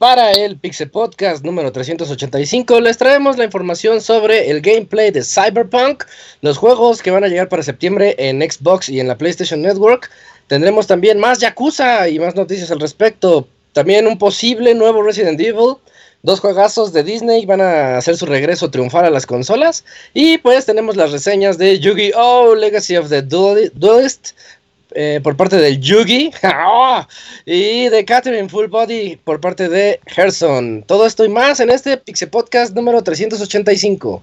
Para el Pixel Podcast número 385 les traemos la información sobre el gameplay de Cyberpunk, los juegos que van a llegar para septiembre en Xbox y en la PlayStation Network. Tendremos también más Yakuza y más noticias al respecto. También un posible nuevo Resident Evil. Dos juegazos de Disney van a hacer su regreso triunfal a las consolas. Y pues tenemos las reseñas de Yu-Gi-Oh! Legacy of the Duelist, eh, por parte de Yugi ¡Ah! y de Catherine Full Body por parte de Gerson. Todo esto y más en este Pixel Podcast número 385.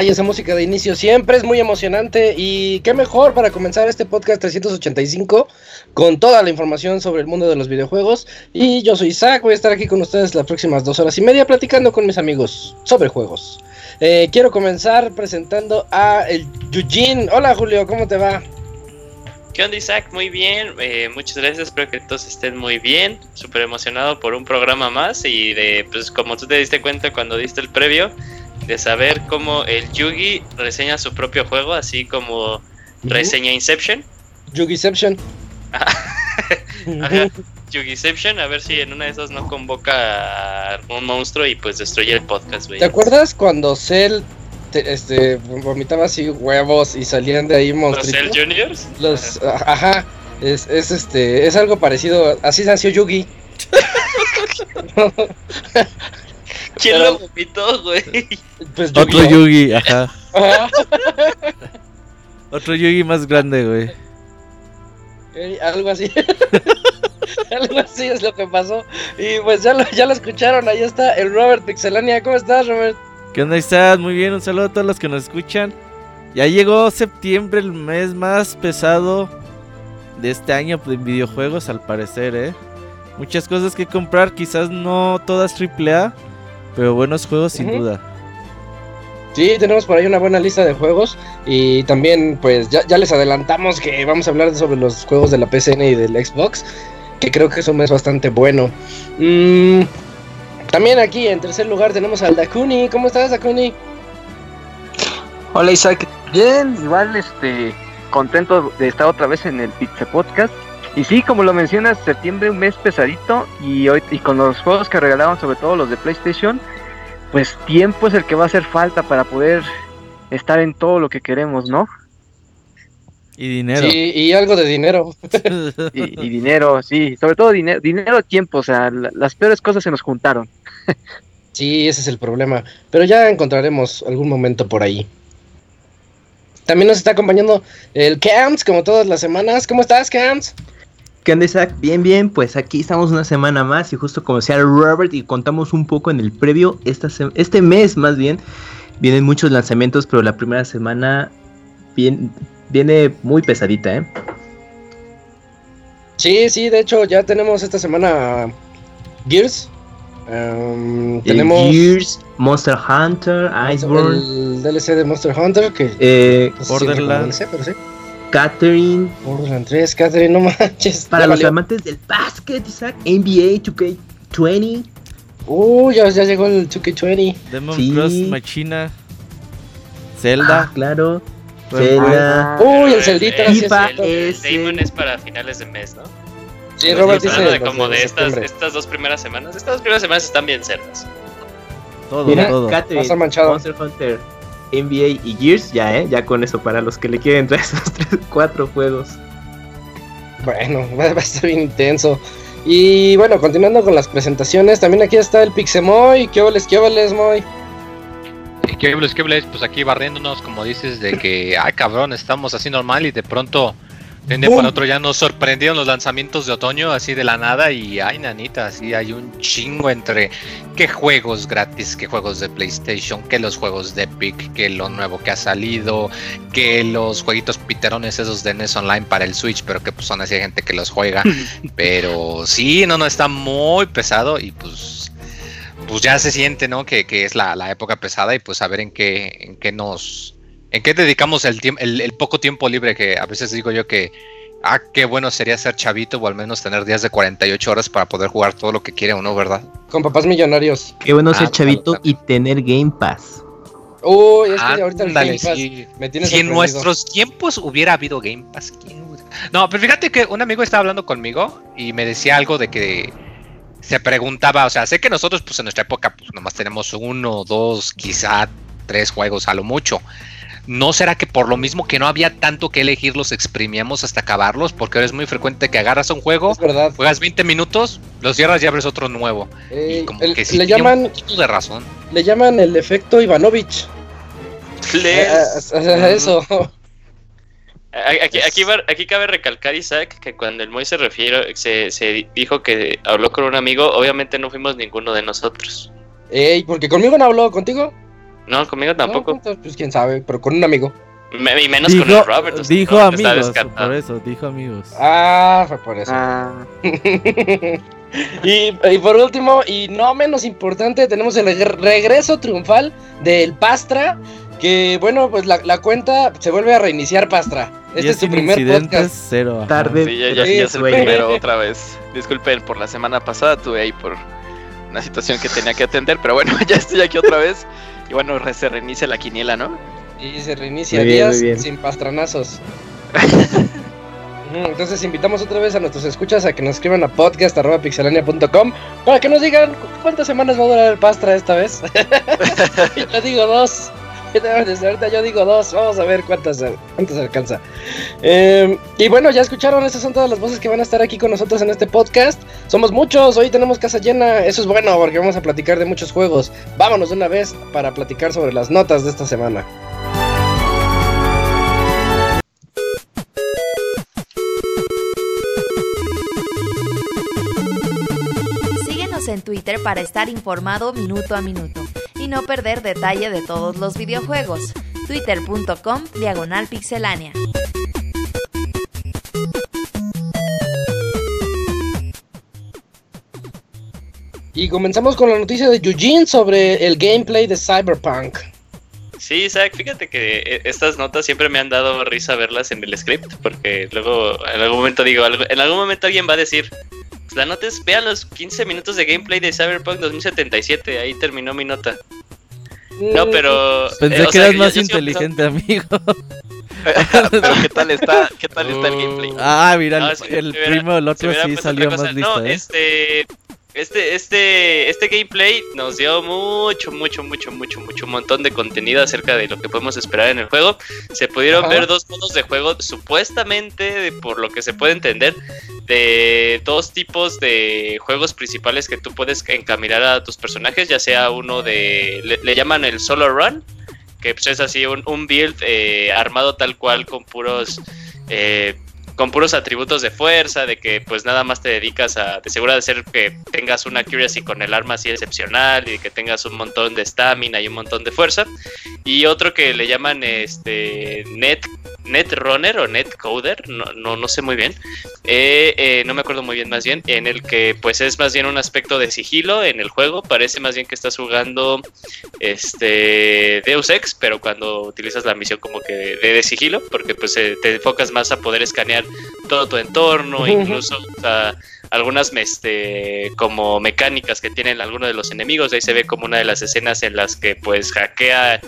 Ay, esa música de inicio siempre es muy emocionante y qué mejor para comenzar este podcast 385 con toda la información sobre el mundo de los videojuegos. Y yo soy Isaac, voy a estar aquí con ustedes las próximas dos horas y media platicando con mis amigos sobre juegos. Eh, quiero comenzar presentando a el Eugene. Hola Julio, ¿cómo te va? ¿Qué onda Isaac? Muy bien, eh, muchas gracias, espero que todos estén muy bien, súper emocionado por un programa más y de, pues como tú te diste cuenta cuando diste el previo, de saber cómo el Yugi reseña su propio juego, así como reseña Inception. Yugiception. Yugiception, a ver si en una de esas no convoca a un monstruo y pues destruye el podcast, güey. ¿Te acuerdas cuando Cell este, vomitaba así huevos y salían de ahí monstruos? ¿Los Cell Juniors? Los, ajá, es, es, este, es algo parecido, así nació Yugi. ¿Quién lo vomitó, güey? Pues Otro Yugi, ajá. Otro Yugi más grande, güey. algo así. algo así es lo que pasó. Y pues ya lo, ya lo escucharon, ahí está el Robert Pixelania. ¿Cómo estás, Robert? ¿Qué onda, estás? Muy bien, un saludo a todos los que nos escuchan. Ya llegó septiembre, el mes más pesado de este año en videojuegos, al parecer, ¿eh? Muchas cosas que comprar, quizás no todas AAA, pero buenos juegos sin duda. Sí, tenemos por ahí una buena lista de juegos y también pues ya, les adelantamos que vamos a hablar sobre los juegos de la PCN y del Xbox, que creo que eso es bastante bueno. Mm, también aquí en tercer lugar tenemos al Dakuni. ¿Cómo estás, Dakuni? Hola Isaac, bien, igual este contento de estar otra vez en el Pizza Podcast. Y sí, como lo mencionas, septiembre un mes pesadito y hoy y con los juegos que regalaban, sobre todo los de PlayStation, pues tiempo es el que va a hacer falta para poder estar en todo lo que queremos, ¿no? Y dinero. Sí, y algo de dinero. y, dinero, sí, sobre todo dinero, dinero, tiempo, o sea, las peores cosas se nos juntaron. sí, ese es el problema, pero ya encontraremos algún momento por ahí. También nos está acompañando el Camps, como todas las semanas. ¿Cómo estás, Camps? ¿Qué onda, Isaac? Bien, bien, pues aquí estamos una semana más y justo como decía Robert y contamos un poco en el previo, esta este mes más bien, vienen muchos lanzamientos, pero la primera semana viene muy pesadita, ¿eh? Sí, sí, de hecho ya tenemos esta semana Gears. Um, tenemos Gears, Monster Hunter, Iceborne. El DLC de Monster Hunter que eh, Borderlands. pero sí. Catherine. Borderlands 3, Catherine, no manches. Para los valió. amantes del básquet, Isaac. NBA 2K20. Uh, ya, ya llegó el 2K20. Demon Sí. Cross Machina. Ah, Zelda. claro. Bueno, Zelda. Uy, el Celdita, sí es FIFA cierto. El es Damon el- es para finales de mes, ¿no? Sí, Robert dice de como de estas, septiembre. estas dos primeras semanas. Estas dos primeras semanas están bien cerdas. todo, Mira, todo. Catherine. Monster Hunter, NBA y Gears, ya, ¿eh? Ya con eso para los que le quieren traer esos tres, cuatro juegos. Bueno, va a estar bien intenso. Y bueno, continuando con las presentaciones, también aquí está el Pixemoy. ¿Qué oles, qué oles, Moy? Eh, ¿Qué hables, qué hables? Pues aquí barriéndonos, como dices, de que, ay cabrón, estamos así normal y de pronto, de un día para otro ya nos sorprendieron los lanzamientos de otoño así de la nada y, ay nanita, así hay un chingo entre qué juegos gratis, qué juegos de PlayStation, que los juegos de Epic, que lo nuevo que ha salido, que los jueguitos piterones esos de NES Online para el Switch, pero que pues son así hay gente que los juega. pero sí, no, no, está muy pesado y pues pues ya se siente, ¿no? Que, que es la, la época pesada y pues a ver en qué, en qué nos, en qué dedicamos el, el, el poco tiempo libre que a veces digo yo que, ah, qué bueno sería ser chavito o al menos tener días de 48 horas para poder jugar todo lo que quiere uno, ¿verdad? Con papás millonarios. Qué bueno ser Ah, chavito claro, y tener Game Pass. Uy, es que ahorita el Game Pass sí. me tiene Si en nuestros tiempos hubiera habido Game Pass, ¿quién hubiera- No, pero fíjate que un amigo estaba hablando conmigo y me decía algo de que se preguntaba, o sea, sé que nosotros pues en nuestra época pues nomás tenemos uno, dos, quizá tres juegos a lo mucho. ¿No será que por lo mismo que no había tanto que elegir los exprimíamos hasta acabarlos? Porque ahora es muy frecuente que agarras un juego, Es verdad. juegas 20 minutos, los cierras y abres otro nuevo. Eh, y como el- que sí le llaman un poquito de razón. le llaman el efecto Ivanovich. Eh, eso. Aquí cabe recalcar, Isaac, que cuando el Moy se refiere, se, se dijo que habló con un amigo, obviamente no fuimos ninguno de nosotros. Ey, porque conmigo no habló, ¿contigo? No, conmigo tampoco. No, entonces, pues quién sabe, pero con un amigo. Me- y menos con el Robert. o sea, dijo amigos, por eso, dijo amigos. Ah, fue por eso. Ah, y, y por último, y no menos importante, tenemos el reg- regreso triunfal del Pastra. Que bueno, pues la, la cuenta se vuelve a reiniciar, Pastra. Este es tu primer podcast. cero. Tarde. Sí, ya, ya, Sí, ya es el primero otra vez. Disculpen por la semana pasada, tuve ahí por una situación que tenía que atender, pero bueno, ya estoy aquí otra vez. Y bueno, se reinicia la quiniela, ¿no? Y se reinicia Muy días bien. sin pastranazos. Entonces invitamos otra vez a nuestros escuchas a que nos escriban a podcast.pixelania.com para que nos digan cu- cuántas semanas va a durar el Pastra esta vez. yo digo dos. Ahorita yo digo dos. Vamos a ver cuántas, cuántas alcanza. Eh, y bueno, ya escucharon, estas son todas las voces que van a estar aquí con nosotros en este podcast. Somos muchos, hoy tenemos casa llena. Eso es bueno porque vamos a platicar de muchos juegos. Vámonos de una vez para platicar sobre las notas de esta semana. Síguenos en Twitter para estar informado minuto a minuto no perder detalle de todos los videojuegos. Twitter.com Diagonal Pixelánea. Y comenzamos con la noticia de Eugene sobre el gameplay de Cyberpunk. Sí, Isaac, fíjate que eh, estas notas siempre me han dado risa verlas en el script, porque luego en algún momento digo, en algún momento alguien va a decir, pues la nota es, vean los 15 minutos de gameplay de Cyberpunk 2077, ahí terminó mi nota. No, pero... Pensé eh, o que eras más yo inteligente, amigo. pero ¿qué tal está, qué tal está el gameplay? Ah, mira, No, el, si el hubiera- primo del otro sí salió más listo, No, ¿eh? este, este, este, este gameplay nos dio mucho, mucho, mucho, mucho, mucho, un montón de contenido acerca de lo que podemos esperar en el juego. Se pudieron Ajá. ver dos modos de juego, supuestamente, de- por lo que se puede entender, de dos tipos de juegos principales que tú puedes encaminar a tus personajes, ya sea uno de, le, le llaman el solo run, que pues, es así un, un build eh, armado tal cual con puros eh, con puros atributos de fuerza, de que pues nada más te dedicas a, te asegura de ser que tengas una accuracy con el arma así excepcional y que tengas un montón de stamina y un montón de fuerza. Y otro que le llaman este net, Netrunner o Netcoder, no, no, no sé muy bien, eh, eh, no me acuerdo muy bien más bien, en el que pues es más bien un aspecto de sigilo en el juego, parece más bien que estás jugando este Deus Ex, pero cuando utilizas la misión como que de, sigilo, porque pues eh, te enfocas más a poder escanear todo tu entorno, incluso algunas este, como mecánicas que tienen algunos de los enemigos, ahí se ve como una de las escenas en las que pues hackea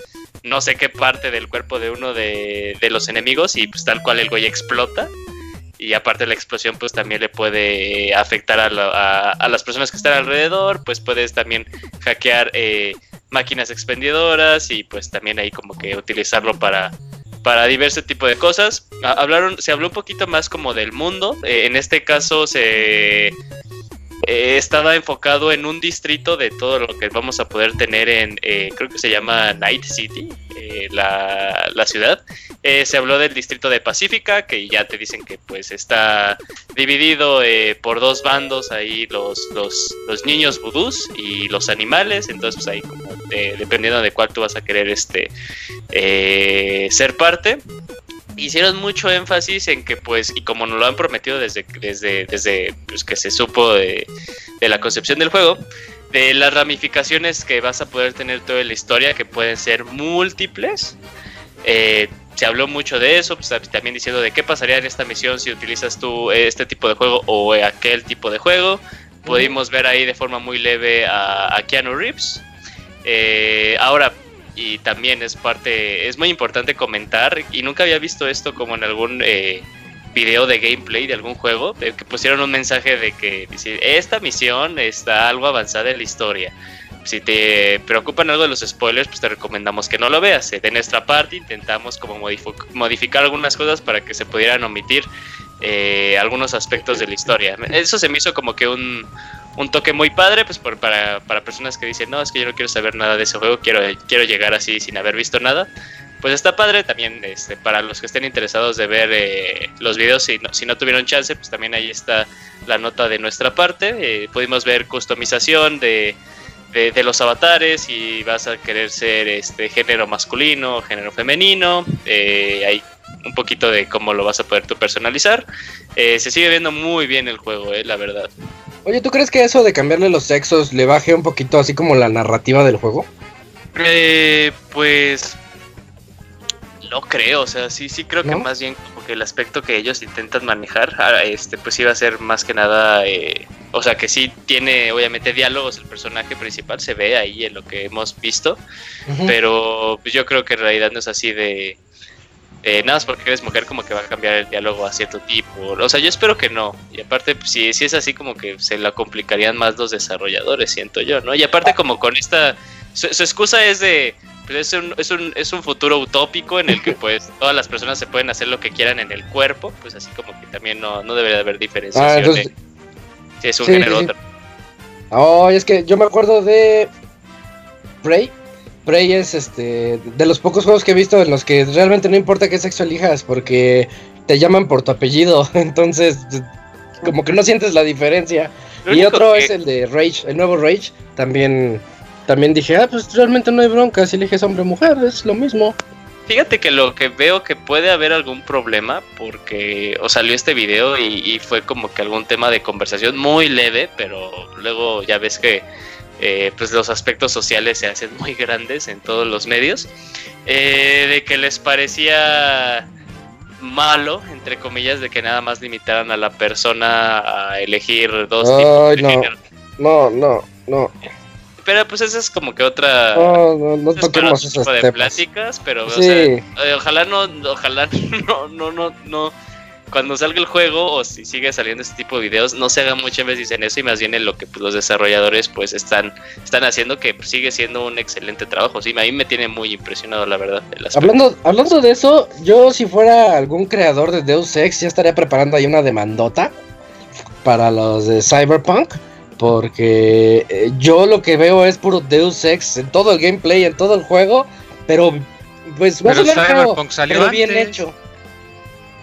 no sé qué parte del cuerpo de uno de, los enemigos y pues tal cual el güey explota. Y aparte de la explosión, pues también le puede afectar a, las personas que están alrededor. Pues puedes también hackear eh, máquinas expendedoras y pues también ahí como que utilizarlo para, para diversos tipo de cosas. Hablaron, se habló un poquito más como del mundo. Eh, en este caso se eh, estaba enfocado en un distrito de todo lo que vamos a poder tener en, eh, creo que se llama Night City, eh, la, ciudad. se habló del distrito de Pacífica, que ya te dicen que pues está dividido por dos bandos, ahí los, los, los niños vudús y los animales, entonces pues ahí como dependiendo de cuál tú vas a querer este ser parte. Hicieron mucho énfasis en que pues y como nos lo han prometido desde desde desde pues, que se supo de, la concepción del juego de las ramificaciones que vas a poder tener toda la historia que pueden ser múltiples. Eh, se habló mucho de eso pues, también diciendo de qué pasaría en esta misión si utilizas tú este tipo de juego o aquel tipo de juego. Pudimos ver ahí de forma muy leve a, a Keanu Reeves eh, ahora y también es parte, es muy importante comentar y nunca había visto esto como en algún eh, video de gameplay de algún juego, que pusieron un mensaje de que dice, esta misión está algo avanzada en la historia. Si te preocupan algo de los spoilers, pues te recomendamos que no lo veas. De nuestra parte intentamos como modificar algunas cosas para que se pudieran omitir eh, algunos aspectos de la historia. Eso se me hizo como que un, un toque muy padre, pues para, para, personas que dicen, no, es que yo no quiero saber nada de ese juego, quiero, quiero llegar así sin haber visto nada. Pues está padre también este, para los que estén interesados de ver eh, los videos, si no, si no tuvieron chance, pues también ahí está la nota de nuestra parte. Eh, pudimos ver customización de, de, los avatares y vas a querer ser este género masculino, género femenino. Eh, hay un poquito de cómo lo vas a poder tú personalizar. se sigue viendo muy bien el juego, la verdad. Oye, ¿tú crees que eso de cambiarle los sexos le baje un poquito así como la narrativa del juego? Eh, pues no creo, o sea, sí, sí creo que más bien como que el aspecto que ellos intentan manejar, ah, este, pues iba a ser más que nada, eh, o sea, que sí tiene obviamente diálogos el personaje principal, se ve ahí en lo que hemos visto, pero pues, yo creo que en realidad no es así de, eh, nada más porque eres mujer como que va a cambiar el diálogo a cierto tipo. O sea, yo espero que no. Y aparte, pues, si, si es así como que se la complicarían más los desarrolladores, siento yo, ¿no? Y aparte como con esta... Su, excusa es de... Pues es un, es, un, es un futuro utópico en el que pues todas las personas se pueden hacer lo que quieran en el cuerpo, pues así como que también no, no debería haber diferenciación ah, si es un género otro. Oh, es que yo me acuerdo de Prey, Prey es este de los pocos juegos que he visto en los que realmente no importa qué sexo elijas porque te llaman por tu apellido, entonces como que no sientes la diferencia. y otro es el de Rage, el nuevo Rage, también también dije, ah, pues realmente no hay bronca si eliges hombre o mujer, es lo mismo. Fíjate que lo que veo que puede haber algún problema, porque o salió este video y, y, fue como que algún tema de conversación muy leve, pero luego ya ves que eh, pues los aspectos sociales se hacen muy grandes en todos los medios, eh, de que les parecía malo, entre comillas, de que nada más limitaran a la persona a elegir dos tipos de no, No, no, no. Pero pues esa es como que otra. No, no, no toquemos tipo de pláticas, pero eh, ojalá no, ojalá no, no, no, no cuando salga el juego o si sigue saliendo este tipo de videos, no se haga muchas veces en eso y más bien en lo que pues, los desarrolladores pues están, están haciendo que sigue siendo un excelente trabajo. Sí, a mí me tiene muy impresionado la verdad. hablando, hablando de eso, yo si fuera algún creador de Deus Ex ya estaría preparando ahí una demandota para los de Cyberpunk. Porque eh, yo lo que veo es puro Deus Ex en todo el gameplay, en todo el juego. Pero pues va a ser pero bien hecho.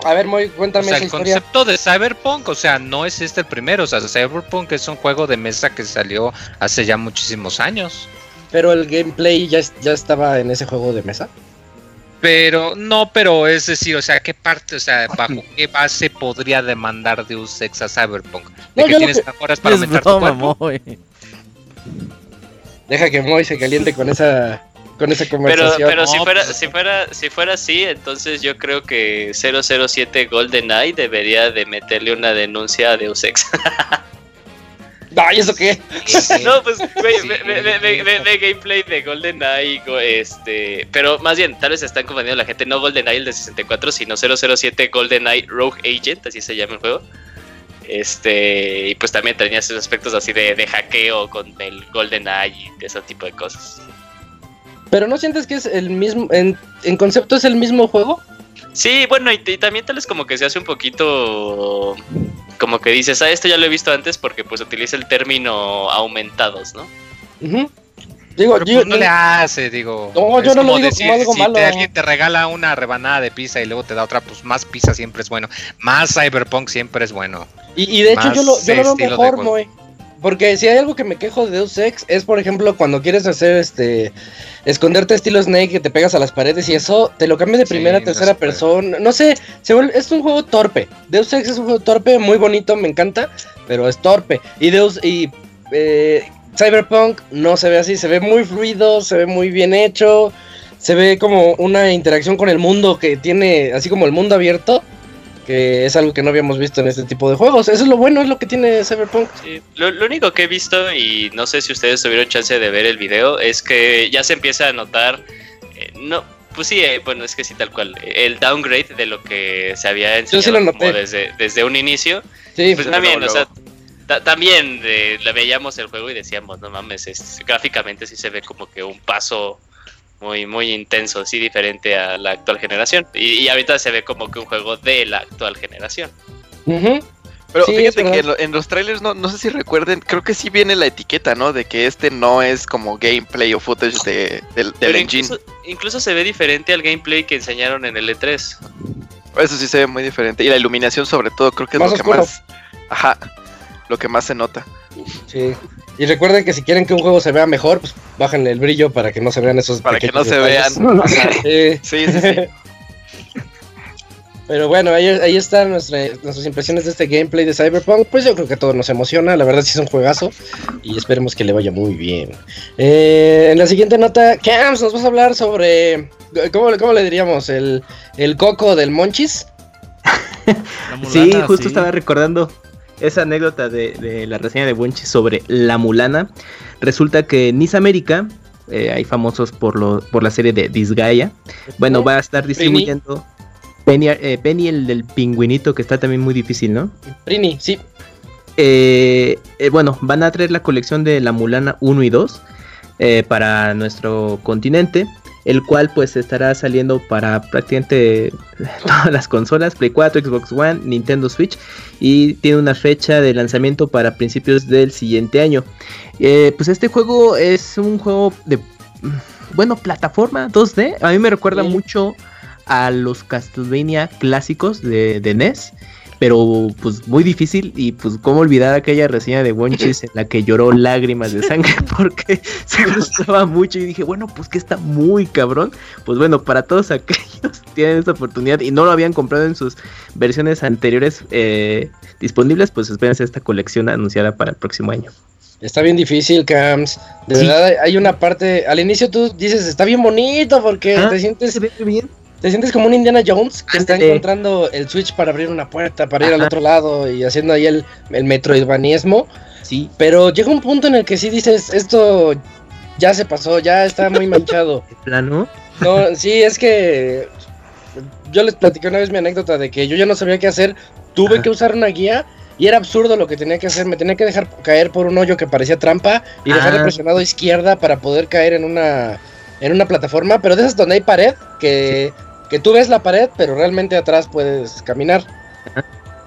A ver, muy, cuéntame o sea, el concepto de Cyberpunk, o sea, no es este el primero, o sea, Cyberpunk es un juego de mesa que salió hace ya muchísimos años. Pero el gameplay ya, ya estaba en ese juego de mesa. Pero no, pero es decir, o sea, ¿qué parte, o sea, bajo qué base podría demandar Deus Ex a Cyberpunk? ¿De No, que tienes que- mejoras para Es aumentar tu broma, cuerpo? Moy. Deja que Moy se caliente con esa con esa Pero, conversación. pero si No, fuera, pues- si fuera, si fuera así, entonces yo creo que 007 GoldenEye debería de meterle una denuncia a Deus Ex. Ay, ¿eso qué? no, pues, güey, ve, ve- ve- ve- ve- ve gameplay de GoldenEye, go- este, pero más bien, tal vez están confundiendo la gente, no GoldenEye el de 64, sino 007 GoldenEye Rogue Agent, así se llama el juego. Este, y pues también tenía esos aspectos así de, de hackeo con el GoldenEye y de ese tipo de cosas. Pero no sientes que es el mismo en, en concepto es el mismo juego? Sí, bueno, y, y también tal vez como que se hace un poquito como que dices, ah, esto ya lo he visto antes porque pues utiliza el término aumentados, ¿no? Ujú. Digo, Pero, yo, pues, no le hace, digo. No, es yo no lo digo como algo si malo. te- alguien te regala una rebanada de pizza y luego te da otra, pues más pizza siempre es bueno. Más Cyberpunk siempre es bueno. y, y de hecho yo lo, yo lo veo mejor, juego. Porque si hay algo que me quejo de Deus Ex es, por ejemplo, cuando quieres hacer este esconderte estilo Snake que te pegas a las paredes y eso te lo cambia de Sí, primera a tercera persona. No sé, se vuelve- es un juego torpe. Deus Ex es un juego torpe, muy bonito, me encanta, pero es torpe. Y Deus y eh, Cyberpunk no se ve así, se ve muy fluido, se ve muy bien hecho, se ve como una interacción con el mundo que tiene, así como el mundo abierto, que es algo que no habíamos visto en este tipo de juegos. Eso es lo bueno, es lo que tiene Cyberpunk. Sí, Lo, lo único que he visto, y no sé si ustedes tuvieron chance de ver el video, es que ya se empieza a notar, eh, no, pues sí, eh, bueno, es que sí, tal cual, eh, el downgrade de lo que se había sí enseñado lo noté. desde, desde un inicio. Sí, Pues sí, también, luego, o sea, ta- también eh, le veíamos el juego y decíamos, no mames, es- gráficamente sí se ve como que un paso muy, muy intenso, sí diferente a la actual generación. Y, y ahorita se ve como que un juego de la actual generación. Pero Sí, fíjate que en, lo- en los trailers, no, no sé si recuerden, creo que sí viene la etiqueta, ¿no? De que este no es como gameplay o footage de, del, del Pero engine. incluso, incluso se ve diferente al gameplay que enseñaron en el E E3. Eso sí se ve muy diferente. Y la iluminación sobre todo, creo que es Más lo que oscuro. más... Ajá, lo que más se nota. Sí. Y recuerden que si quieren que un juego se vea mejor, pues bájenle el brillo para que no se vean esos Para que no se detalles. vean. Sí. Sí, sí, sí. Pero bueno, ahí, ahí están nuestra- nuestras impresiones de este gameplay de Cyberpunk. Pues yo creo que todo nos emociona. La verdad sí es un juegazo. Y esperemos que le vaya muy bien. Eh, en la siguiente nota, Cams, nos vas a hablar sobre... ¿Cómo, cómo le diríamos? El, el coco del Monchis. Sí, justo sí. estaba recordando esa anécdota de, de la reseña de Bunchi sobre la mulana. Resulta que Nice América, eh, hay famosos por, lo, por la serie de Disgaea, bueno, va a estar distribuyendo Penny, eh, Penny, el del pingüinito, que está también muy difícil, ¿no? Prini, sí. Eh, bueno, van a traer la colección de la Mulana 1 y 2 eh, para nuestro continente, el cual pues estará saliendo para prácticamente todas las consolas, Play 4, Xbox One, Nintendo Switch, y tiene una fecha de lanzamiento para principios del siguiente año. Eh, pues este juego es un juego de, mm, bueno, plataforma 2D, a mí me recuerda Sí. mucho a los Castlevania clásicos de, de NES pero pues muy difícil y pues cómo olvidar aquella reseña de Wonchis en la que lloró lágrimas de sangre porque se gustaba mucho y dije, bueno, pues que está muy cabrón. Pues bueno, para todos aquellos que tienen esta oportunidad y no lo habían comprado en sus versiones anteriores eh, disponibles, pues espérense esta colección anunciada para el próximo año. Está bien difícil, Cams. De Sí. verdad, hay una parte. Al inicio tú dices, está bien bonito porque Ah, te sientes Se ve muy bien. Te sientes como un Indiana Jones que está encontrando el switch para abrir una puerta, para ir al otro lado y haciendo ahí el, el metroidvanismo. Sí, Pero llega un punto en el que sí dices, esto ya se pasó, ya está muy manchado. de plano. No, sí, es que yo les platiqué una vez mi anécdota de que yo ya no sabía qué hacer, tuve Ajá. que usar una guía y era absurdo lo que tenía que hacer, me tenía que dejar caer por un hoyo que parecía trampa y dejarle Ah. presionado izquierda para poder caer en una en una plataforma, pero de esas donde hay pared que que tú ves la pared, pero realmente atrás puedes caminar.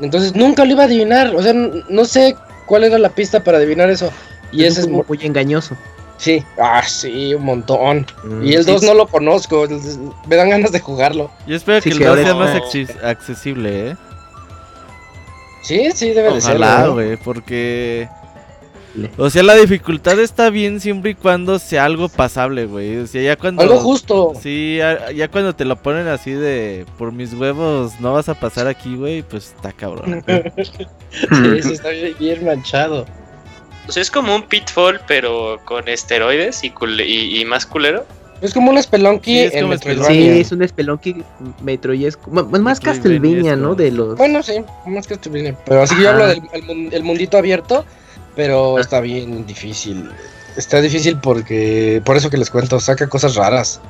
Entonces nunca lo iba a adivinar, o sea, no sé cuál era la pista para adivinar eso. Y ese es muy, engañoso. sí, ah, sí, un montón. Mm, Y el sí, 2 no lo conozco, me dan ganas de jugarlo. Yo espero Sí, que el 2 ahora sea más no. acces- accesible, ¿eh? Sí, sí, debe de ser. Ojalá, ¿no? güey, porque O sea, la dificultad está bien siempre y cuando sea algo pasable, güey. O sea, ya cuando. Algo justo. Sí, ya, ya cuando te lo ponen así de. Por mis huevos, no vas a pasar aquí, güey. Pues está cabrón. Sí, sí, está bien, bien manchado. O sea, es como un pitfall, pero con esteroides y, cule- y, y más culero. Es como un Spelunky Sí, es en Metroidvania. Sí, es un Spelunky metroyesco. Más. Castlevania, ¿no? De los. Bueno, sí, más viene. Pero así que yo Ajá. hablo del el, mun- el mundito abierto, pero está bien difícil. Está difícil porque, por eso que les cuento, saca cosas raras.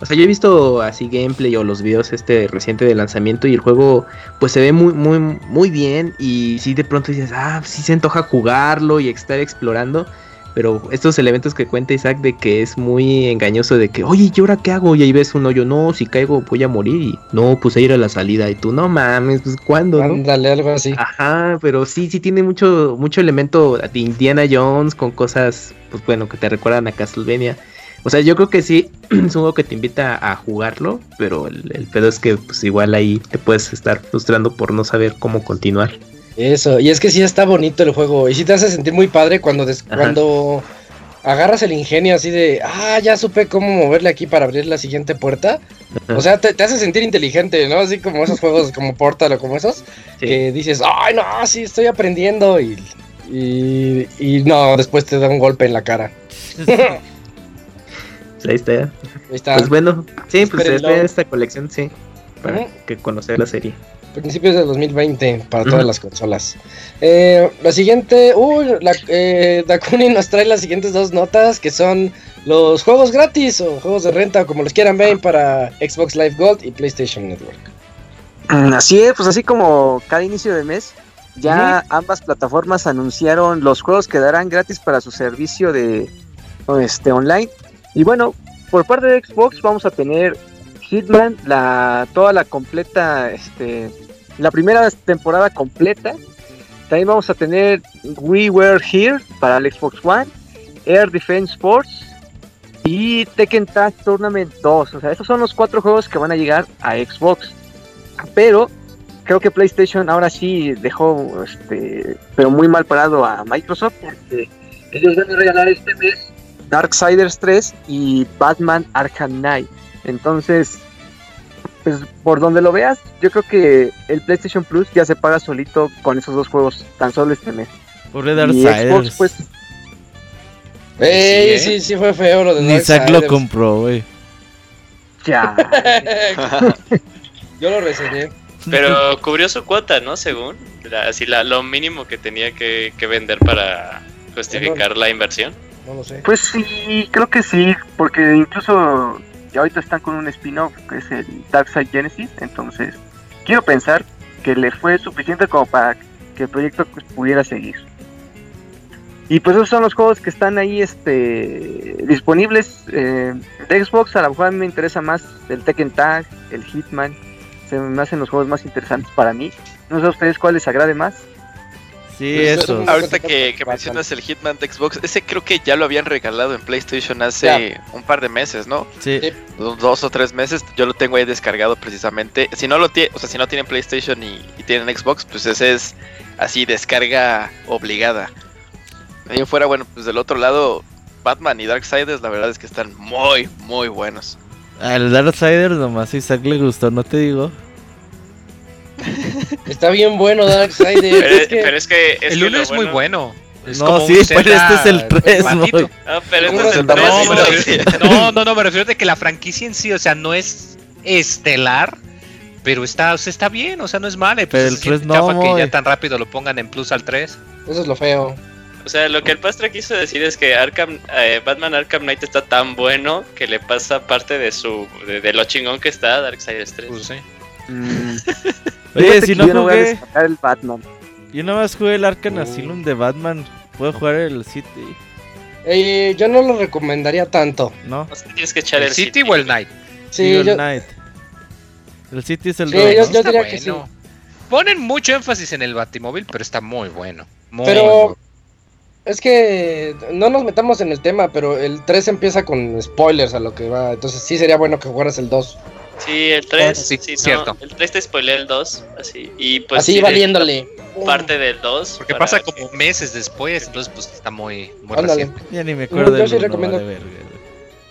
O sea, yo he visto así gameplay o los videos este reciente de lanzamiento y el juego pues se ve muy muy muy bien y si de pronto dices, ah, sí se antoja jugarlo y estar explorando, pero estos elementos que cuenta Isaac de que es muy engañoso de que, oye, ¿y ahora qué hago? Y ahí ves un hoyo, no, si caigo voy a morir y no, pues a ir a la salida y tú, no mames, pues ¿cuándo? no?". Ándale, algo así. Ajá, pero sí, sí tiene mucho, mucho elemento de Indiana Jones con cosas, pues bueno, que te recuerdan a Castlevania. O sea, yo creo que sí, es un juego que te invita a jugarlo, pero el, el pedo es que pues igual ahí te puedes estar frustrando por no saber cómo continuar. Eso, y es que sí está bonito el juego. Y sí te hace sentir muy padre cuando, des- Ajá. cuando agarras el ingenio así de, ah, ya supe cómo moverle aquí para abrir la siguiente puerta. O sea, te, te hace sentir inteligente, ¿no? Así como esos juegos como Portal o como esos, Sí. que dices, ay, no, sí, estoy aprendiendo. Y, y, y no, después te da un golpe en la cara. Ahí está. Ahí está. Pues bueno, sí, pues esperen esta colección, sí, para que conocer la serie. Principios de 2020 para todas las consolas. Eh, la siguiente, uy, la, eh, Dakuni nos trae las siguientes dos notas que son los juegos gratis o juegos de renta o como los quieran ver para Xbox Live Gold y PlayStation Network. Mm, Así es, pues así como cada inicio de mes, ya ambas plataformas anunciaron los juegos que darán gratis para su servicio de este online. Y bueno, por parte de Xbox vamos a tener Hitman, la toda la completa, este, la primera temporada completa. También vamos a tener We Were Here para el Xbox One, Air Defense Sports y Tekken Tag Tournament 2. O sea, esos son los cuatro juegos que van a llegar a Xbox. Pero creo que PlayStation ahora sí dejó, este, pero muy mal parado a Microsoft porque ellos van a regalar este mes Darksiders 3 y Batman Arkham Knight. Entonces, pues por donde lo veas, yo creo que el PlayStation Plus ya se paga solito con esos dos juegos tan solo este mes. Pobre y Darksiders. Xbox, pues, Ey, ¿eh? sí, sí fue feo lo de Ni Zack lo compró, güey. ya. Yo lo reseñé. Pero cubrió su cuota, ¿no? Según. La- así la, lo mínimo que tenía que, que vender para justificar la inversión. No lo sé. Pues sí, creo que sí, porque incluso ya ahorita están con un spin-off que es el Darkseid Genesis, entonces quiero pensar que le fue suficiente como para que el proyecto pudiera seguir. Y pues esos son los juegos que están ahí este disponibles eh, de Xbox, a lo mejor a mí me interesa más el Tekken Tag, el Hitman, se me hacen los juegos más interesantes para mí. No sé a ustedes cuál les agrade más. Sí, Pues, eso. es- Ahorita que, mencionas el Hitman de Xbox, ese creo que ya lo habían regalado en PlayStation hace un par de meses, ¿no? Sí. Sí. Do- Dos o tres meses. Yo lo tengo ahí descargado precisamente. Si no lo tiene, o sea, si no tienen PlayStation y, y tienen Xbox, pues ese es así descarga obligada. De ahí fuera, bueno, pues del otro lado, Batman y Darksiders, la verdad es que están muy, muy buenos. Al Darksiders nomás Isaac le gustó, no te digo. Está bien bueno Darksiders. Pero, es que pero es que. es el que 1 lo es muy bueno. Es No, como sí, pero Zelda este es el tres, patito. muy- No, pero ¿Cómo este es el llama? tres, No, no, no, no, me refiero de que la franquicia en sí, o sea, no es estelar, pero está, o sea, está bien, o sea, no es mala. y pues Pero el se siente tres no, chafa que ya tan rápido lo pongan en plus al 3. Eso es lo feo. O sea, lo que el pastre quiso decir es que Arkham, eh, Batman Arkham Knight está tan bueno que le pasa parte de su de, de lo chingón que está a Darksiders 3. Pues sí. Oye, si no yo voy a el Batman. yo nada más jugué el Arkham Oh. Asylum de Batman. ¿Puedo jugar el City? Eh, yo no lo recomendaría tanto. ¿No? O sea, tienes que echar ¿El el, City o el Night? Sí, el yo, Knight. El City es el Sí, dos, yo- ¿no? yo- diría que bueno. Ponen mucho énfasis en el Batimóvil, pero está muy bueno. Muy Pero- bueno. es que no nos metamos en el tema, pero el 3 empieza con spoilers a lo que va. Entonces sí sería bueno que jugaras el 2. Sí, el 3. Sí, sí, no, cierto. El 3 te spoilea el 2. Así. Y pues. Así valiéndole. Parte del 2. Porque para- pasa como meses después, entonces pues está muy, muy Ándale. reciente. Ya ni me acuerdo No, yo del sí uno, recomiendo- vale.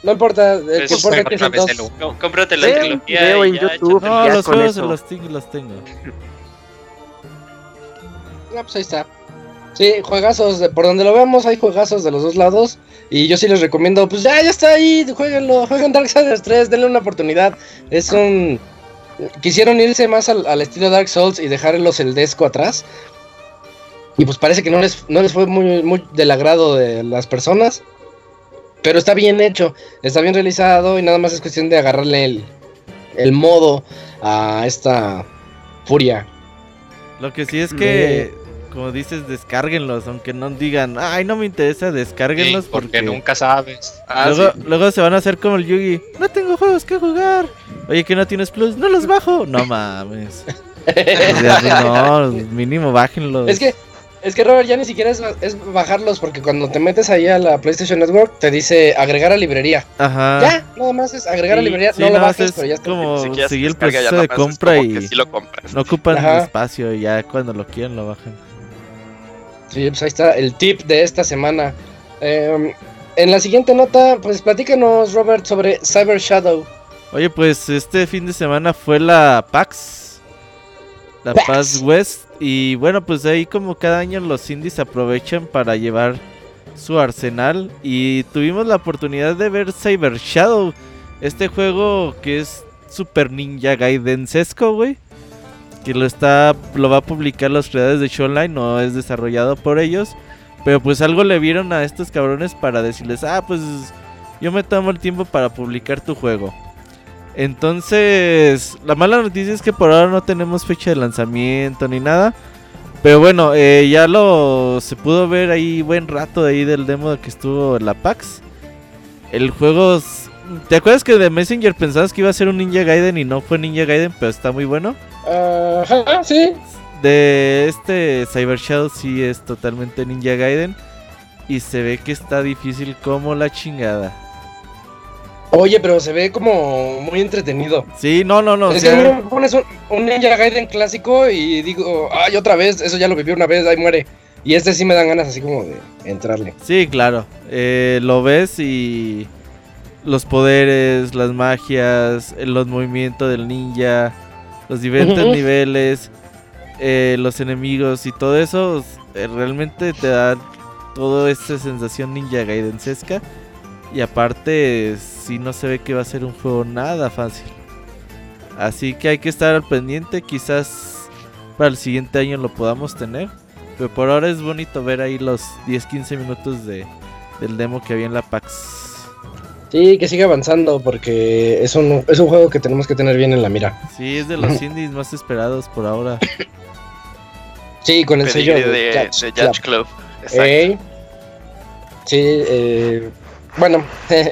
No importa, el Pues, que importa que es otra el vez 2. el uno. Com- Cómprate la trilogía. video y en ya, YouTube. No, los juegos los, tengo- los tengo. Ah, pues ahí está. Sí, juegazos, de- por donde lo veamos hay juegazos de los dos lados. Y yo sí les recomiendo, pues ya, ya está ahí, jueguenlo, jueguen Darksiders 3, denle una oportunidad. Es un... Quisieron irse más al, al estilo Dark Souls y dejar los Eldesco atrás. Y pues parece que no les, no les fue muy, muy del agrado de las personas. Pero está bien hecho, está bien realizado y nada más es cuestión de agarrarle el, el modo a esta furia. Lo que sí es que, como dices, descárguenlos, aunque no digan, ay, no me interesa, descárguenlos Sí, porque, porque nunca sabes. Ah, luego, sí. luego se van a hacer como el Yugi, no tengo juegos que jugar. Oye, que no tienes plus, no los bajo. No mames. O sea, pues, no, mínimo bájenlos. Es que, es que Robert, ya ni siquiera es, es bajarlos, porque cuando te metes ahí a la PlayStation Network, te dice agregar a librería. Ajá. Ya, nada más es agregar a librería, sí, no lo bajes, es pero ya está. Como se seguir el ya proceso de compra y sí lo compras. no ocupan Ajá. espacio, ya cuando lo quieran lo bajan. Sí, pues ahí está el tip de esta semana. Eh, en la siguiente nota, pues platícanos, Robert, sobre Cyber Shadow. Oye, pues este fin de semana fue la PAX. La PAX. PAX West. Y bueno, pues ahí como cada año los indies aprovechan para llevar su arsenal. Y tuvimos la oportunidad de ver Cyber Shadow. Este juego que es Super Ninja Gaidensesco, güey. Que lo está. lo va a publicar los creadores de Showline. No es desarrollado por ellos. Pero pues algo le vieron a estos cabrones para decirles, ah, pues yo me tomo el tiempo para publicar tu juego. Entonces, la mala noticia es que por ahora no tenemos fecha de lanzamiento ni nada. Pero bueno, eh, ya lo se pudo ver ahí buen rato ahí del demo que estuvo en la PAX. El juego... ¿Te acuerdas que de Messenger pensabas que iba a ser un Ninja Gaiden y no fue Ninja Gaiden, pero está muy bueno? Ajá, sí. De este Cyber Shadow sí es totalmente Ninja Gaiden. Y se ve que está difícil como la chingada. Oye, pero se ve como muy entretenido. Sí, no, no, no. es que sea- me pones un, un Ninja Gaiden clásico y digo, ay, otra vez, eso ya lo viví una vez, ahí muere. Y este sí me dan ganas así como de entrarle. Sí, claro. Eh, lo ves y los poderes, las magias, los movimientos del ninja, los diferentes niveles, eh, los enemigos y todo eso eh, realmente te da toda esa sensación ninja gaidensesca. Y aparte, sí no se ve que va a ser un juego nada fácil. Así que hay que estar al pendiente. Quizás para el siguiente año lo podamos tener. Pero por ahora es bonito ver ahí los 10-15 minutos de, del demo que había en la PAX. Sí, que siga avanzando porque es un, es un juego que tenemos que tener bien en la mira. Sí, es de los indies más esperados por ahora. Sí, con el sello de, de, Judge de Club. Judge Club. Exacto. Sí, eh, bueno,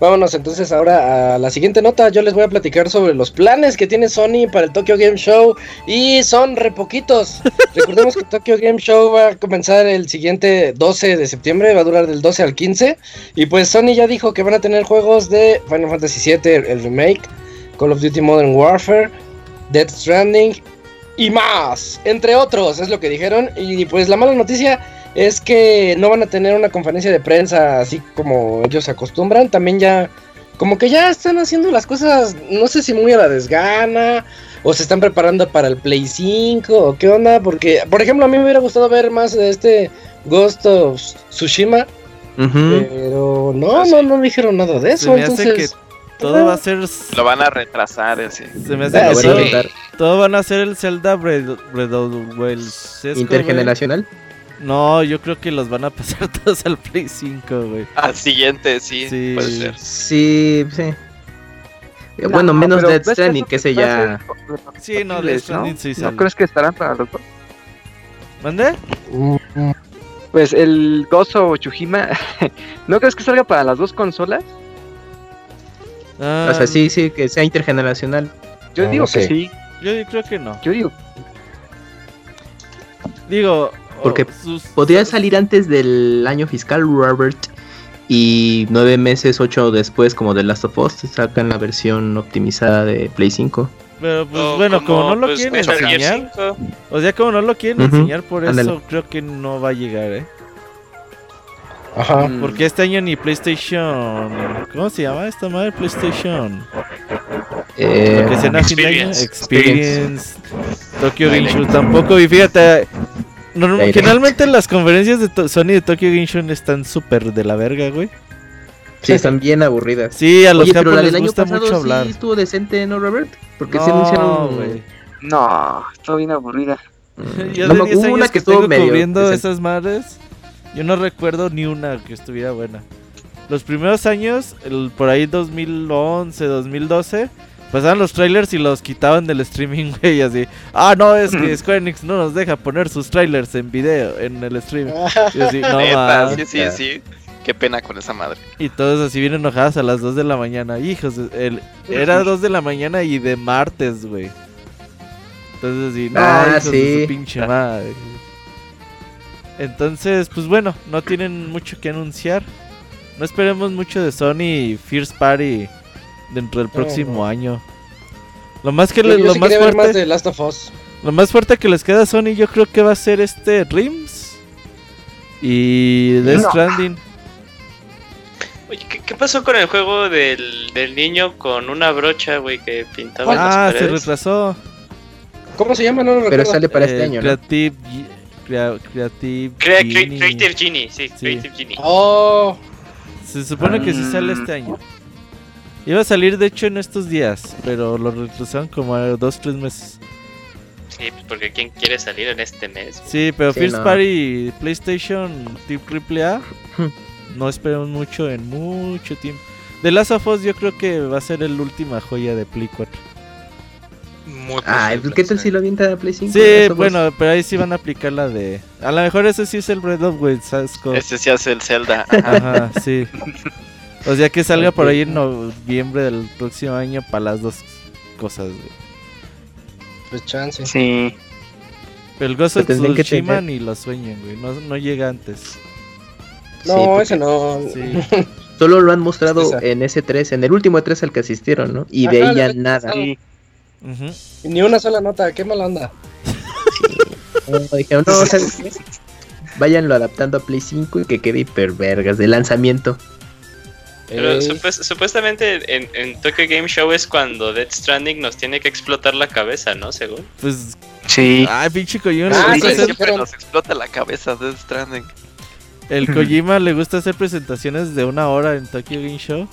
vámonos entonces ahora a la siguiente nota. Yo les voy a platicar sobre los planes que tiene Sony para el Tokyo Game Show y son re poquitos. Recordemos que Tokyo Game Show va a comenzar el siguiente 12 de septiembre, va a durar del 12 al 15 y pues Sony ya dijo que van a tener juegos de Final Fantasy VII, el remake, Call of Duty Modern Warfare, Death Stranding y más, entre otros, es lo que dijeron. Y pues la mala noticia es que no van a tener una conferencia de prensa así como ellos acostumbran. También ya, como que ya están haciendo las cosas, no sé si muy a la desgana, o se están preparando para el Play 5, o qué onda. Porque, por ejemplo, a mí me hubiera gustado ver más de este Ghost of Tsushima, pero no, no, no dijeron nada de Se eso. me hace Entonces, Todo va a ser. Lo van a retrasar ese. Se me hace Ah, que Lo van a sí. todo, todo van a ser el Zelda Breath Breath of the Wild. Sesco, Intergeneracional. No, yo creo que los van a pasar todos al Play 5, güey. Al siguiente, sí, Sí. puede ser. Sí, sí. Eh, Bueno, menos pero Death ¿ves que Stranding, que ese ya. Sí, no, Death Stranding sí ¿No sale. crees que estarán para los dos? ¿Mande? Pues el Gozo o Chujima, ¿no crees que salga para las dos consolas? Ah, O sea, sí, sí, que sea intergeneracional. Yo No, digo no que sí. Yo creo que no. Yo digo, Digo. Porque oh, Podría salir antes del año fiscal, Robert. Y nueve meses, ocho después, como de Last of Us, sacan la versión optimizada de Play 5. Pero pues O bueno, como, no lo pues, quieren enseñar, 5. o sea, como no lo quieren enseñar, por eso creo que no va a llegar, ¿eh? Ajá. Mm. Porque este año ni PlayStation. ¿Cómo se llama esta madre? PlayStation. Eh, Lo que se. Experience. Experience. Tokyo. Game Show tampoco. Y fíjate. Norm- Direct. generalmente las conferencias de to- Sony de Tokyo Game Show están súper de la verga, güey. sí, están bien aburridas. Sí, a los Oye, pero capos la les del año gusta pasado mucho hablar. sí estuvo decente, ¿no, Robert? Porque sí No, anunciaron... güey. No, está bien aburrida. Mm, Yo no de me- 10 hubo años una que, que estuvo medio cubriendo decente. esas madres. Yo no recuerdo ni una que estuviera buena. Los primeros años, el, por ahí 2011, 2012, pasaban los trailers y los quitaban del streaming, güey, así. Ah, no, es que Square Enix no nos deja poner sus trailers en video, en el streaming. Y así, no Neta, mames. sí, sí, sí. Qué pena con esa madre. Y todos así bien enojados a las 2 de la mañana. Hijos, el, era 2 de la mañana y de martes, güey. Entonces así, no, Ah, hijos de sí. su pinche madre. Entonces, pues bueno, no tienen mucho que anunciar. No esperemos mucho de Sony y First Party dentro del próximo no. año. Lo más que Yo, le- yo lo sí más ver fuerte, más de Last of Us. lo más fuerte que les queda a Sony yo creo que va a ser este Rims y Death No. Stranding. Oye, ¿qué, qué pasó con el juego del, del niño con una brocha, güey, que pintaba en Ah, las se paredes? retrasó. ¿Cómo se llama? No lo Pero recuerdo. sale para este Eh, año, ¿no? Creative, Crea- Creative Crea- Cre- Genie. Creative Genie, sí, Sí. Creative Genie. Oh, Se supone que sí sale este año. Iba a salir de hecho en estos días, pero lo retrasaron como a dos, tres meses. Sí, pues porque ¿quién quiere salir en este mes? Sí, pero Sí, First no. Party PlayStation tipo AAA no esperamos mucho en mucho tiempo. The Last of Us yo creo que va a ser el última joya de Play 4. Muy Ay, posible, ¿qué tal si lo avienta a Play 5? Sí, bueno, pero ahí sí van a aplicar la de... A lo mejor ese sí es el Breath of Wild, ¿sabes? Este sí hace el Zelda. Ajá. Ajá, sí. O sea que salga por ahí en noviembre del próximo año para las dos cosas, güey. pues chance. Sí. Pero el Ghost Pues of Tsushima ni lo sueñan, güey. No, no llega antes. No, Sí, porque ese no. Sí. Solo lo han mostrado Esa. en ese 3, en el último 3 al que asistieron, ¿no? Y de Ajá, ahí ya le- nada. Sí. Ni una sola nota, qué mala onda. No, dijeron, no, ¿sabes qué? Váyanlo adaptando a Play 5 y que quede hipervergas de lanzamiento. Pero supuestamente en, en Tokyo Game Show es cuando Death Stranding nos tiene que explotar la cabeza, ¿no? Según. Pues, Sí. ay, pinche Kojima Ah, sí, hacer, Siempre nos explota la cabeza de Stranding. el Kojima le gusta hacer presentaciones de una hora en Tokyo Game Show.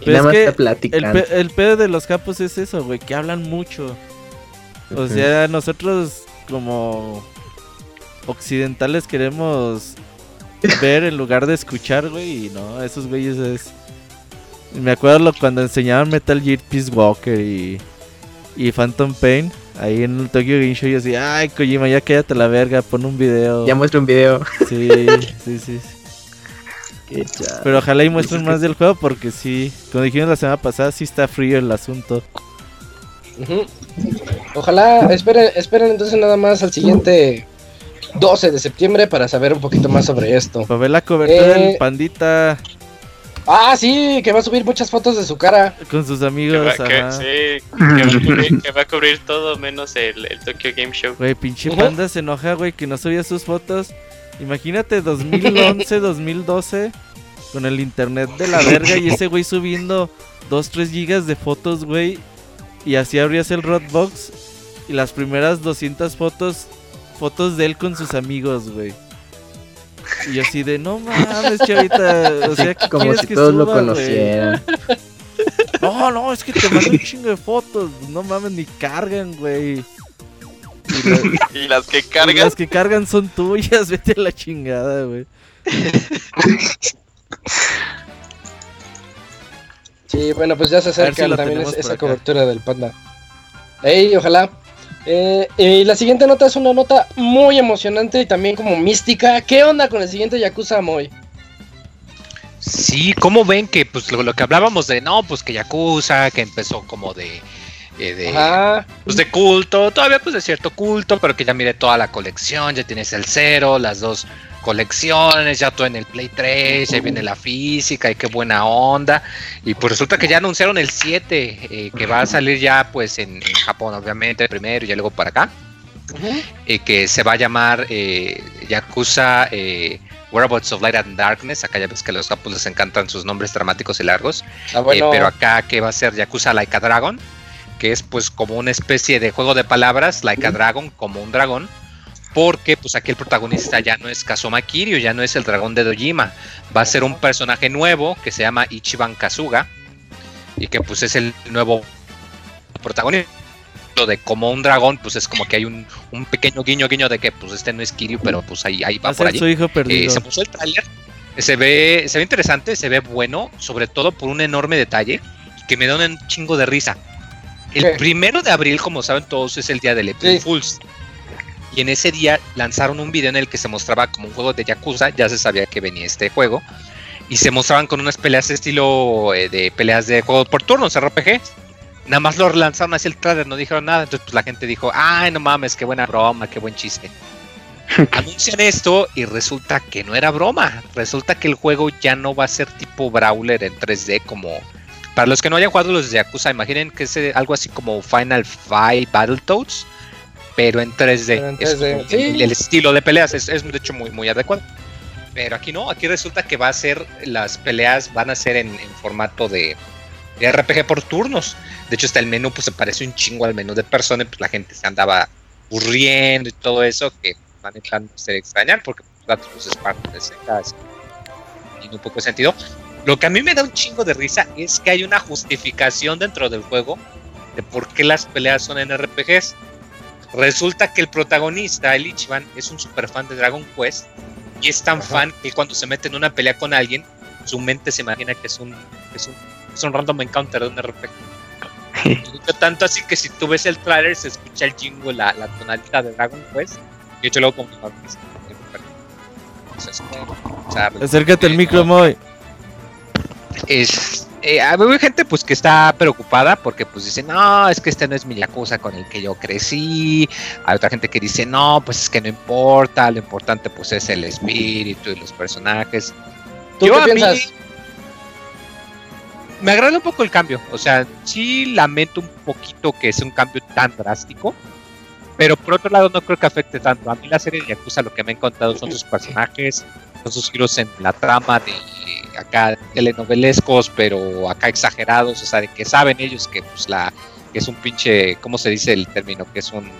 Y Pero nada es más que está el, platicando. pe- el pedo de los capos es eso, güey, que hablan mucho. O sea, nosotros como occidentales queremos ver en lugar de escuchar, güey, y no, esos güeyes es... Me acuerdo cuando enseñaban Metal Gear Peace Walker y, y Phantom Pain, ahí en el Tokyo Game Show, yo decía, ay, Kojima, ya cállate la verga, pon un video. Ya muestra un video. Sí, sí, sí. sí. Qué. Pero ojalá y muestren más del juego porque sí, como dijimos la semana pasada, sí está frío el asunto. Ojalá, esperen, esperen entonces nada más al siguiente 12 de septiembre para saber un poquito más sobre esto. Para ver la cobertura Eh. del pandita Ah, sí, que va a subir muchas fotos de su cara. con sus Que amigos. va, que, ajá. sí, que va a cubrir, que va a cubrir todo menos el, el Tokyo Game Show. Güey, pinche panda se enoja, güey, que no subía sus fotos. Imagínate 2011, 2012, con el internet de la verga y ese güey subiendo 2, 3 gigas de fotos, güey. Y así abrías el Rodbox y las primeras 200 fotos, fotos de él con sus amigos, güey. Y así de, no mames, chavita. O sea, ¿qué Como quieres si que todos lo suba, güey? conocieran. No, no, es que te mando un chingo de fotos. No mames, ni cargan, güey. Y la- Y las que y cargan. Las que cargan son tuyas, vete a la chingada, güey. Sí, bueno, pues ya se si acerca lo también esa acá. cobertura del panda. Ey, ojalá. Eh, la siguiente nota es una nota muy emocionante y también como mística. ¿Qué onda con el siguiente Yakuza Moy? Sí, ¿cómo ven que pues lo, lo que hablábamos de no, pues que Yakuza, que empezó como de eh, de, pues de culto, todavía pues de cierto culto, pero que ya mire toda la colección, ya tienes el cero, las dos colecciones, ya todo en el Play 3, ahí viene la física y qué buena onda. Y pues resulta que ya anunciaron el 7, eh, que va a salir ya pues en, en Japón, obviamente, primero y ya luego para acá. eh, que se va a llamar eh, Yakuza eh, Whereabouts of Light and Darkness. Acá ya ves que a los japos les encantan sus nombres dramáticos y largos. Ah, Eh, bueno, pero acá que va a ser Yakuza Like a Dragon, que es pues como una especie de juego de palabras, Like a Dragon, como un dragón, porque pues aquí el protagonista ya no es Kazuma Kiryu, ya no es el dragón de Dojima, va a ser un personaje nuevo que se llama Ichiban Kazuga y que pues es el nuevo protagonista. Lo de como un dragón, pues es como que hay un, un pequeño guiño guiño de que pues este no es Kiryu, pero pues ahí, ahí Va por ser allí. su hijo Eh, perdido. se puso el tráiler. Se ve, se ve interesante, se ve bueno, sobre todo por un enorme detalle que me da un chingo de risa. El ¿Qué? primero de abril, como saben todos, es el día del April Sí. Fools. Y en ese día lanzaron un video en el que se mostraba como un juego de Yakuza, ya se sabía que venía este juego. Y se mostraban con unas peleas de estilo eh, de peleas de juego por turnos, RPG. Nada más lo lanzaron así el trailer, no dijeron nada. Entonces pues, la gente dijo, ay no mames, qué buena broma, qué buen chiste. Anuncian esto y resulta que no era broma. Resulta que el juego ya no va a ser tipo Brawler en 3D como... Para los que no hayan jugado los de Yakuza, imaginen que es eh, algo así como Final Fight Battletoads, pero en 3D. Pero en Es 3D, como sí. el, estilo de peleas es, es de hecho muy, muy adecuado. Pero aquí no, aquí resulta que va a ser, las peleas van a ser en, en formato de, de RPG por turnos. De hecho, hasta el menú pues se parece un chingo al menú de persona, y, pues la gente se andaba aburriendo y todo eso, que van a ser extrañar, porque pues, pues, es parte de Sega, así, tiene un poco de sentido. Lo que a mí me da un chingo de risa es que hay una justificación dentro del juego de por qué las peleas son en RPGs. Resulta que el protagonista, el Ichiban, es un super fan de Dragon Quest y es tan Ajá. fan que cuando se mete en una pelea con alguien, su mente se imagina que es un, que es un, es un random encounter de un RPG. Tanto así que si tú ves el trailer se escucha el jingle, la, la tonalidad de Dragon Quest. Y hecho luego como Acércate al micro, Moy. es eh, hay gente pues que está preocupada porque pues dice no es que este no es mi yakuza con el que yo crecí hay otra gente que dice no pues es que no importa lo importante pues es el espíritu y los personajes ¿Tú Yo qué a mí piensas? me agrada un poco el cambio o sea sí lamento un poquito que sea un cambio tan drástico pero por otro lado no creo que afecte tanto. A mí la serie de yakuza lo que me ha encontrado son sus personajes son sus giros en la trama de acá telenovelescos, pero acá exagerados, o sea, de que saben ellos que pues la que es un pinche, ¿cómo se dice el término? Que es un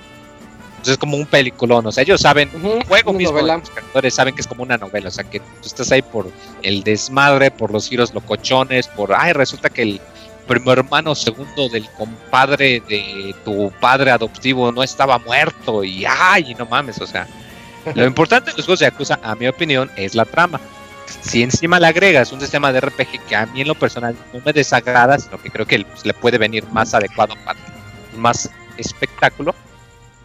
pues, es como un peliculón, o sea, ellos saben, el juego mismo, novela. los creadores saben que es como una novela, o sea, que tú estás ahí por el desmadre, por los giros locochones, por, ay, resulta que el primo hermano segundo del compadre de tu padre adoptivo no estaba muerto y ay, no mames, o sea, lo importante de los juegos de Yakuza, a mi opinión, es la trama. Si encima le agregas un sistema de RPG que a mí en lo personal no me desagrada, sino que creo que pues, le puede venir más adecuado para más espectáculo,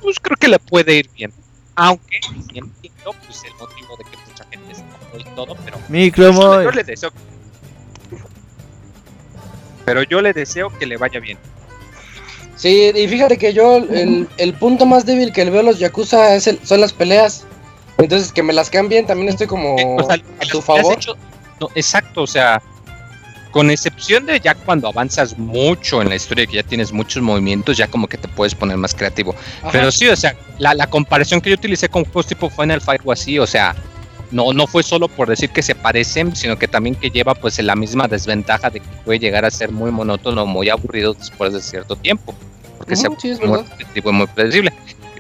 pues creo que le puede ir bien. Aunque entiendo pues, el motivo de que mucha gente se y todo, pero Micro, yo le deseo. Pero yo le deseo que le vaya bien. Sí, y fíjate que yo el, el punto más débil que le veo a los Yakuza es el- son las peleas. Entonces que me las cambien también estoy como Eh, o sea, a tu favor. hecho- no, exacto, o sea, con excepción de ya cuando avanzas mucho en la historia, que ya tienes muchos movimientos, ya como que te puedes poner más creativo. Ajá. Pero sí, o sea, la, la comparación que yo utilicé con juegos tipo Final Fight o así, o sea, no, no fue solo por decir que se parecen, sino que también que lleva pues la misma desventaja de que puede llegar a ser muy monótono, muy aburrido después de cierto tiempo. Porque Ujú, se sí, es muy muy predecible.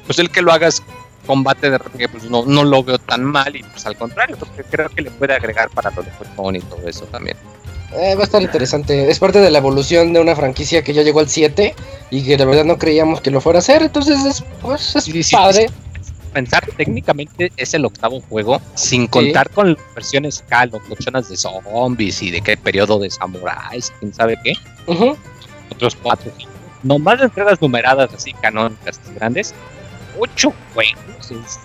Pues el que lo hagas combate de RPG, pues no, no lo veo tan mal y pues al contrario, porque creo que le puede agregar para lo de Pokémon y todo eso también. Eh, va a estar interesante. Es parte de la evolución de una franquicia que ya llegó al 7 y que de verdad no creíamos que lo fuera a hacer. Entonces es, pues, es Sí, sí, padre. Pensar técnicamente es el octavo juego, sin contar con las versiones K, locochonas de zombies y de qué periodo de samuráis, quién sabe qué. Otros cuatro. Nomás de entregas numeradas así canónicas grandes, ocho juegos. es-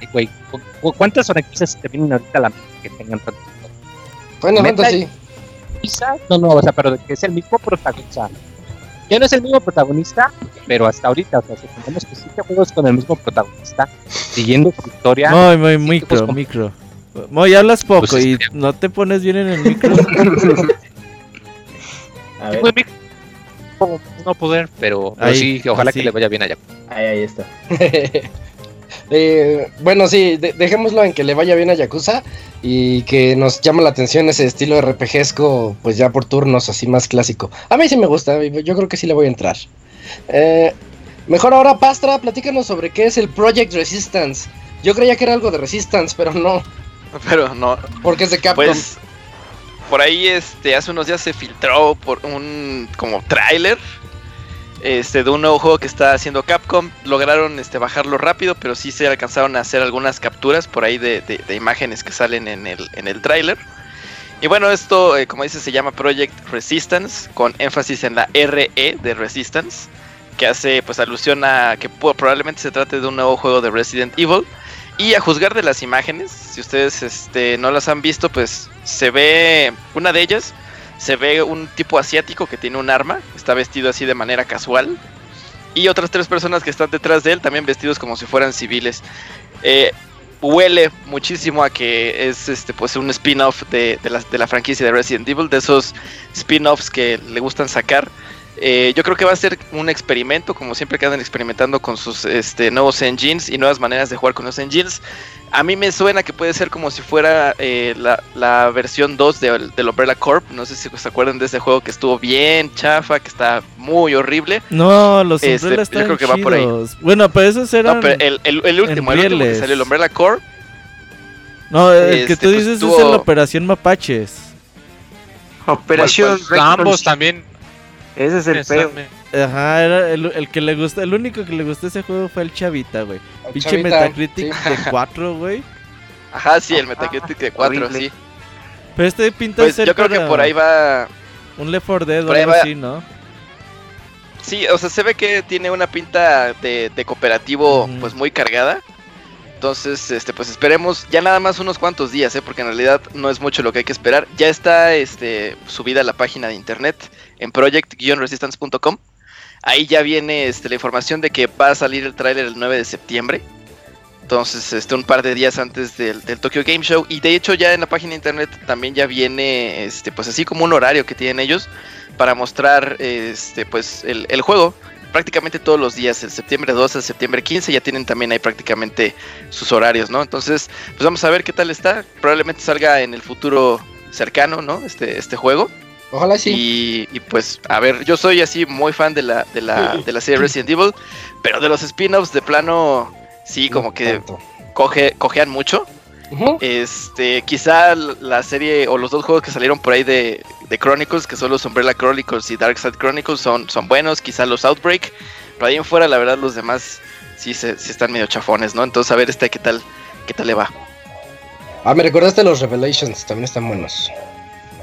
eh, güey, ¿cu- cu- ¿cuántas franquicias te vienen ahorita a la mente que tengan? Final Metal- Fantasy. Quizá, no, no, o sea, pero que es el mismo protagonista. ya no es el mismo protagonista, pero hasta ahorita, o sea, supongamos que siete juegos con el mismo protagonista, siguiendo su historia. Muy, muy, micro, como- micro. Moy, hablas poco Pues, y este- no te pones bien en el micro. A ver, no poder, pero, pero Ahí, sí, ojalá así. que le vaya bien allá. ahí, ahí está. Eh, bueno, sí, de- dejémoslo en que le vaya bien a Yakuza y que nos llama la atención ese estilo RPGesco, pues ya por turnos, así más clásico. A mí sí me gusta, yo creo que sí le voy a entrar. Eh, mejor ahora, Pastra, platícanos sobre qué es el Project Resistance. Yo creía que era algo de Resistance, pero no, Pero no, porque es de Capcom. Pues por ahí este hace unos días se filtró por un como tráiler este de un nuevo juego que está haciendo Capcom. Lograron este bajarlo rápido, pero sí se alcanzaron a hacer algunas capturas por ahí de, imágenes que salen en el, en el tráiler. Y bueno, esto, eh, como dice, se llama Project Resistance, con énfasis en la RE de Resistance, que hace pues alusión a que probablemente se trate de un nuevo juego de Resident Evil. Y a juzgar de las imágenes, si ustedes este, no las han visto, pues se ve una de ellas, se ve un tipo asiático que tiene un arma, está vestido así de manera casual. Y otras tres personas que están detrás de él también vestidos como si fueran civiles. Eh, huele muchísimo a que es este pues un spin-off de, de la, de la franquicia de Resident Evil, de esos spin-offs que le gustan sacar. Eh, yo creo que va a ser un experimento, como siempre que andan experimentando con sus este, nuevos engines y nuevas maneras de jugar con los engines. A mí me suena que puede ser como si fuera eh, la, la versión 2 de, del Umbrella Corp. No sé si se acuerdan de ese juego que estuvo bien chafa, que está muy horrible. No, los Este, Umbrella yo están creo que va por ahí. Bueno, pero esos eran... No, pero el, el- el último, el último que salió, el Umbrella Corp, No, el que este, tú pues, dices es el Operación Mapaches. Operación ¿Cuál, Ambos Reckless. también. Ese es el feo. Ajá, era el, el que le gustó, el único que le gustó ese juego fue el Chavita, güey. Pinche Chavita, Metacritic sí. de 4, güey. ajá, sí, el Metacritic de 4, horrible. sí. Pero este pinta Pues ser yo creo que por ahí va, un Left 4 Dead o algo va- así, ¿no? Sí, o sea, se ve que tiene una pinta de, de cooperativo pues muy cargada. Entonces, este, pues esperemos ya nada más unos cuantos días, ¿eh? porque en realidad no es mucho lo que hay que esperar. Ya está este, subida la página de internet en project-resistance.com. Ahí ya viene este, la información de que va a salir el tráiler el 9 de septiembre. Entonces, este, un par de días antes del, del Tokyo Game Show. Y de hecho ya en la página de internet también ya viene, este, pues así como un horario que tienen ellos para mostrar este pues el juego prácticamente todos los días, el septiembre 12 al septiembre 15 ya tienen también ahí prácticamente sus horarios, ¿no? Entonces, pues vamos a ver qué tal está. Probablemente salga en el futuro cercano, ¿no? Este, este juego. Ojalá sí. Y, y, pues, a ver, yo soy así muy fan de la, de la, de la serie Resident Evil, pero de los spin-offs de plano, sí, como No que tanto. coge, cojean mucho. Este, quizá la serie o los dos juegos que salieron por ahí de, de Chronicles, que son los Umbrella Chronicles y Dark Side Chronicles, son, son buenos. Quizá los Outbreak, pero ahí en fuera, la verdad, los demás sí, se, sí están medio chafones, ¿no? Entonces, a ver este qué tal, qué tal le va. Ah, me recordaste los Revelations, también están buenos.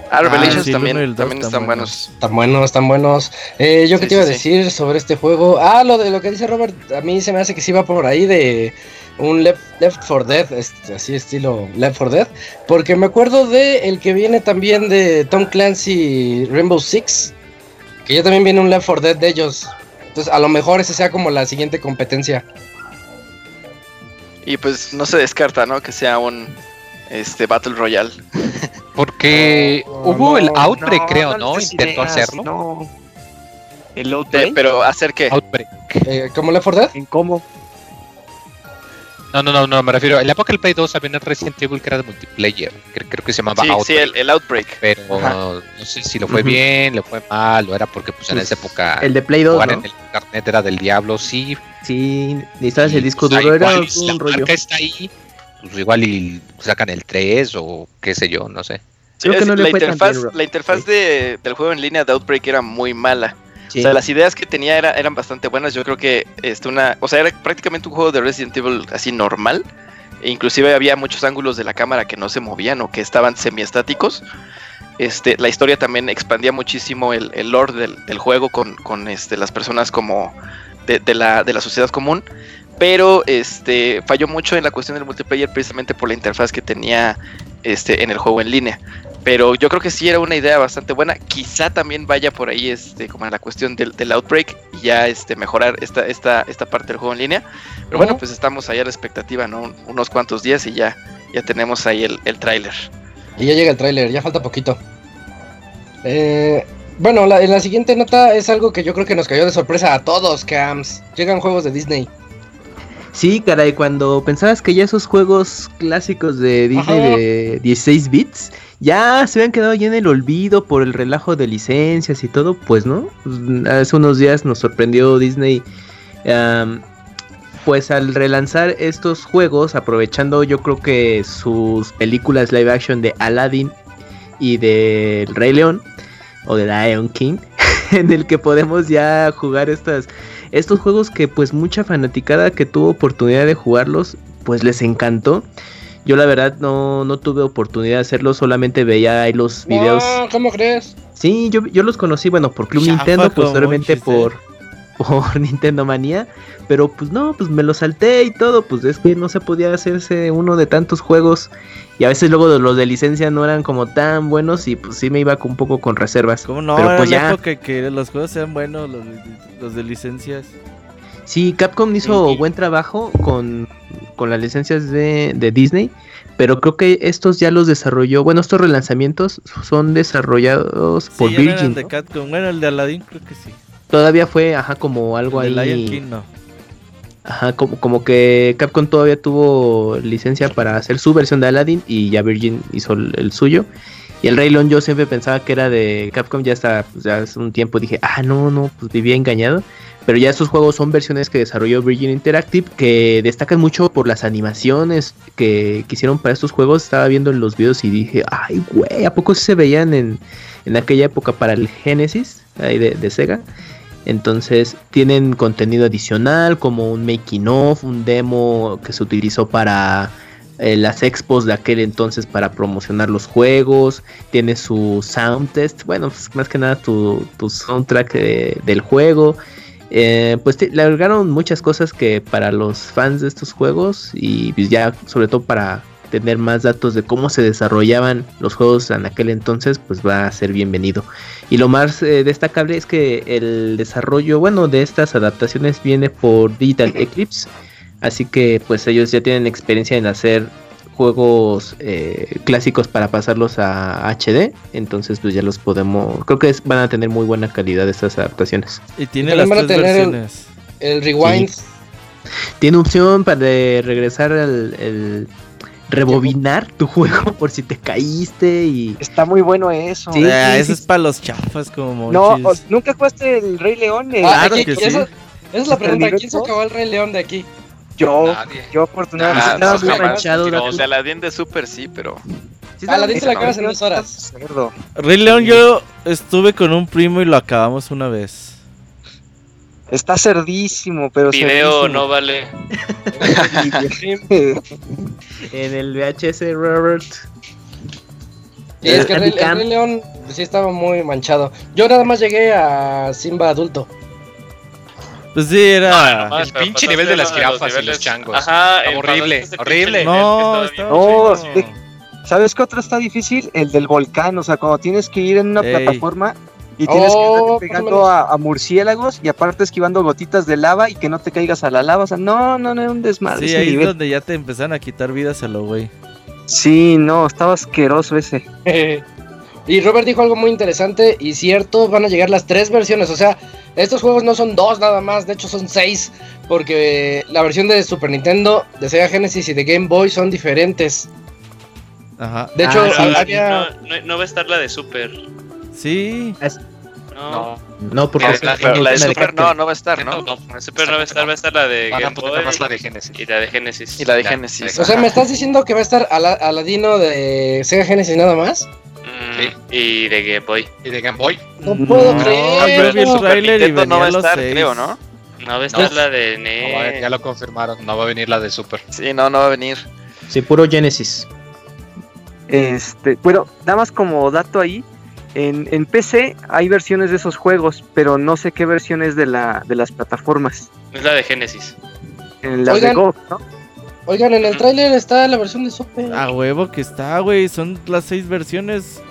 Ah, Revelations sí, y también, también están están buenos. Están buenos, están buenos. Eh, yo Sí, qué te iba a decir sobre este juego. Ah, lo de lo que dice Robert, a mí se me hace que sí va por ahí de un Left, Left 4 Dead, este, así estilo Left 4 Dead, porque me acuerdo de el que viene también de Tom Clancy Rainbow Six, que ya también viene un Left 4 Dead de ellos. Entonces, a lo mejor ese sea como la siguiente competencia. Y pues no se descarta, ¿no? Que sea un este Battle Royale. Porque hubo el no, Outbreak, creo, no Intentó ideas, hacerlo. No. ¿El Outbreak? pero hacer qué? Outbreak. Eh, ¿Cómo Left 4 Dead? ¿En cómo? No, no, no, no, me refiero. En la época del Play 2 había un Resident Evil que era de multiplayer. Creo, creo que se llamaba Sí, Outbreak. sí, el, el Outbreak. Pero Ajá. no sé si lo fue Ujú. bien, le fue mal, o era porque pues en Pues, esa época El de Play 2, jugar ¿no? en el internet era del diablo, sí. Sí, necesitabas el disco pues, duro, era igual, si la un rollo. marca está ahí, pues igual y sacan el 3 o qué sé yo, no sé. Creo que no le la fue tan interfaz, bien, la interfaz de, del juego en línea de Outbreak era muy mala. O sea, las ideas que tenía era- eran bastante buenas. Yo creo que este una, o sea, era prácticamente un juego de Resident Evil así normal. E inclusive había muchos ángulos de la cámara que no se movían o que estaban semiestáticos. Este, la historia también expandía muchísimo el, el lore del, del juego con, con este, las personas como de, de la, de la sociedad común. Pero este, falló mucho en la cuestión del multiplayer precisamente por la interfaz que tenía este, en el juego en línea. Pero yo creo que sí era una idea bastante buena. Quizá también vaya por ahí este, como en la cuestión del, del Outbreak y ya este, mejorar esta, esta, esta parte del juego en línea. Pero bueno, pues estamos ahí a la expectativa, ¿no? Unos cuantos días y ya, ya tenemos ahí el, el tráiler. Y ya llega el tráiler, ya falta poquito. Eh, bueno, la, en la siguiente nota es algo que yo creo que nos cayó de sorpresa a todos, Cams. Llegan juegos de Disney. Sí, caray, cuando pensabas que ya esos juegos clásicos de Disney Ajá. de 16 bits ya se habían quedado ya en el olvido por el relajo de licencias y todo, pues no. Pues, hace unos días nos sorprendió Disney, pues al relanzar estos juegos, aprovechando yo creo que sus películas live action de Aladdin y de El Rey León o de Lion King, en el que podemos ya jugar estas estos juegos que pues mucha fanaticada que tuvo oportunidad de jugarlos pues les encantó. Yo la verdad no, no tuve oportunidad de hacerlo, solamente veía ahí los videos. No, ¿cómo crees? Sí, yo, yo los conocí, bueno, por Club Chafa Nintendo, posteriormente por, por Nintendo Manía. Pero pues no, pues me lo salté y todo, pues es que no se podía hacerse uno de tantos juegos. Y a veces luego los de licencia no eran como tan buenos y pues sí me iba con- un poco con reservas. ¿Cómo no? Pero pues ya. época que los juegos sean buenos, los, de- los de licencias. Sí, Capcom hizo Sí. buen trabajo con, con las licencias de, de Disney, pero creo que estos ya los desarrolló, bueno, estos relanzamientos son desarrollados por ya no Virgin. de ¿no? Capcom. Bueno, el de Aladdin creo que sí. Todavía fue, ajá, como algo el de ahí. Lion King no. Ajá, como, como que Capcom todavía tuvo licencia para hacer su versión de Aladdin y ya Virgin hizo el, el suyo. Y el Rey León yo siempre pensaba que era de Capcom, ya hasta pues, ya hace un tiempo dije, ah, no, no, pues vivía engañado. Pero ya estos juegos son versiones que desarrolló Virgin Interactive que destacan mucho por las animaciones que, que hicieron para estos juegos. Estaba viendo en los videos y dije, ay, güey, ¿a poco se veían en, en aquella época para el Genesis ahí de, de Sega? Entonces tienen contenido adicional como un making of, un demo que se utilizó para eh, las expos de aquel entonces para promocionar los juegos. Tiene su sound test, bueno, pues, más que nada tu, tu soundtrack de- del juego. Eh, pues le agregaron muchas cosas que para los fans de estos juegos y pues ya sobre todo para tener más datos de cómo se desarrollaban los juegos en aquel entonces, pues va a ser bienvenido. Y lo más eh, destacable es que el desarrollo, bueno, de estas adaptaciones viene por Digital Eclipse, así que pues ellos ya tienen experiencia en hacer juegos eh, clásicos para pasarlos a HD, entonces pues ya los podemos, creo que es- van a tener muy buena calidad estas adaptaciones. Y tiene las tres tener el- versiones. El rewind. Tiene opción para de regresar al el rebobinar tu juego por si te caíste y Está muy bueno eso. Sí, Ah, sí, eso sí. es para los chafas como No, ¿nunca jugaste el Rey León? Ah, Claro aquí- que sí. esa, esa es la pregunta. ¿Quién se acabó el Rey León de aquí? Yo, Nadie. yo afortunadamente Ah, estaba no, muy jamás. manchado, No, o sea, la de Super sí, pero Sí, la está- dice la acabas en dos horas. cerdo. Rey León yo estuve con un primo y lo acabamos una vez. Está cerdísimo, pero Video no vale. cerdísimo. en el VHS Robert. Y es que el Rey. Rey León sí estaba muy manchado. Yo nada más llegué a Simba adulto. Pues sí, era. el pinche nivel de las jirafas y los changos. Ajá, horrible, horrible. No, No. ¿Sabes qué otro está difícil? El del volcán, o sea, cuando tienes que ir en una Ey. plataforma y tienes Oh, que más estar o pegando a, a murciélagos y aparte esquivando gotitas de lava y que no te caigas a la lava, o sea, no, no, no, es un desmadre. Sí, ahí es donde ya te empezaron a quitar vidas a lo güey. Sí, no, estaba asqueroso ese. y Robert dijo algo muy interesante y cierto, van a llegar las tres versiones. O sea, estos juegos no son dos nada más, de hecho son seis. Porque la versión de Super Nintendo, de Sega Genesis y de Game Boy son diferentes. Ajá. De hecho, Ah, había... no, no- no va a estar la de Super. Sí. No. No, No, porque No, es la- la de Super no, no va a estar, no, ¿no? no, En Super no va a estar, va a estar la de Van a Game Boy más la de Genesis. y la de Genesis. Y la de Genesis. O sea. ¿me estás diciendo que va a estar Ala- Aladino de Sega Genesis nada más? Mm, Sí. Y de Game Boy. Y de Game Boy. No puedo No, creer. yo vi el no. trailer y Nintendo no va a estar, seis. creo, ¿no? No va a estar No. la de No NES. ya lo confirmaron, no va a venir la de Super. Sí, no, no va a venir. Sí, puro Genesis. Este, bueno, nada más como dato ahí, en, en PC hay versiones de esos juegos, pero no sé qué versiones de la de las plataformas. Es la de Genesis. En Oigan. de Go, ¿no? Oigan, en el tráiler está la versión de Super. A huevo que está, güey. Son las seis versiones.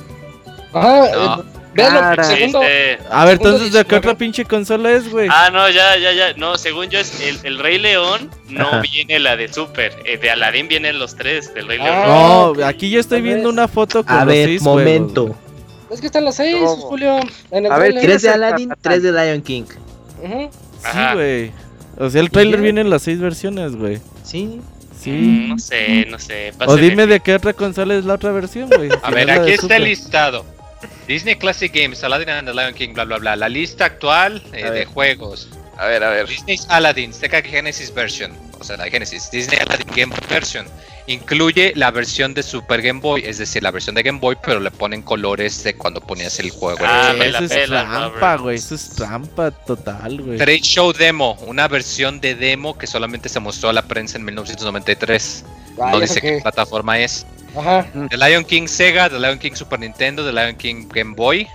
Ajá, No. eh, véanlo, Cara. segundo. Este, A ver, entonces, ¿de qué 19. otra pinche consola es, güey? Ah, no, ya, ya, ya. No, según yo, es el, el Rey León no Ajá. viene la de Super. eh, de Aladdin vienen los tres. Del Rey Ah, León. No, ok. aquí yo estoy viendo una foto con A los ver, seis momento. juegos, Es que están las seis, ¿Cómo? Julio. En el A ver, trailer. Tres de Aladdin, tres de Lion King. Ajá. Sí, güey. O sea, el trailer viene en las seis versiones, güey. Sí. Sí. No sé, no sé. O dime de qué otra consola es la otra versión, güey. A Si ver, no aquí está el listado. Disney Classic Games, Aladdin and the Lion King, bla bla bla. La lista actual eh, de juegos. A ver, a ver. Disney's Aladdin, Sega Genesis version, o sea, la Genesis, Disney Aladdin Game Boy version. Incluye la versión de Super Game Boy, es decir, la versión de Game Boy, pero le ponen colores de cuando ponías el juego. Ah, me la Eso es pela, trampa, güey. Eso es trampa total, güey. Trade Show Demo, una versión de demo que solamente se mostró a la prensa en 1993. Ay, no ¿eso dice qué qué? plataforma es. Ajá. The Lion King Sega, The Lion King Super Nintendo, The Lion King Game Boy.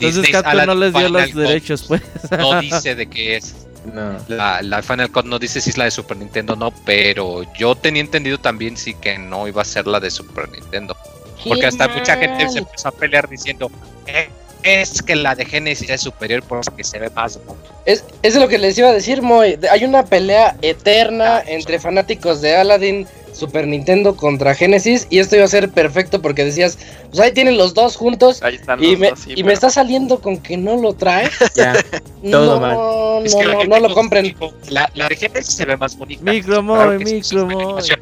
Entonces Capcom no les dio Final los Cut derechos, pues. No dice de qué es. No. La, la Final Cut no dice si es la de Super Nintendo o no, pero yo tenía entendido también sí que no iba a ser la de Super Nintendo. Porque hasta mucha gente se empezó a pelear diciendo "Eh, es que la de Genesis es superior porque se ve más. ¿no?". Es, es lo que les iba a decir, Moy. Hay una pelea eterna entre fanáticos de Aladdin, Super Nintendo contra Genesis. Y esto iba a ser perfecto porque decías, pues ahí tienen los dos juntos. Ahí están Y, los me, dos, sí, y me pero- está saliendo con que no lo trae. Ya. no, mal. no, Es que la no, no lo compren. La, la de Genesis se ve más bonita. Micromoy, Claro sí.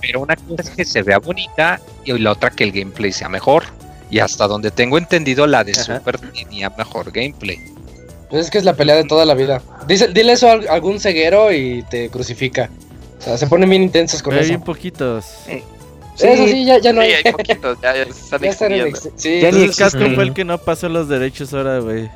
Pero una cosa es que se vea bonita y la otra que el gameplay sea mejor. Y hasta donde tengo entendido, la de Ajá. Super tenía mejor gameplay. Pues es que es la pelea de toda la vida. Dice, dile eso a al- algún ceguero y te crucifica. O sea, se ponen bien intensos con Pero hay eso. bien poquitos. Eso sí, ya, ya no Sí, hay. hay poquitos, ya, ya están Ya están extinguiendo. ex- sí, Ya ni Entonces Capcom fue el que no pasó los derechos ahora, güey.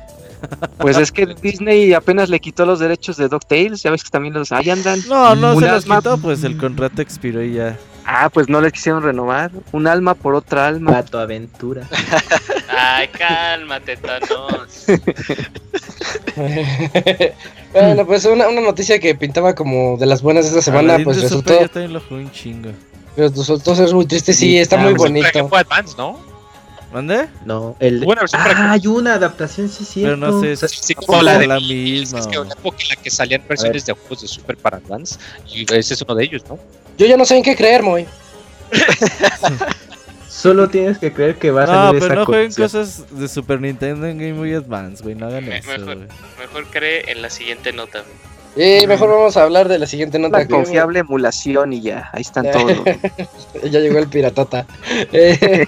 Pues es que Disney apenas le quitó los derechos de DuckTales, ya ves que también los ahí andan. No, no Un se los quitó, pues el contrato expiró y ya. Ah, pues no les quisieron renovar. Un alma por otra alma. Pato Aventura. Ay, cálmate, Thanos. bueno, pues una, una noticia que pintaba como de las buenas esta semana, pues de resultó, yo también lo jugué un chingo. resultó ser muy triste. Sí, Sí, está ah, muy pues, bonito. Boy Advance, ¿no? ¿Mande? No, el. Para Ah, hay una adaptación, sí, sí. Pero no sé, O sea, Sí, como la de la Es misma. que una época en la que salían versiones de juegos de Super para Advance y ese es uno de ellos, ¿no? Yo ya no sé en qué creer, Moy. Solo tienes que creer que va a No, salir pero esa no jueguen colección. cosas de Super Nintendo en Game Boy Advance, güey. No hagan Me- eso, mejor. güey. Mejor cree en la siguiente nota. Eh, mejor vamos a hablar de la siguiente nota. Una que- confiable emulación y ya. Ahí están todos. ya llegó el piratota. Eh,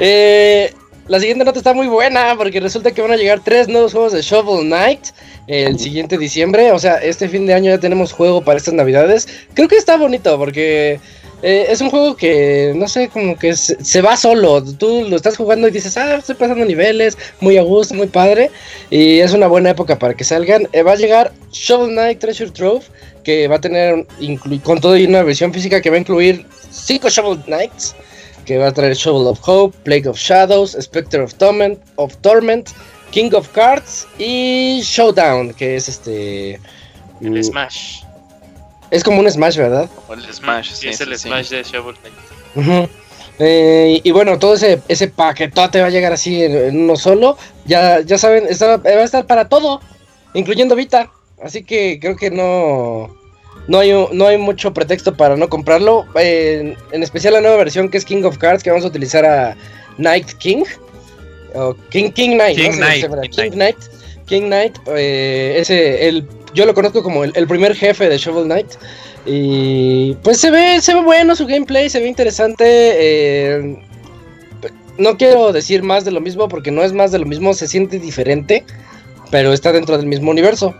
eh, la siguiente nota está muy buena porque resulta que van a llegar tres nuevos juegos de Shovel Knight el siguiente diciembre. O sea, este fin de año ya tenemos juego para estas navidades. Creo que está bonito porque eh, es un juego que, no sé, como que se, va solo. Tú lo estás jugando y dices, ah, estoy pasando niveles, muy a gusto, muy padre. Y es una buena época para que salgan. Eh, va a llegar Shovel Knight Treasure Trove que va a tener con todo y una versión física que va a incluir cinco Shovel Knights, que va a traer Shovel of Hope, Plague of Shadows, Spectre of Torment, of Torment, King of Cards y Showdown, que es este El Smash. Es como un Smash, ¿verdad? O el Smash, Sí, sí, es sí, el sí. Smash de Shovel Knight. Eh, y bueno, todo ese, ese paquetote va a llegar así en, en uno solo. Ya, ya saben, está- va a estar para todo, incluyendo Vita. Así que creo que no, no, hay, un- no hay mucho pretexto para no comprarlo. Eh, en, en especial la nueva versión que es King of Cards, que vamos a utilizar a Night King. O King, King Knight. King ¿no? Knight, se llama King King Knight. King Knight. eh, ese, el, yo lo conozco como el, primer jefe de Shovel Knight. Y pues se ve, se ve bueno su gameplay, se ve interesante. eh, no quiero decir más de lo mismo porque no es más de lo mismo, se siente diferente, pero está dentro del mismo universo.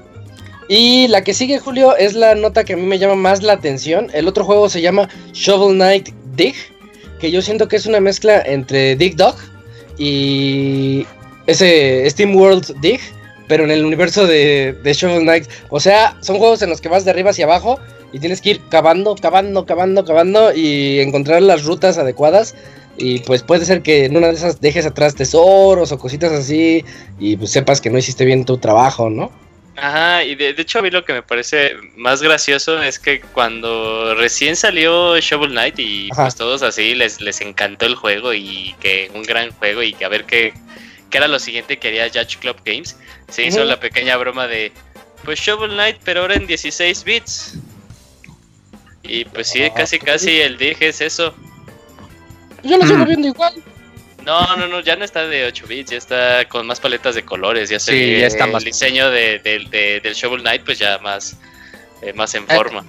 Y la que sigue, Julio, es la nota que a mí me llama más la atención. El otro juego se llama Shovel Knight Dig, que yo siento que es una mezcla entre Dig Dog y ese Steam World Dig, pero en el universo de, de Shovel Knight. O sea, son juegos en los que vas de arriba hacia abajo y tienes que ir cavando, cavando, cavando, cavando y encontrar las rutas adecuadas. Y pues puede ser que en una de esas dejes atrás tesoros o cositas así y pues sepas que no hiciste bien tu trabajo, ¿no? Ajá, y de, de hecho a mí lo que me parece más gracioso es que cuando recién salió Shovel Knight y Ajá. pues todos así les, les encantó el juego y que un gran juego y que a ver qué, qué era lo siguiente que haría Judge Club Games, se hizo la pequeña broma de pues Shovel Knight pero ahora en 16 bits. Y pues sí, Ah, casi casi el dije es eso. Yo lo sigo Mm. viendo igual. No, no, no, ya no está de 8 bits, ya está con más paletas de colores, ya se Sí, ve ya está el más- diseño de, de- de- del Shovel Knight pues ya más, eh, más en forma.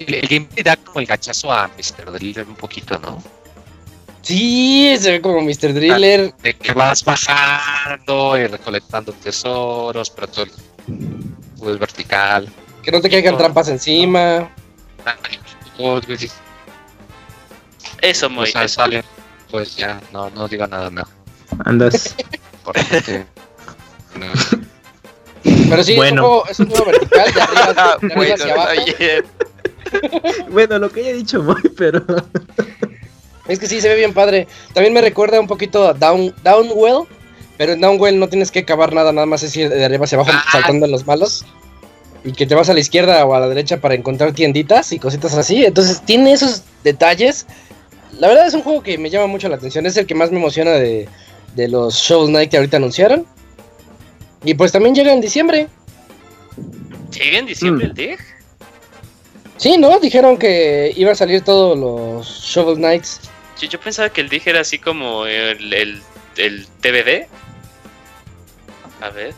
El, el gameplay da como el gachazo a Mr. Driller un poquito, ¿no? Sí, se ve como Mr. Driller. De que vas bajando y recolectando tesoros, pero todo, todo es vertical. Que no te caigan trampas encima. Eso, muy O sea, sale, pues ya, no, no digo nada mejor. Andas. No. Pero sí, Bueno. es, un juego, es un juego vertical de arriba, de arriba bueno, hacia abajo. bueno, lo que haya dicho muy, pero. Es que sí, se ve bien padre. También me recuerda un poquito a Down, Downwell. Pero en Downwell no tienes que cavar nada, nada más es ir de arriba hacia abajo Ah. saltando en los malos. Y que te vas a la izquierda o a la derecha para encontrar tienditas y cositas así. Entonces tiene esos detalles. La verdad es un juego que me llama mucho la atención. Es el que más me emociona de, de los Shovel Knight que ahorita anunciaron. Y pues también llega en diciembre. ¿Sigue en diciembre Mm. el DIG? Sí, ¿no? Dijeron que iba a salir todos los Shovel Knights. Yo, yo pensaba que el DIG era así como el, el, el TBD. A ver.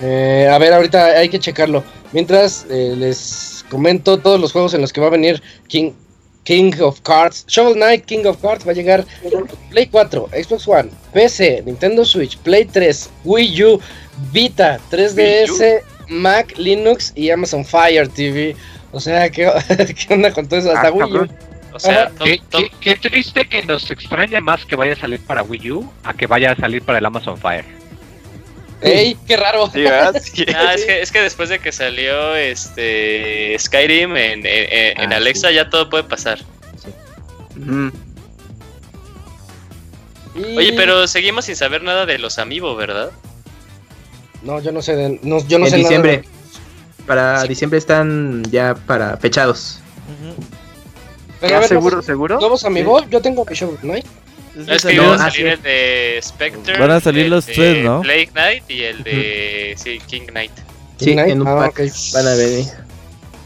Eh, a ver, ahorita hay que checarlo. Mientras eh, les comento todos los juegos en los que va a venir King, King of Cards. Shovel Knight King of Cards va a llegar Play 4, Xbox One, PC, Nintendo Switch, Play 3, Wii U, Vita, 3DS, Mac, Linux y Amazon Fire TV. O sea, ¿qué, qué onda con todo eso? Hasta Ah, Wii U. O sea, Qué, to- qué- qué triste que nos extraña más que vaya a salir para Wii U a que vaya a salir para el Amazon Fire. ¡Ey, qué raro! Sí, ¿verdad? Sí. Ah, es que, es que después de que salió este Skyrim en, en- en- en Ah, Alexa ya todo puede pasar. Y- Oye, pero seguimos sin saber nada de los Amiibo, ¿verdad? No, yo no sé, de- no, yo no en sé nada. diciembre. Para diciembre están ya para fechados. Ujú. Pero a ¿Ya ver, seguro, nuevos- seguro? Nuevos amigos, yo tengo mi Shovel Knight. No, es que No, a salir sí. el de Spectre. Van a salir el los de tres, ¿no? Plague Knight y el de sí, King Knight. Sí, Knight, en un ah, pack van a venir.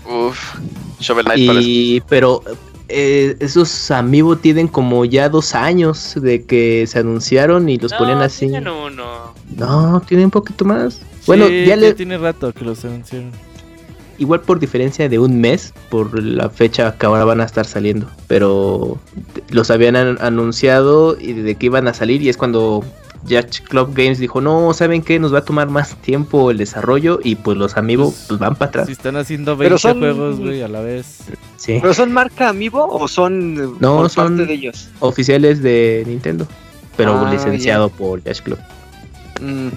Uf. Shovel Knight para Y, pero eh, esos amigos tienen como ya dos años de que se anunciaron y los no, ponían así. tienen uno. No, tienen un poquito más. Bueno, Sí, ya le, tiene rato que los anunciaron. Igual por diferencia de un mes, por la fecha que ahora van a estar saliendo. Pero los habían an- anunciado y de que iban a salir y es cuando Yacht Club Games dijo, no, ¿saben qué? Nos va a tomar más tiempo el desarrollo y pues los amigos Pues, pues, van para atrás. Si están haciendo 20 Pero son- juegos, güey, a la vez. Sí. ¿Pero son marca Amiibo o son eh, No, por son- parte de ellos? Oficiales de Nintendo, pero Ah, licenciado por Yacht Club. Mm.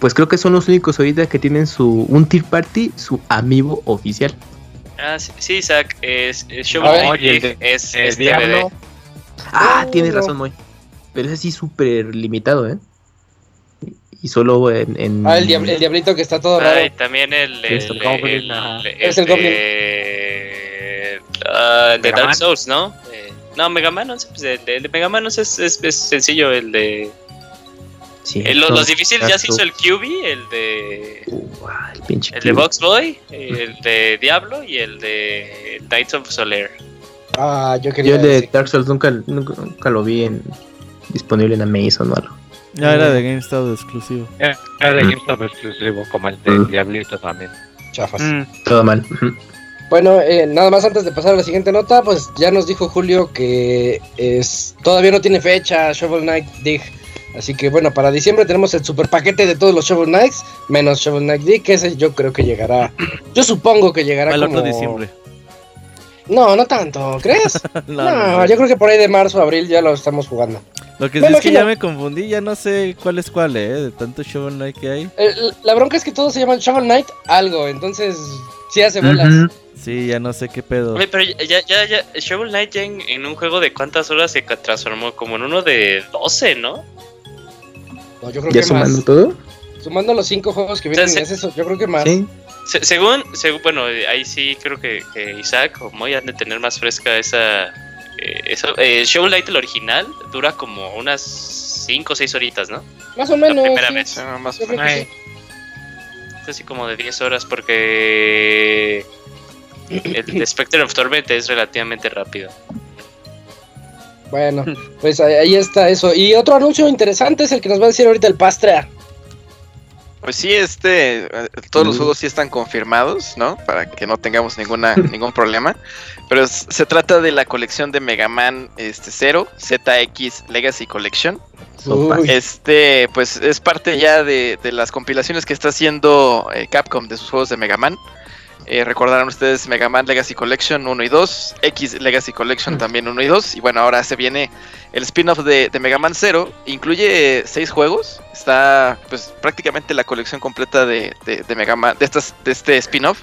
Pues creo que son los únicos ahorita que tienen su un tier party, su amigo oficial. Ah, sí, sí, Isaac, es, es. Shovel es, es Diablo. DVD. Ah, Oh. tienes razón, Moy. Pero ese sí súper limitado, ¿eh? Y solo en... en- Ah, el, diab- el diablito que está todo raro. Ah, y también el, el, Esto, el, el- Es el de- ah, el de Dark. Souls, ¿no? Eh, no, Mega Man 11, pues el, de- el de Mega Man 11 es, es, es sencillo, el de... Sí, el- los, difíciles ya se hizo el QB, el de... Uh, el pinche El de. Box Boy, el de Diablo y el de Knights of Soler. Ah, yo quería Yo el de decir. Dark Souls nunca, nunca, nunca lo vi en, disponible en Amazon o algo. Ya era de GameStop exclusivo. Era de GameStop exclusivo, como el de Mm. Diablito también. Chafas. Mm. Todo mal. Bueno, eh, nada más antes de pasar a la siguiente nota, pues ya nos dijo Julio que es todavía no tiene fecha Shovel Knight Dig. Así que bueno, para diciembre tenemos el super paquete de todos los Shovel Knights, menos Shovel Knight Dig, que ese yo creo que llegará. Yo supongo que llegará Al como... otro diciembre. No, no tanto, ¿crees? No, no, no, no. yo creo que por ahí de marzo, abril ya lo estamos jugando. Lo que sí es que ya me confundí, ya no sé cuál es cuál, eh, de tanto Shovel Knight que hay. Eh, la bronca es que todos se llaman Shovel Knight algo, entonces sí hace bolas. Sí, ya no sé qué pedo. Oye, pero ya, ya, ya, Shovel Knight ya en, en un juego de cuántas horas se transformó, como en uno de 12, ¿no? No, yo creo ¿Ya que sumando más. todo? Sumando los cinco juegos que vienen, O sea, es eso, yo creo que más. Sí. Se- según, según, bueno, ahí sí creo que, que Isaac o Moy han de tener más fresca esa. Eh, eso. Eh, Show Light, el original, dura como unas 5 o 6 horitas, ¿no? Más o menos. primera sí. vez. Sí, más o menos. sí. Es así como de 10 horas porque. El de Spectre of Torment es relativamente rápido. Bueno, pues ahí, está eso. Y otro anuncio interesante es el que nos va a decir ahorita el Pastrea. Pues sí, este, todos los juegos sí están confirmados, ¿no? Para que no tengamos ninguna ningún problema. Pero es- se trata de la colección de Mega Man este 0, ZX Legacy Collection. Uy. Este, pues es parte ya de, de las compilaciones que está haciendo eh, Capcom de sus juegos de Mega Man. Eh, recordarán ustedes Mega Man Legacy Collection 1 y 2, X Legacy Collection también 1 y 2, y bueno, ahora se viene el spin-off de, de Mega Man 0, incluye 6 juegos, está pues prácticamente la colección completa de, de, de Mega Man, de, estas, de este spin-off,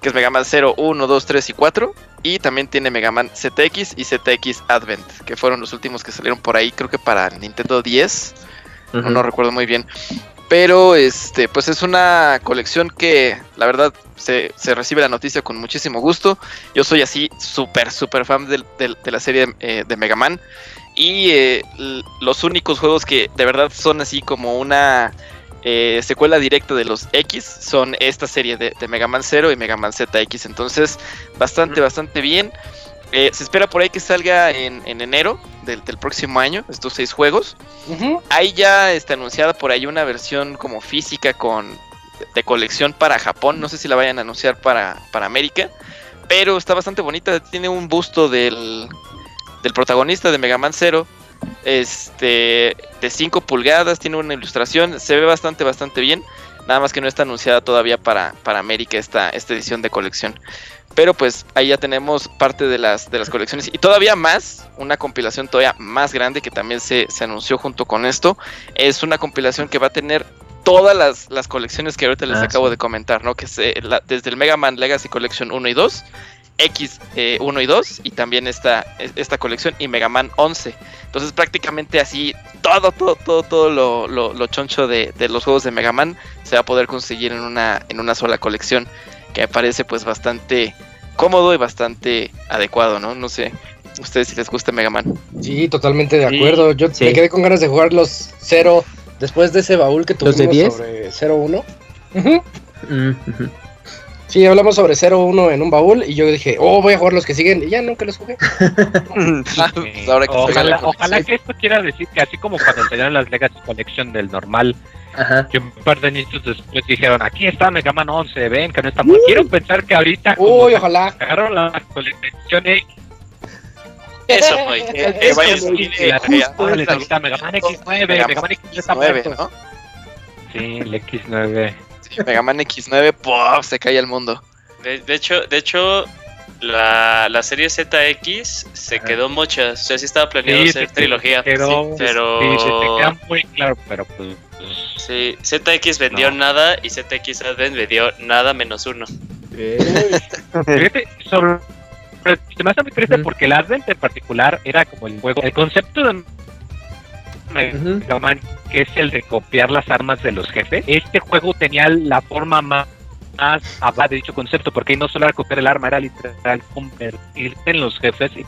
que es Mega Man 0, 1, 2, 3 y 4, y también tiene Mega Man ZX y ZX Advent, que fueron los últimos que salieron por ahí, creo que para Nintendo 10, no, no recuerdo muy bien. Pero este, pues es una colección que la verdad se, se recibe la noticia con muchísimo gusto. Yo soy así súper, súper fan del- de, la serie eh, de Mega Man. Y eh, los únicos juegos que de verdad son así como una eh, secuela directa de los X son esta serie de, de Mega Man 0 y Mega Man ZX. Entonces, bastante, bastante bien. Eh, se espera por ahí que salga en, en enero del, del próximo año, estos seis juegos. Ujú. Hay ya está anunciada por ahí una versión como física con de colección para Japón. No sé si la vayan a anunciar para, para América. Pero está bastante bonita. Tiene un busto del, del protagonista de Mega Man Zero. Este de 5 pulgadas. Tiene una ilustración. Se ve bastante, bastante bien. Nada más que no está anunciada todavía para, para América esta, esta edición de colección. Pero pues ahí ya tenemos parte de las, de las colecciones. Y todavía más, una compilación todavía más grande que también se, se anunció junto con esto. Es una compilación que va a tener todas las, las colecciones que ahorita les Ah, acabo sí. de comentar, ¿no? Que la- desde el Mega Man Legacy Collection 1 y 2, X eh, 1 y 2, y también esta, esta colección y Mega Man 11. Entonces prácticamente así todo, todo, todo, todo lo, lo, lo choncho de, de los juegos de Mega Man se va a poder conseguir en una, en una sola colección, que me parece pues bastante cómodo y bastante adecuado, ¿no? No sé, ustedes si les gusta Mega Man. Sí, totalmente de Sí, acuerdo. Yo sí. me quedé con ganas de jugar los 0 después de ese baúl que ¿Los de tuvimos 10? sobre 0-1. Ujú. Mm. Sí, hablamos sobre 0-1 en un baúl y yo dije, oh, voy a jugar los que siguen y ya nunca los jugué. Ah, pues ahora que ojalá que esto quiera decir que así como cuando salieron las Legacy Collection del normal, Ajá. que un par de añitos después dijeron, aquí está Mega Man 11, ven que no está muy... Quiero pensar que ahorita Uy, ojalá. agarraron la colección X, Eso, Moy. Que Eso, vaya a Moy. salir, y la justo ahora les está ahorita Mega Man X9, Mega Mega Man X9 está X9, muerto. ¿no? Sí, el X9. Sí, Mega Man X9, ¡puf! se cae el mundo. De, de hecho, de hecho la, la serie ZX se Ajá. quedó muchas. O sea, sí estaba planeado Sí, hacer se trilogía. quedó- sí, pero. Sí, se te queda muy claro, pero pues... Sí, ZX vendió No. nada y ZX Advent vendió nada menos uno. Fíjate, sobre, se me hace muy triste porque el Advent en particular era como el juego, el concepto de Mega Man, que es el de copiar las armas de los jefes. Este juego tenía la forma más más de dicho concepto, porque ahí no solo era copiar el arma, era literal convertirte en los jefes y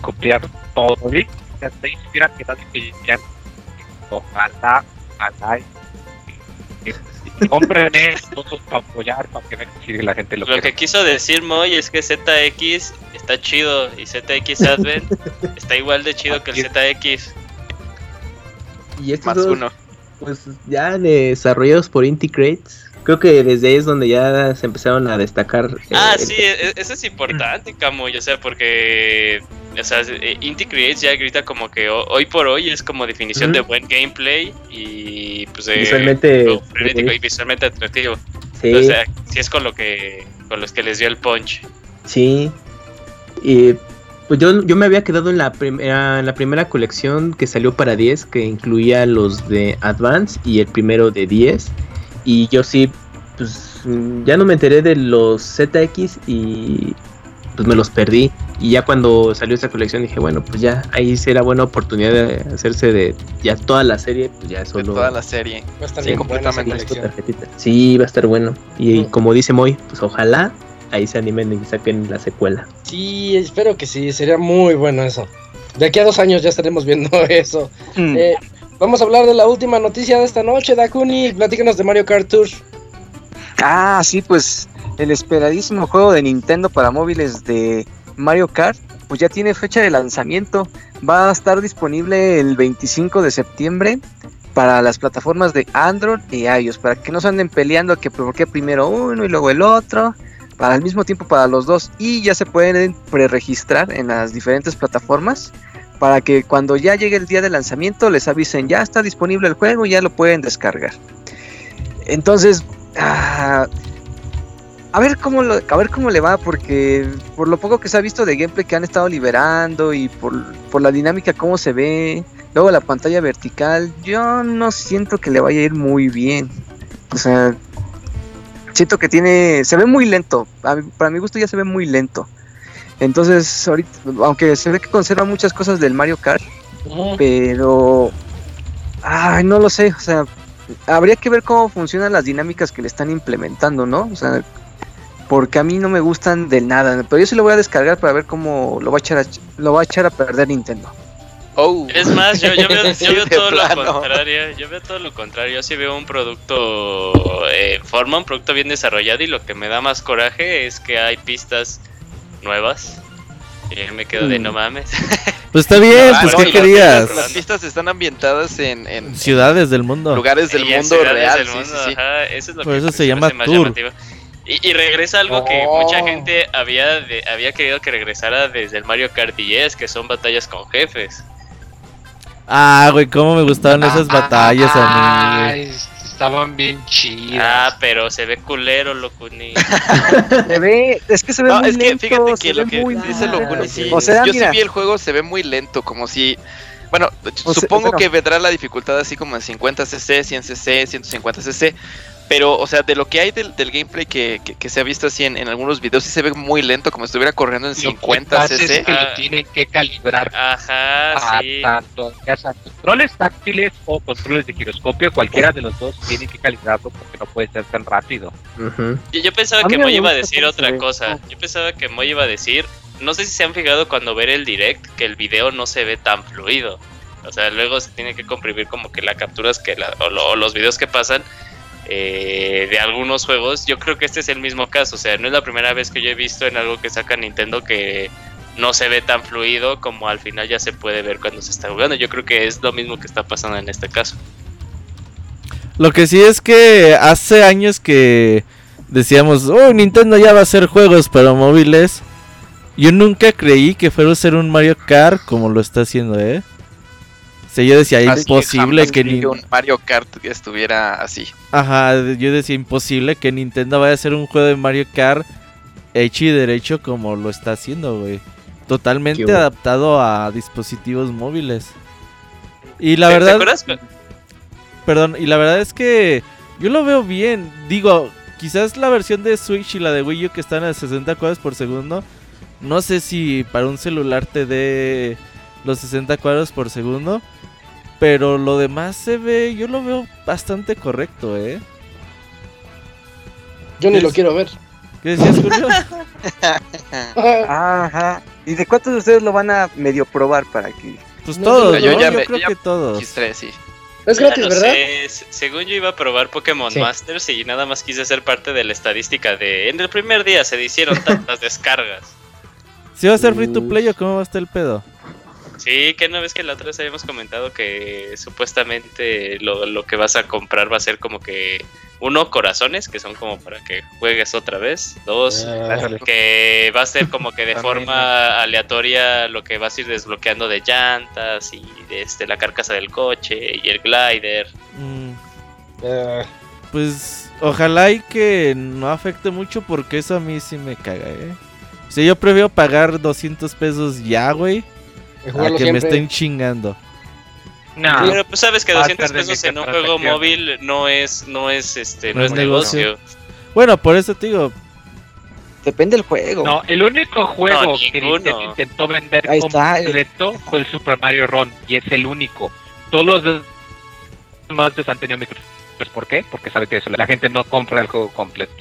copiar todo. que tal que ya- Ojalá, ojalá. y- y- y Compren esto para apoyar, para que sí, la gente lo, Lo que quiso decir Moy es que ZX está chido y ZX Advent está igual de chido que el ZX. Y estos Más dos, uno. pues ya desarrollados por Inti Crates. Creo que desde ahí es donde ya se empezaron a destacar. eh, Ah, el- sí, e- eso es importante, Camuy, o sea, porque, o sea, eh, Inti Creates ya grita como que ho- hoy por hoy es como definición de buen gameplay y pues de Visualmente, frenético y visualmente atractivo. Sí, O sea, sí es con lo que, con los que les dio el punch. sí. Y pues yo, yo me había quedado en la, primera, en la primera colección que salió para 10, que incluía los de Advance y el primero de 10. Y yo sí, pues ya no me enteré de los ZX y pues me los perdí. Y ya cuando salió esta colección dije, bueno, pues ya ahí será buena oportunidad de hacerse de ya toda la serie, pues ya De solo... toda la serie. Va a estar Sí, bien esa completamente. Sí, va a estar bueno. Y, Mm. como dice Moy, pues ojalá ahí se animen y saquen la secuela. Sí, espero que sí, sería muy bueno eso. De aquí a dos años ya estaremos viendo eso. Mm. Eh, vamos a hablar de la última noticia de esta noche, Dakuni. Platícanos de Mario Kart Tour. Ah, sí, pues el esperadísimo juego de Nintendo para móviles de Mario Kart, pues ya tiene fecha de lanzamiento. Va a estar disponible el 25 de septiembre para las plataformas de Android y iOS, para que no se anden peleando que por qué primero uno y luego el otro, para el mismo tiempo para los dos y ya se pueden preregistrar en las diferentes plataformas para que cuando ya llegue el día de lanzamiento les avisen ya está disponible el juego y ya lo pueden descargar. Entonces, ah, a ver cómo a ver cómo le va porque por lo poco que se ha visto de gameplay que han estado liberando y por, por la dinámica cómo se ve, luego la pantalla vertical, yo no siento que le vaya a ir muy bien. O sea, siento que tiene se ve muy lento, para mi gusto ya se ve muy lento. Entonces, ahorita aunque se ve que conserva muchas cosas del Mario Kart, pero ay, no lo sé, o sea, habría que ver cómo funcionan las dinámicas que le están implementando, ¿no? O sea, porque a mí no me gustan del nada, pero yo sí lo voy a descargar para ver cómo lo va a echar a, lo va a echar a perder Nintendo. Oh. Es más, yo, yo veo, Sí, yo veo todo plano. lo contrario. Yo veo todo lo contrario. Yo sí veo un producto eh, en forma, un producto bien desarrollado. Y lo que me da más coraje es que hay pistas nuevas. Y me quedo de Mm. no mames. Pues está bien, Ah, pues no, ¿qué querías? Las pistas están ambientadas en, en Ciudades del mundo. lugares del Y mundo real. del mundo, sí, sí. ajá, eso es lo Por que eso se llama más tour. llamativo. Y, y regresa algo que Oh. mucha gente había de- había querido que regresara desde el Mario Kart 10, que son batallas con jefes. Ah, güey, cómo me gustaban esas batallas a mí. güey. Estaban bien chidas. Ah, pero se ve culero, loco. ni- Se ve, es que se ve No, muy es que lento, fíjate que lo que muy dice. Locuni, sí. O sea, yo mira, sí vi el juego, se ve muy lento, como si. Bueno, O sea, supongo bueno. que vendrá la dificultad así como en 50cc, 100cc, 150cc. Pero, o sea, de lo que hay del, del gameplay que, que- que se ha visto así en, en algunos videos, sí se ve muy lento, como si estuviera corriendo en Lo que 50 pasa es cc. que Ah. lo tienen que calibrar Ajá, a sí. tanto, ya sea controles táctiles o controles de giroscopio, cualquiera de los dos tienen que calibrarlo porque no puede ser tan rápido. Ujú. Yo, yo pensaba A que me Moy iba a decir otra ve. cosa. Yo pensaba que Moy iba a decir, no sé si se han fijado cuando ver el direct, que el video no se ve tan fluido. O sea, luego se tiene que comprimir como que las capturas que la- o, lo- o los videos que pasan eh, de algunos juegos. Yo creo que este es el mismo caso. O sea, no es la primera vez que yo he visto en algo que saca Nintendo que no se ve tan fluido como al final ya se puede ver cuando se está jugando. Yo creo que es lo mismo que está pasando en este caso. Lo que sí es que hace años que decíamos, oh, Nintendo ya va a hacer juegos para móviles. Yo nunca creí que fuera a ser un Mario Kart como lo está haciendo, ¿eh? Sea, yo decía, Así imposible jamás que ni... un Mario Kart estuviera así. Ajá, yo decía, imposible que Nintendo vaya a hacer un juego de Mario Kart hecho y derecho como lo está haciendo, güey. Totalmente Qué bueno. adaptado a dispositivos móviles. Y la ¿Te- te verdad... acuerdas? Perdón, y la verdad es que yo lo veo bien. Digo, quizás la versión de Switch y la de Wii U que están a 60 cuadros por segundo. No sé si para un celular te dé los 60 cuadros por segundo. Pero lo demás se ve, yo lo veo bastante correcto, ¿eh? Yo ni Es- lo quiero ver. ¿Qué decías, Julio? Ajá. ¿Y de cuántos de ustedes lo van a medio probar para que Pues No, todos, yo ¿no? ya Yo me- creo yo ya- que todos. X3, sí. Es Ya gratis, ¿verdad? sé, Según yo iba a probar Pokémon Sí. Masters y nada más quise ser parte de la estadística de... En el primer día se hicieron tantas descargas. ¿Si va a ser free to play o cómo va a estar el pedo? Sí, que no ves que la otra vez habíamos comentado que supuestamente lo, lo que vas a comprar va a ser como que... Uno, corazones, que son como para que juegues otra vez. Dos, Ah, que va a ser como que de forma aleatoria lo que vas a ir desbloqueando de llantas y de este, la carcasa del coche y el glider. Mm, ah, Pues ojalá y que no afecte mucho porque eso a mí sí me caga, ¿eh? O sea, yo prefiero pagar 200 pesos ya, güey, y a que me siempre. estén chingando. No, Pero pues sabes que Va a 200 perder pesos en un juego móvil no es no es este No no, es es negocio. Bueno, por eso te digo, Depende del juego. No, el único juego No, que. Nintendo intentó vender Ahí está, eh. completo fue el Super Mario Run y es el único. Todos los demás han tenido micro. Pues ¿por qué? Porque sabe que eso, la gente no compra el juego completo.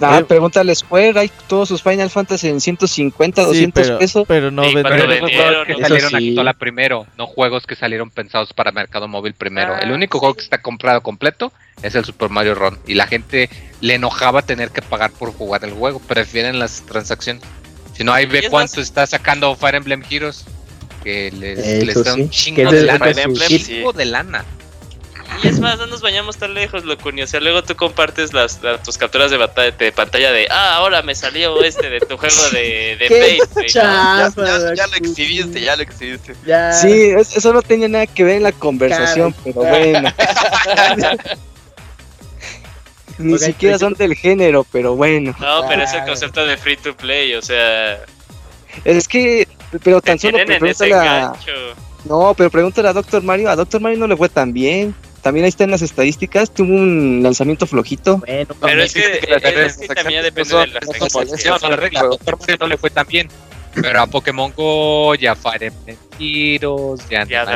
Ah, pregúntale a Square, hay todos sus Final Fantasy en 150, Sí, 200 pero, pesos. pero no Sí, venden. cuando Pero vendieron, juegos que salieron a sí. consola primero, no juegos que salieron pensados para mercado móvil primero. Ah, el único sí. juego que está comprado completo es el Super Mario Run. Y la gente le enojaba tener que pagar por jugar el juego. Prefieren las transacciones. Si no, ahí ve cuánto más- está sacando Fire Emblem Heroes. Que les, les da un chingo de el- lana. Fire Emblem, de lana. Y es más, no nos bañamos tan lejos, Locuni. O sea, luego tú compartes las, las- tus capturas de, batalla, de pantalla de, ah, ahora me salió este de tu juego de, de ¡Qué Paint, güey", ¿no? Ya, chafa, ya- ya lo exhibiste, ya lo exhibiste. Ya. Sí, es- eso no tenía nada que ver en la conversación, pero bueno. Ni siquiera son del género, pero bueno. No, pero es el concepto de free to play, o sea, Es que, pero tan solo pregúntale a. No, pero pregúntale a Doctor Mario. A Doctor Mario no le fue tan bien. También ahí está en las estadísticas. Tuvo un lanzamiento flojito. Bueno, Pero es que, que es que reglas también depende no de las molestias. No, la regla, a Doctor Mario no le fue tan bien. Pero a Pokémon Go, ya Fire Emblem Heroes, ya Ya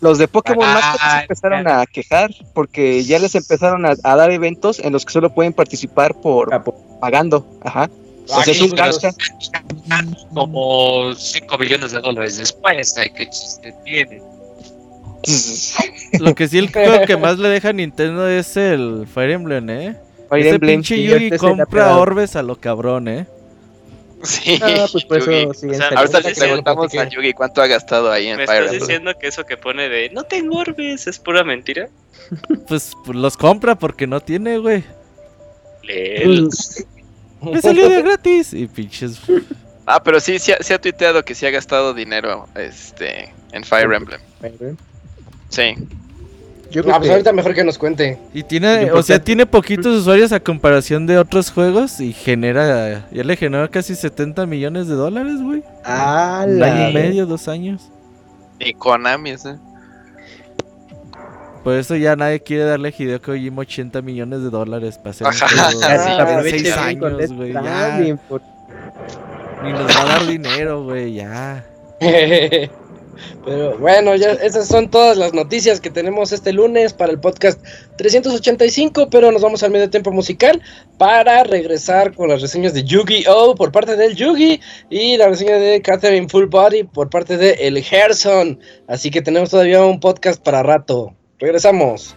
los de Pokémon Master se empezaron a quejar porque ya les empezaron a, a dar eventos en los que solo pueden participar por Ah, por- pagando. Ajá. O sea, es un gacha. como 5 millones de dólares después. Ay, qué chiste tiene. Lo que sí el juego que más le deja a Nintendo es el Fire Emblem, ¿eh? Fire Ese Emblem. pinche Yugi este compra orbes a lo cabrón, ¿eh? Sí, Ah, pues por eso O sea. Ahorita le estás preguntamos a Yugi cuánto ha gastado ahí en ¿Me Fire estás Emblem. diciendo que eso que pone de no tengo orbes es pura mentira? Pues, pues, los compra porque no tiene, güey. Leel. Me salió de gratis. Y pinches. Ah, pero sí, sí, ha- sí ha tuiteado que sí ha gastado dinero este, en Fire Emblem. Sí. Yo creo Ah, pues que- ahorita mejor que nos cuente. Y tiene, o sea, tiene poquitos usuarios a comparación de otros juegos y genera, ya le generó casi 70 millones de dólares, güey. Ah, Un la- año y medio, dos años. Y Konami, ¿sí? Por eso ya nadie quiere darle a Hideo Kojima 80 millones de dólares para hacer un Ajá. bien con años, Death güey, ya. Stranding, por- Ni nos va a dar dinero, güey, ya. Pero bueno, ya esas son todas las noticias que tenemos este lunes para el podcast 385, pero nos vamos al medio tiempo musical para regresar con las reseñas de Yu-Gi-Oh por parte del Yugi y la reseña de Catherine Full Body por parte de El Gerson. Así que tenemos todavía un podcast para rato. Regresamos.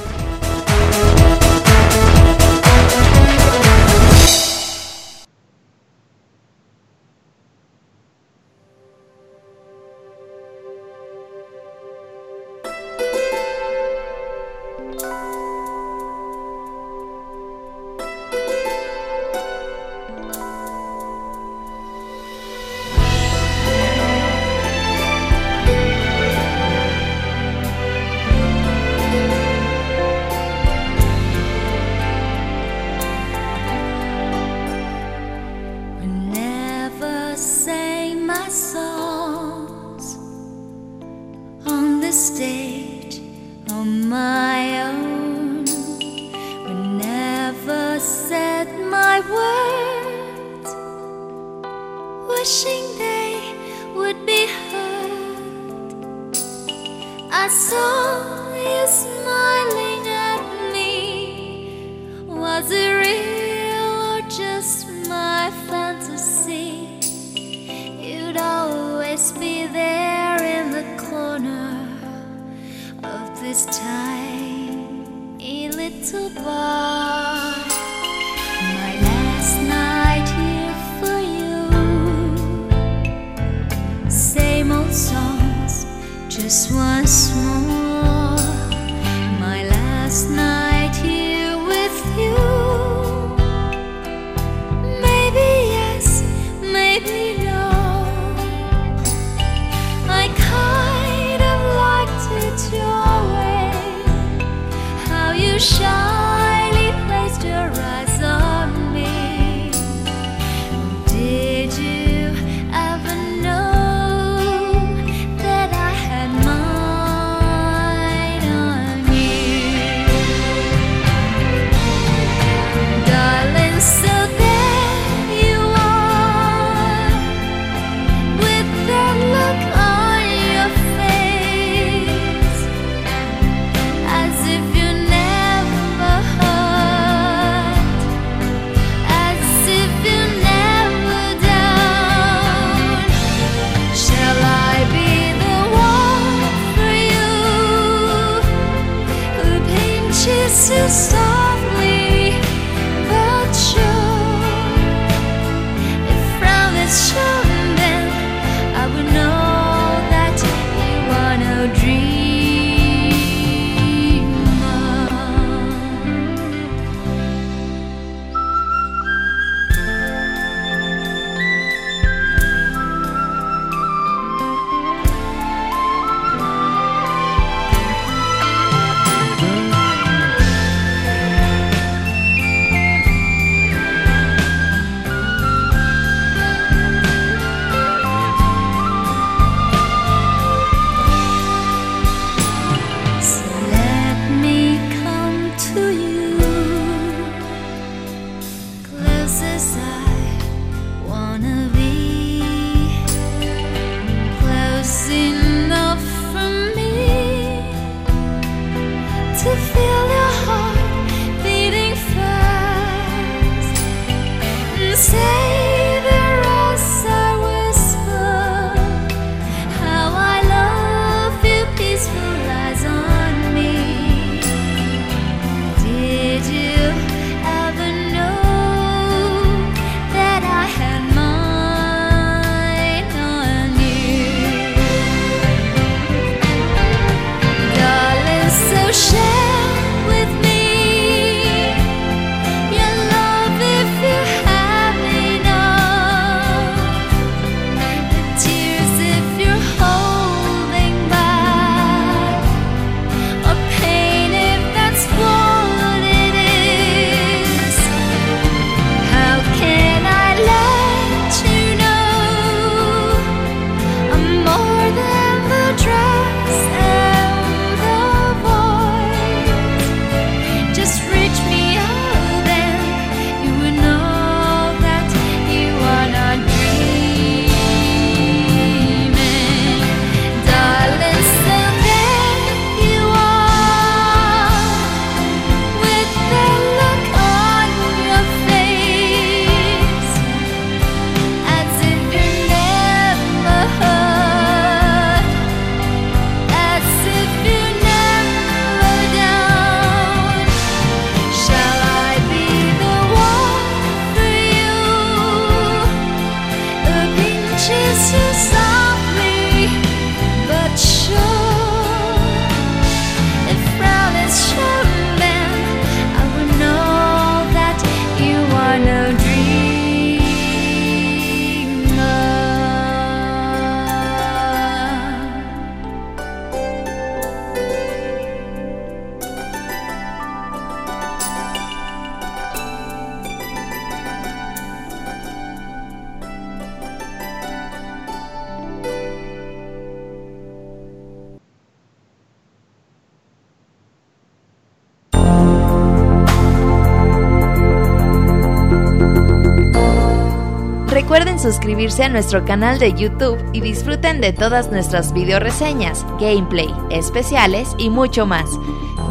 suscribirse a nuestro canal de YouTube y disfruten de todas nuestras video reseñas, gameplay, especiales y mucho más.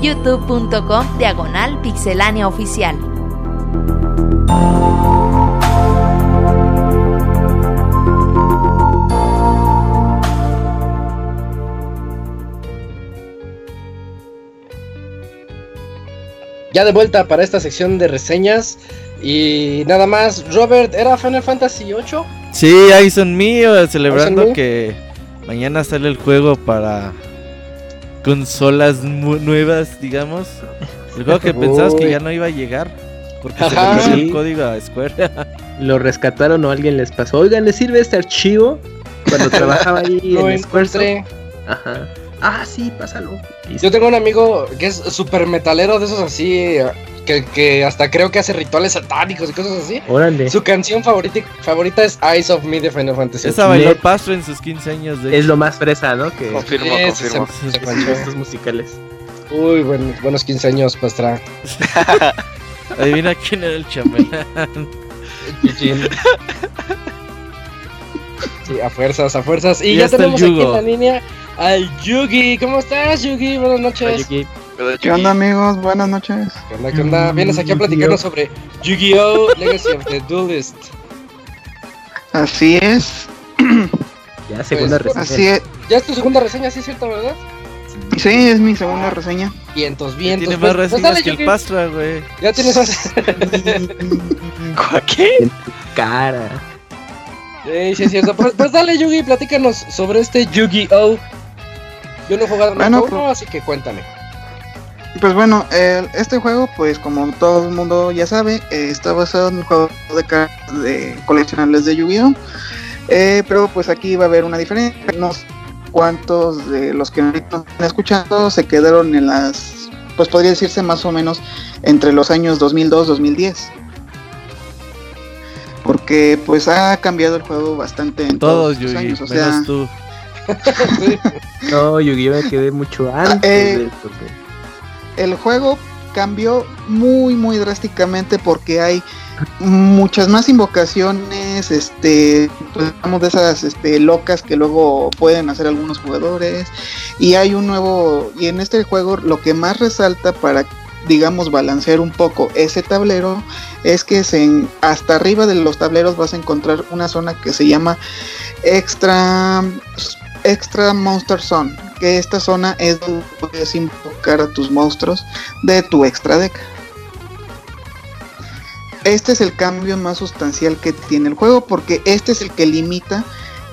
youtube.com diagonal pixelánea oficial. Ya de vuelta para esta sección de reseñas. Y nada más, Robert, ¿era Final Fantasy VIII? Sí, ahí son míos, celebrando me? que mañana sale el juego para consolas nuevas, digamos. El juego que pensabas que ya no iba a llegar. Porque se le Ajá. perdió el código a Square. Lo rescataron o alguien les pasó. Oigan, ¿les sirve este archivo? Cuando trabajaba ahí Lo en encontré. Ajá. Ah, sí, pásalo. Listo. Yo tengo un amigo que es super metalero de esos así, que, que hasta creo que hace rituales satánicos y cosas así. Órale. Su canción favorita, favorita es Eyes of Me de Final Fantasy. Esa bailó. Pastro en sus 15 años de Es lo más fresa, ¿no? Que Confirmo, Sí, confirmo. se- se estos musicales. Uy, buen- buenos 15 años, Pastra. Adivina quién era el chambelán. Sí, a fuerzas, a fuerzas. Y Y ya tenemos aquí en la línea al Yugi. ¿Cómo estás, Yugi? Buenas noches. Oye, ¿Qué onda amigos? Buenas noches. ¿Qué onda, qué onda? Vienes aquí a platicarnos sobre Yu-Gi-Oh! Legacy of the Duelist. Así es. Ya, segunda Pues, reseña. Así es. Ya es tu segunda reseña, sí, cierto, ¿verdad? Sí, es mi segunda reseña. Vientos, vientos. Tiene Pues- más pues reseñas dale, que el. Pastra, güey. Ya tienes más. ¿Qué? Cara. Sí, sí, es cierto. Pues, pues dale, Yugi, platícanos sobre este Yu-Gi-Oh! Yo no he jugado nunca Bueno, uno, así que cuéntame. Pues bueno, el- este juego, pues como todo el mundo ya sabe, eh, está basado en un juego de cartas de coleccionables de Yu-Gi-Oh! Eh, pero pues aquí va a haber una diferencia. Unos cuantos de los que ahorita están escuchando se quedaron en las, pues podría decirse más o menos entre los años 2002-2010. Porque pues ha cambiado el juego bastante en todos, Yugi, años. O sea, menos tú. No, Yu-Gi-Oh! me quedé mucho antes eh, de esto. El juego cambió muy muy drásticamente porque hay muchas más invocaciones, este, pues, de esas este, locas que luego pueden hacer algunos jugadores. Y hay un nuevo y en este juego lo que más resalta para digamos balancear un poco ese tablero es que hasta arriba de los tableros vas a encontrar una zona que se llama extra extra monster zone que esta zona es donde puedes invocar a tus monstruos de tu extra deck este es el cambio más sustancial que tiene el juego porque este es el que limita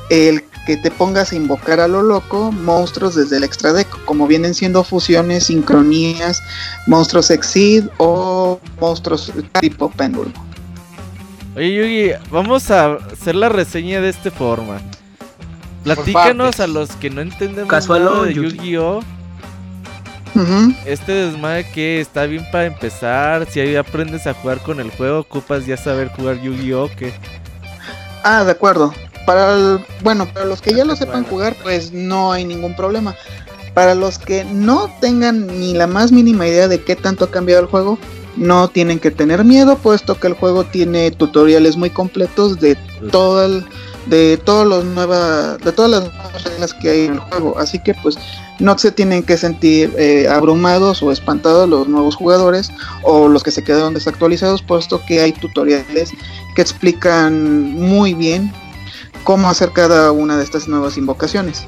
el que te pongas a invocar a lo loco monstruos desde el extra deck, como vienen siendo fusiones, sincronías, monstruos Exceed o monstruos tipo péndulo. Oye, Yugi, vamos a hacer la reseña de esta forma. Platícanos a los que no entendemos Casual, nada de Yugi. Yu-Gi-Oh! Ujú. Este desmadre que está bien para empezar. Si ahí aprendes a jugar con el juego, ocupas ya saber jugar Yu-Gi-Oh! que Ah, de acuerdo. Para el- bueno, para los que ya lo sepan jugar, pues no hay ningún problema. Para los que no tengan ni la más mínima idea de qué tanto ha cambiado el juego, no tienen que tener miedo, puesto que el juego tiene tutoriales muy completos de todo el- de todos los nuevas de todas las nuevas reglas que hay en el juego. Así que pues no se tienen que sentir eh, abrumados o espantados los nuevos jugadores o los que se quedaron desactualizados, puesto que hay tutoriales que explican muy bien cómo hacer cada una de estas nuevas invocaciones.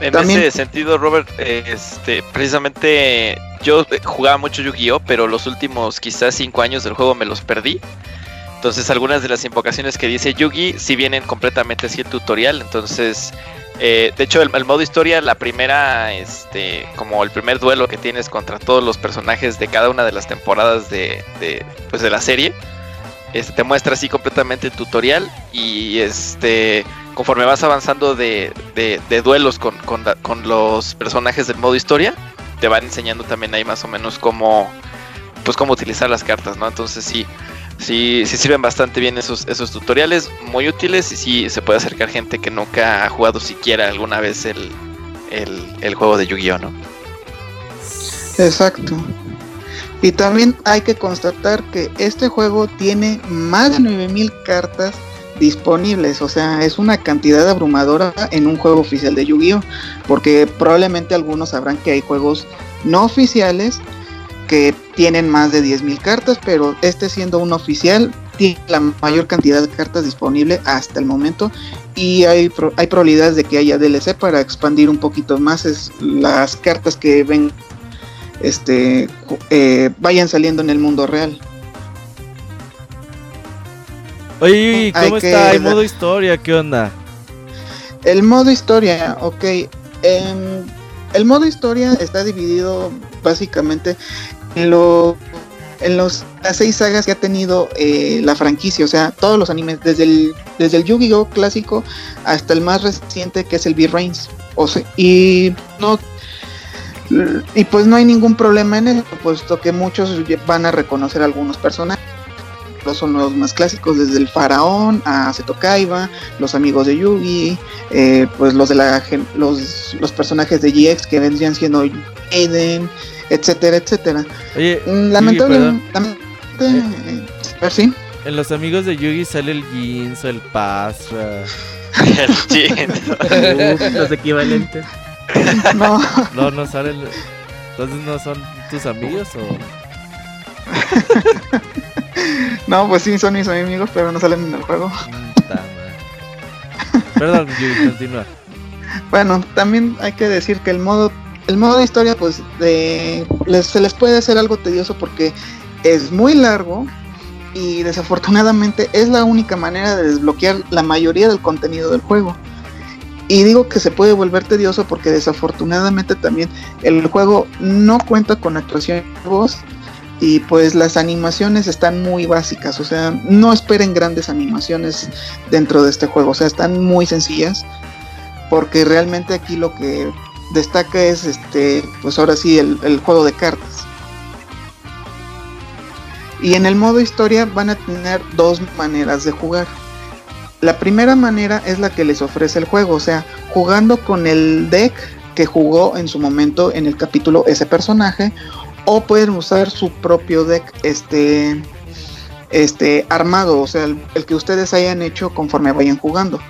En También- ese sentido, Robert, este, precisamente yo eh, jugaba mucho Yu-Gi-Oh, pero los últimos quizás cinco años del juego me los perdí. Entonces algunas de las invocaciones que dice Yugi sí vienen completamente así el tutorial. Entonces, eh, de hecho, el, modo historia, la primera, este, como el primer duelo que tienes contra todos los personajes de cada una de las temporadas de, de, pues, de la serie, este, te muestra así completamente el tutorial y este conforme vas avanzando de, de- duelos con, con con los personajes del modo historia, te van enseñando también ahí más o menos cómo pues cómo utilizar las cartas, ¿no? Entonces sí, sí, sí sirven bastante bien esos, esos tutoriales, muy útiles y sí se puede acercar gente que nunca ha jugado siquiera alguna vez el, el, juego de Yu-Gi-Oh, ¿no? Exacto. Y también hay que constatar que este juego tiene más de 9000 cartas disponibles, o sea, es una cantidad abrumadora en un juego oficial de Yu-Gi-Oh, porque probablemente algunos sabrán que hay juegos no oficiales que tienen más de 10.000 cartas, pero este siendo un oficial tiene la mayor cantidad de cartas disponible hasta el momento y hay, pro- hay probabilidades de que haya DLC para expandir un poquito más es, las cartas que ven este eh, vayan saliendo en el mundo real. Oye, Hay ¿cómo que está? ¿Hay dar- modo historia? ¿Qué onda? El modo historia, ok. em, el modo historia está dividido básicamente en, lo- en los, las seis sagas que ha tenido eh, la franquicia, o sea, todos los animes, desde el, desde el Yu-Gi-Oh clásico hasta el más reciente que es el V-Reigns. O sea, y no y pues no hay ningún problema en eso, puesto que muchos van a reconocer algunos personajes. Los son los más clásicos, desde el faraón a Seto Kaiba, los amigos de Yugi, eh, pues los de la los, los personajes de GX que vendrían siendo Aiden, etcétera, etcétera. Oye, Mm, Lamentablemente, eh, a ver, sí. En los amigos de Yugi sale el Ginzo, el Pasra. Uf, los equivalentes. No, No, no salen. Entonces no son tus amigos o. no, pues sí, son mis amigos, pero no salen en el juego. Perdón, Yugi, continúa. Bueno, también hay que decir que el modo, el modo de historia, pues, se les puede hacer algo tedioso porque es muy largo y desafortunadamente es la única manera de desbloquear la mayoría del contenido del juego. Y digo que se puede volver tedioso porque desafortunadamente también el juego no cuenta con actuación de voz y pues las animaciones están muy básicas, o sea, no esperen grandes animaciones dentro de este juego, o sea, están muy sencillas porque realmente aquí lo que destaca es este pues ahora sí el, juego de cartas y en el modo historia van a tener dos maneras de jugar la primera manera es la que les ofrece el juego o sea jugando con el deck que jugó en su momento en el capítulo ese personaje o pueden usar su propio deck este, este armado, o sea, el, el que ustedes hayan hecho conforme vayan jugando.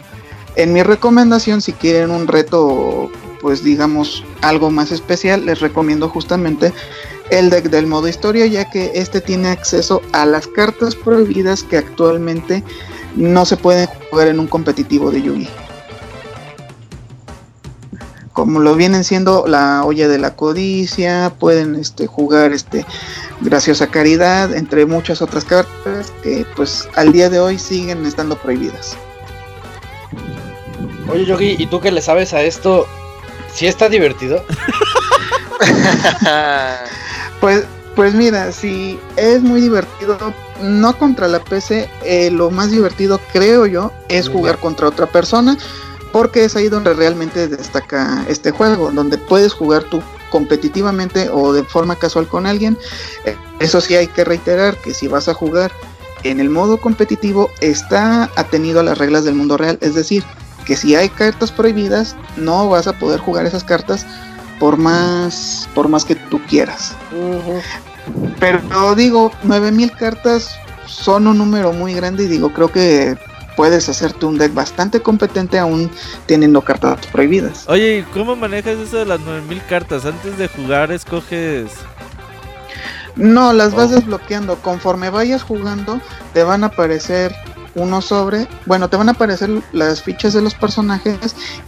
En mi recomendación, si quieren un reto, pues digamos algo más especial, les recomiendo justamente el deck del modo historia, ya que este tiene acceso a las cartas prohibidas que actualmente no se pueden jugar en un competitivo de Yugi. Como lo vienen siendo la olla de la codicia, pueden este, jugar este graciosa caridad, entre muchas otras cartas que pues al día de hoy siguen estando prohibidas. Oye, Yogi, ¿y tú qué le sabes a esto? ¿Sí está divertido? Pues, pues mira, si es muy divertido, no contra la PC, eh, lo más divertido creo yo es jugar contra otra persona, porque es ahí donde realmente destaca este juego, donde puedes jugar tú competitivamente o de forma casual con alguien. Eh, Eso sí hay que reiterar que si vas a jugar en el modo competitivo está atenido a las reglas del mundo real, es decir, que si hay cartas prohibidas no vas a poder jugar esas cartas por más por más que tú quieras. Pero digo, 9000 cartas son un número muy grande y digo, creo que puedes hacerte un deck bastante competente aún teniendo cartas prohibidas. Oye, ¿y cómo manejas eso de las 9000 cartas? Antes de jugar escoges... No, las vas Oh. desbloqueando. Conforme vayas jugando, te van a aparecer uno sobre. Bueno, te van a aparecer las fichas de los personajes.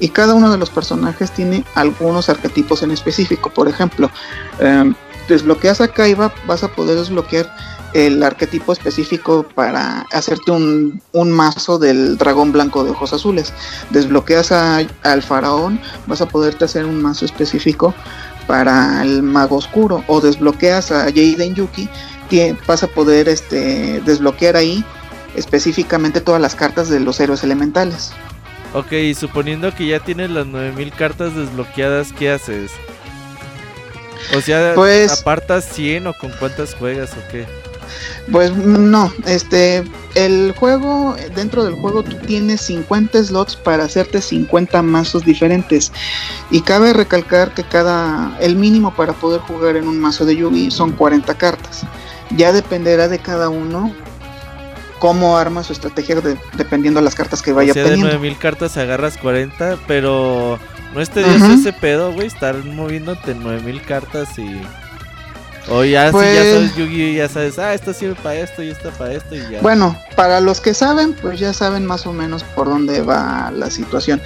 Y cada uno de los personajes tiene algunos arquetipos en específico. Por ejemplo, em, desbloqueas a Kaiba, vas a poder desbloquear el arquetipo específico para hacerte un, un mazo del dragón blanco de ojos azules. Desbloqueas a- al faraón, vas a poderte hacer un mazo específico para el mago oscuro o desbloqueas a Jaden Yuki vas a poder este desbloquear ahí específicamente todas las cartas de los héroes elementales Ok, y suponiendo que ya tienes las 9000 cartas desbloqueadas, ¿qué haces? O sea, Pues- ¿apartas 100 o con cuántas juegas o qué? pues no este el juego dentro del juego tú tienes 50 slots para hacerte 50 mazos diferentes y cabe recalcar que cada el mínimo para poder jugar en un mazo de Yugi son 40 cartas ya dependerá de cada uno cómo arma su estrategia de- dependiendo de las cartas que vaya o sea, de obteniendo 9000 cartas agarras 40, pero no es tedioso ese pedo, güey, estar moviéndote 9000 cartas y... O ya, Pues- si ya sabes Yu-Gi-Oh, ya sabes, ah, esto sirve para esto y esto para esto y ya. Bueno, para los que saben, pues ya saben más o menos por dónde va la situación.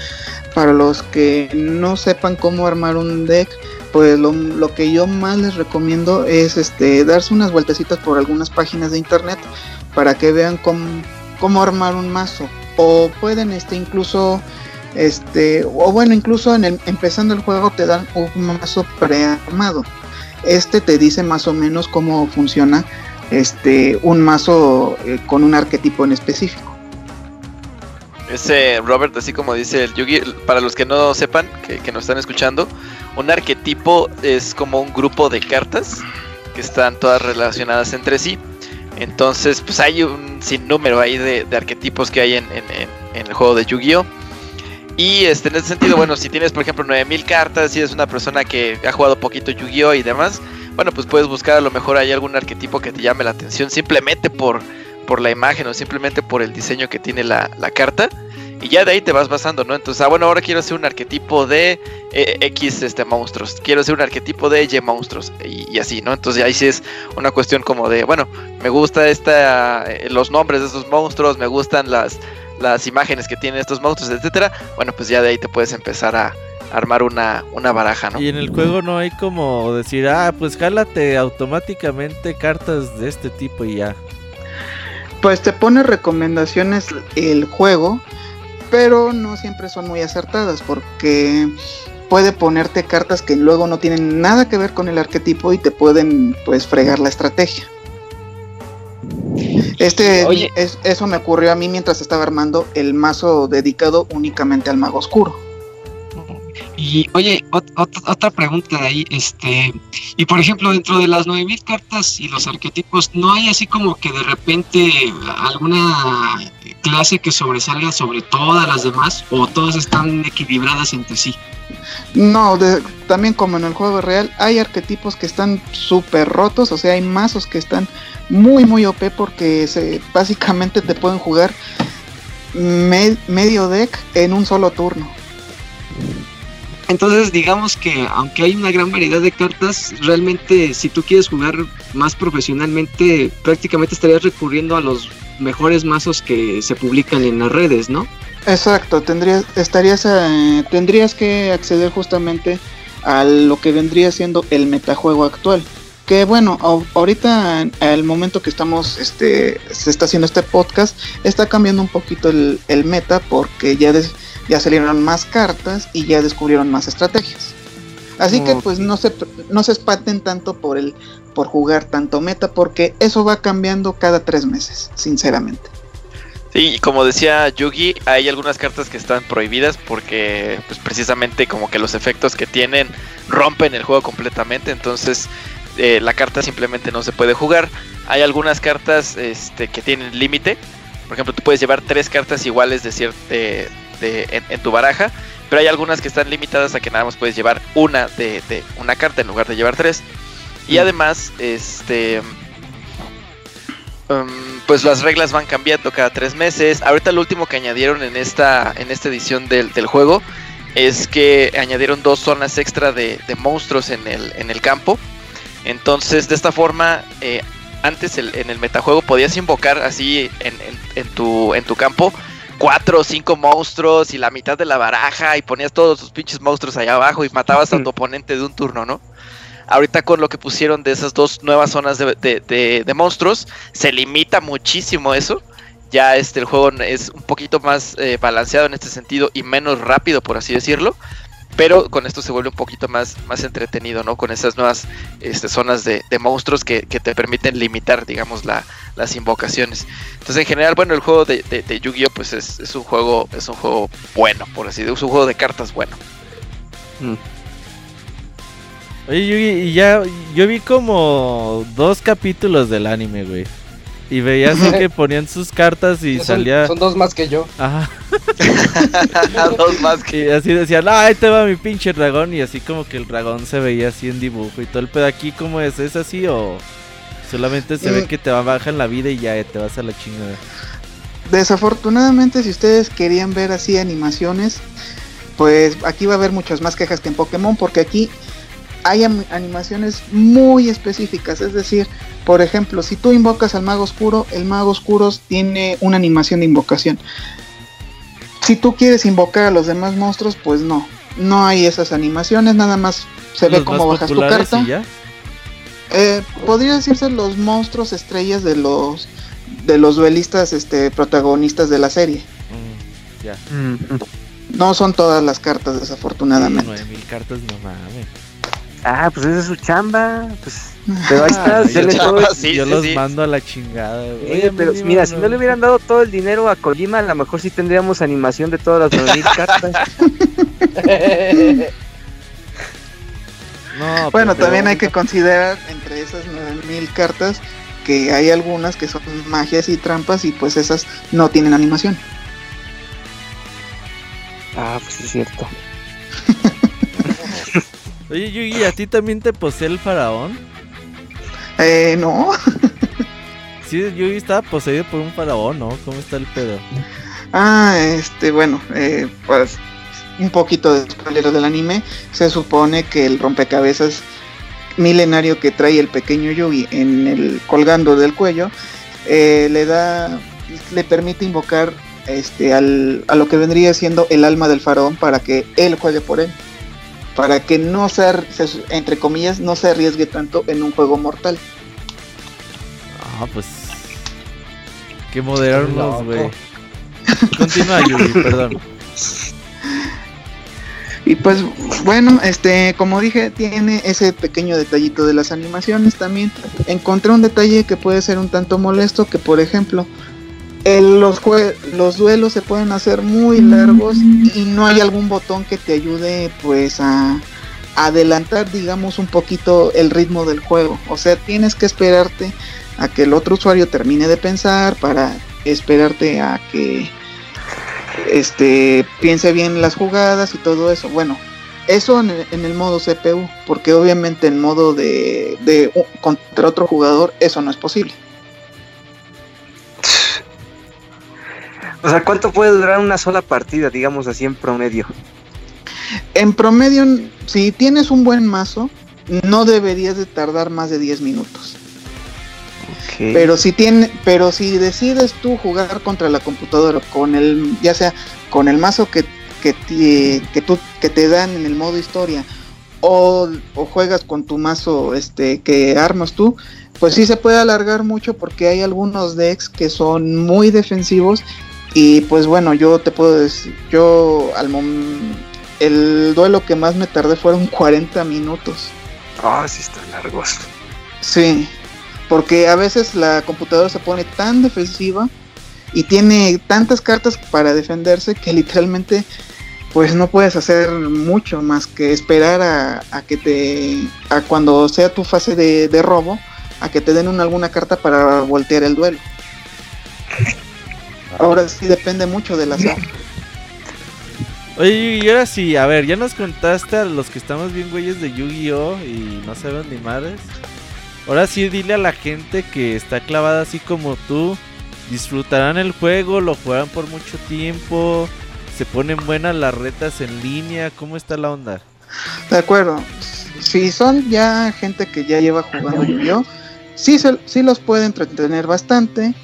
Para los que no sepan cómo armar un deck, pues lo, lo que yo más les recomiendo es este darse unas vueltecitas por algunas páginas de internet para que vean cómo, cómo armar un mazo. O pueden este incluso este o bueno incluso en el, empezando el juego te dan un mazo prearmado. Este te dice más o menos cómo funciona este un mazo eh, con un arquetipo en específico. Ese Robert, así como dice el Yugi, para los que no sepan, que, que nos están escuchando, un arquetipo es como un grupo de cartas que están todas relacionadas entre sí. Entonces, pues hay un sinnúmero ahí de, arquetipos que hay en el juego de Yu-Gi-Oh! Y este, en ese sentido, bueno, si tienes, por ejemplo, 9000 cartas, si eres una persona que ha jugado poquito Yu-Gi-Oh! y demás, bueno, pues puedes buscar a lo mejor hay algún arquetipo que te llame la atención simplemente por, por la imagen o simplemente por el diseño que tiene la, la carta. Y ya de ahí te vas basando, ¿no? Entonces, ah, bueno, ahora quiero hacer un arquetipo de eh, X este, monstruos. Quiero hacer un arquetipo de Y monstruos. Y, y así, ¿no? Entonces ahí sí es una cuestión como de, bueno, me gusta esta, eh, los nombres de estos monstruos, me gustan las, las imágenes que tienen estos monstruos, etcétera. Bueno, pues ya de ahí te puedes empezar a armar una, una baraja, ¿no? Y en el juego no hay como decir, ah, pues jálate automáticamente cartas de este tipo y ya. Pues te pone recomendaciones el juego, pero no siempre son muy acertadas porque puede ponerte cartas que luego no tienen nada que ver con el arquetipo y te pueden pues fregar la estrategia. Este Oye. es- eso me ocurrió a mí mientras estaba armando el mazo dedicado únicamente al mago oscuro. Y oye, ot- ot- otra pregunta de ahí, este, y por ejemplo, dentro de las 9000 cartas y los arquetipos, ¿no hay así como que de repente alguna clase que sobresalga sobre todas las demás o todas están equilibradas entre sí? No, de- también como en el juego real, hay arquetipos que están súper rotos, o sea, hay mazos que están muy, muy OP porque se, básicamente te pueden jugar me- medio deck en un solo turno. Entonces, digamos que aunque hay una gran variedad de cartas, realmente si tú quieres jugar más profesionalmente, prácticamente estarías recurriendo a los mejores mazos que se publican en las redes, ¿no? Exacto, tendrías, estarías, eh, tendrías que acceder justamente a lo que vendría siendo el metajuego actual. Que bueno, ahorita al momento que estamos, este, se está haciendo este podcast, está cambiando un poquito el, el meta porque ya, des- ya salieron más cartas y ya descubrieron más estrategias. Así que pues no se, no se espanten tanto por el, por jugar tanto meta porque eso va cambiando cada tres meses, sinceramente. Sí, como decía Yugi, hay algunas cartas que están prohibidas porque pues precisamente como que los efectos que tienen rompen el juego completamente, entonces eh, la carta simplemente no se puede jugar. Hay algunas cartas este, que tienen límite, por ejemplo tú puedes llevar tres cartas iguales de- en, en tu baraja, pero hay algunas que están limitadas a que nada más puedes llevar una de, de una carta en lugar de llevar tres. Y además, este Um, pues las reglas van cambiando cada tres meses. Ahorita lo último que añadieron en esta, en esta edición del, del juego es que añadieron dos zonas extra de, de monstruos en el, en el campo. Entonces, de esta forma, eh, antes el- en el metajuego podías invocar así en, en- en tu, en tu campo cuatro o cinco monstruos y la mitad de la baraja y ponías todos tus pinches monstruos allá abajo y matabas a tu oponente de un turno, ¿no? Ahorita con lo que pusieron de esas dos nuevas zonas de, de- de- monstruos, se limita muchísimo eso. Ya este, el juego es un poquito más eh, balanceado en este sentido y menos rápido, por así decirlo. Pero con esto se vuelve un poquito más, más entretenido, ¿no? Con esas nuevas este, zonas de, monstruos que, te permiten limitar, digamos, la- las invocaciones. Entonces, en general, bueno, el juego de, Yu-Gi-Oh! pues es, es un juego, es un juego bueno, por así decirlo, es un juego de cartas bueno. Oye, Yugi, y ya, yo vi como dos capítulos del anime, güey. Y veía así que ponían sus cartas y Son, salía... son dos más que yo. Ajá. Dos más que... Y así decían, ah, ahí te va mi pinche dragón. Y así como que el dragón se veía así en dibujo y todo el pedo aquí, ¿cómo es? ¿Es así o solamente se ve Mm. que te va bajan la vida y ya te vas a la chingada? Desafortunadamente, si ustedes querían ver así animaciones, pues aquí va a haber muchas más quejas que en Pokémon, porque aquí hay animaciones muy específicas. Es decir, por ejemplo, si tú invocas al mago oscuro, el mago oscuro tiene una animación de invocación. Si tú quieres invocar a los demás monstruos, pues no. No hay esas animaciones, nada más se ve cómo bajas tu carta. y ya. Eh, podría decirse los monstruos estrellas de los de los duelistas este protagonistas de la serie. Mm, ya. No son todas las cartas, desafortunadamente. Nueve mil cartas, no mames. Ah, pues esa es su chamba. Pues, pero ahí está, Ah, yo todo el- yo los mando a la chingada, güey. Oye, pero mira, si no le hubieran dado todo el dinero a Kojima, a lo mejor sí tendríamos animación de todas las 9000 cartas. No, Bueno, pero- también hay que considerar entre esas 9000 cartas que hay algunas que son magias y trampas y pues esas no tienen animación. Ah, pues sí es cierto. Oye, Yugi, ¿a ti también te posee el faraón? Eh, no. Sí, Yugi estaba poseído por un faraón, ¿no? ¿Cómo está el pedo? Ah, este, bueno, eh, pues un poquito de spoiler del anime. Se supone que el rompecabezas milenario que trae el pequeño Yugi en el colgando del cuello eh, le da, le permite invocar este al, a lo que vendría siendo el alma del faraón para que él juegue por él, para que no se, entre comillas no se arriesgue tanto en un juego mortal. Ah, pues. Qué modernos, loco. güey. Continúa, Yugi, perdón. Y pues bueno, este, como dije, tiene ese pequeño detallito de las animaciones también. Encontré un detalle que puede ser un tanto molesto, que por ejemplo, el- los, jue- los duelos se pueden hacer muy largos y no hay algún botón que te ayude pues a adelantar digamos un poquito el ritmo del juego. O sea, tienes que esperarte a que el otro usuario termine de pensar para esperarte a que este piense bien las jugadas y todo eso. Bueno, eso en el, en el modo CPU, porque obviamente en modo de, contra otro jugador eso no es posible. O sea, ¿cuánto puede durar una sola partida, digamos así en promedio? En promedio, si tienes un buen mazo, no deberías de tardar más de 10 minutos. Pero si tiene, pero si decides tú jugar contra la computadora con el, ya sea con el mazo que, que, te, que tú que te dan en el modo historia o, o juegas con tu mazo este que armas tú, pues sí se puede alargar mucho porque hay algunos decks que son muy defensivos y pues bueno, yo te puedo decir, yo al el duelo que más me tardé fueron 40 minutos. Ah, sí están largos. Sí, porque a veces la computadora se pone tan defensiva y tiene tantas cartas para defenderse que literalmente pues no puedes hacer mucho más que esperar a, a que te a cuando sea tu fase de, de robo a que te den una, alguna carta para voltear el duelo. Ahora sí depende mucho del azar. Oye, y ahora sí, a ver, ya nos contaste a los que estamos bien güeyes de Yu-Gi-Oh! y no saben ni madres. Ahora sí, dile a la gente que está clavada así como tú. Disfrutarán el juego, lo jugarán por mucho tiempo. Se ponen buenas las retas en línea. ¿Cómo está la onda? De acuerdo. Si son ya gente que ya lleva jugando Yu-Gi-Oh, sí, se- sí los puede entretener bastante.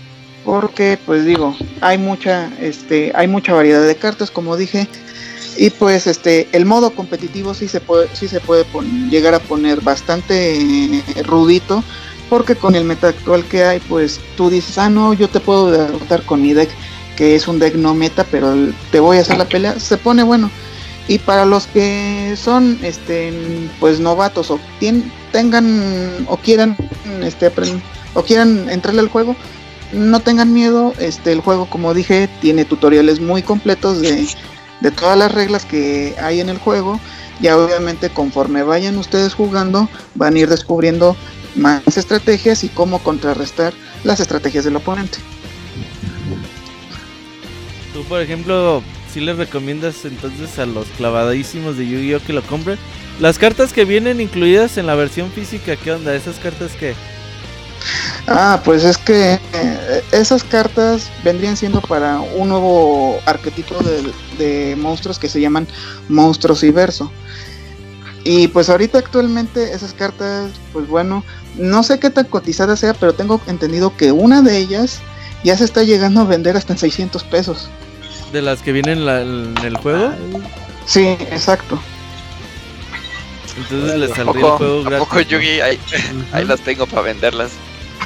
Porque, pues digo, hay mucha, este, hay mucha variedad de cartas, como dije. Y pues este, el modo competitivo sí se puede, sí se puede llegar a poner bastante eh, rudito. Porque con el meta actual que hay, pues tú dices, ah no, yo te puedo derrotar con mi deck, que es un deck no meta, pero te voy a hacer la pelea, se pone bueno. Y para los que son este pues novatos o tien- tengan o quieran este o quieran entrarle al juego, no tengan miedo, este el juego como dije tiene tutoriales muy completos de, de todas las reglas que hay en el juego. Ya obviamente conforme vayan ustedes jugando van a ir descubriendo más estrategias y cómo contrarrestar las estrategias del oponente. Tú, por ejemplo, si les recomiendas entonces a los clavadísimos de Yu-Gi-Oh que lo compren. Las cartas que vienen incluidas en la versión física, ¿qué onda? ¿Esas cartas qué? Ah, pues es que eh, esas cartas vendrían siendo para un nuevo arquetipo de, de monstruos que se llaman monstruos y verso. Y pues ahorita actualmente esas cartas, pues bueno, no sé qué tan cotizada sea, pero tengo entendido que una de ellas ya se está llegando a vender hasta en 600 pesos. ¿De las que vienen en, la- en el juego? Sí, exacto. Entonces les ¿A saldría el poco, juego gratis. poco Yugi? Ahí, ahí las tengo para venderlas.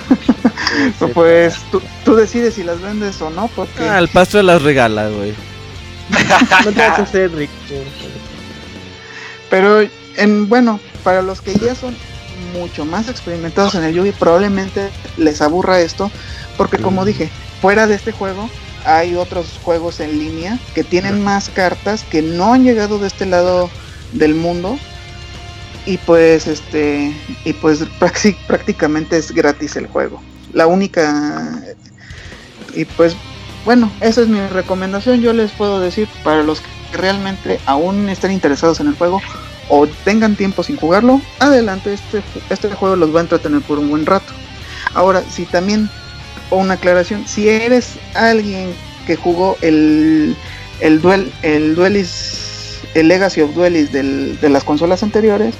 Pues tú, tú decides si las vendes o no, porque... Ah, el pasto las regala, güey. No te vas a hacer rico. Pero en bueno, para los que ya son mucho más experimentados en el Yugi, probablemente les aburra esto, porque como dije, fuera de este juego hay otros juegos en línea que tienen más cartas que no han llegado de este lado del mundo y pues este y pues prácticamente es gratis el juego. La única y pues bueno, esa es mi recomendación. Yo les puedo decir para los que realmente aún estén interesados en el juego o tengan tiempo sin jugarlo, adelante, este, este juego los va a entretener por un buen rato. Ahora, si también, o una aclaración, si eres alguien que jugó el, el, duel, el Duelis, el Legacy of Duelis del- de las consolas anteriores,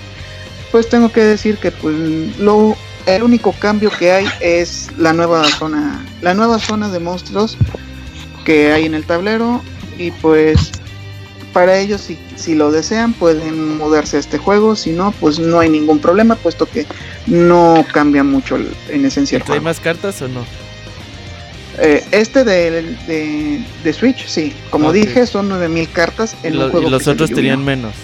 pues tengo que decir que pues lo el único cambio que hay es la nueva zona, la nueva zona de monstruos que hay en el tablero y pues para ellos si, si lo desean pueden mudarse a este juego, si no pues no hay ningún problema puesto que no cambia mucho el- en esencia el ¿Hay más cartas o no? Eh, este de, de, de Switch, sí, como dije son 9000 cartas en lo- un juego y los otros tenían menos.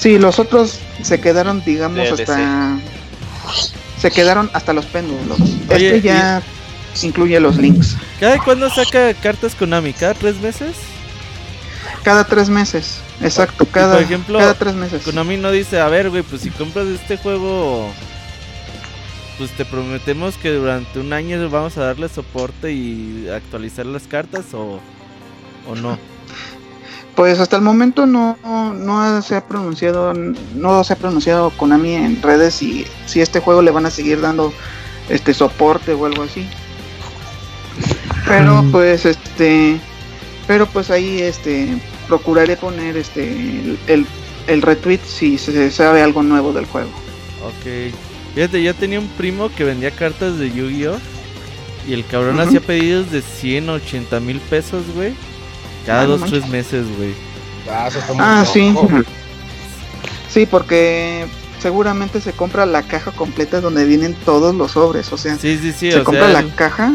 Sí, los otros se quedaron digamos DLC. hasta se quedaron hasta los péndulos. Oye, este ya incluye los links. ¿Cada cuándo saca cartas Konami? ¿Cada tres meses? Cada tres meses, exacto, cada, por ejemplo, cada tres meses. Konami no dice, a ver, güey, pues si compras este juego, pues te prometemos que durante un año vamos a darle soporte y actualizar las cartas o, o no. Pues hasta el momento no, no se ha pronunciado, no se ha pronunciado Konami en redes si, si este juego le van a seguir dando este soporte o algo así. Pero Mm. pues este, pero pues ahí este procuraré poner este el, el, el retweet si se sabe algo nuevo del juego. Ok. Fíjate, yo tenía un primo que vendía cartas de Yu-Gi-Oh! Y el cabrón hacía pedidos de 100, 80 mil pesos, güey. Cada Ah, no dos, manches. tres meses, güey. Ah, eso está muy Ah, sí. Sí, porque seguramente se compra la caja completa donde vienen todos los sobres, o sea, Sí, sí, sí. se o compra sea, la caja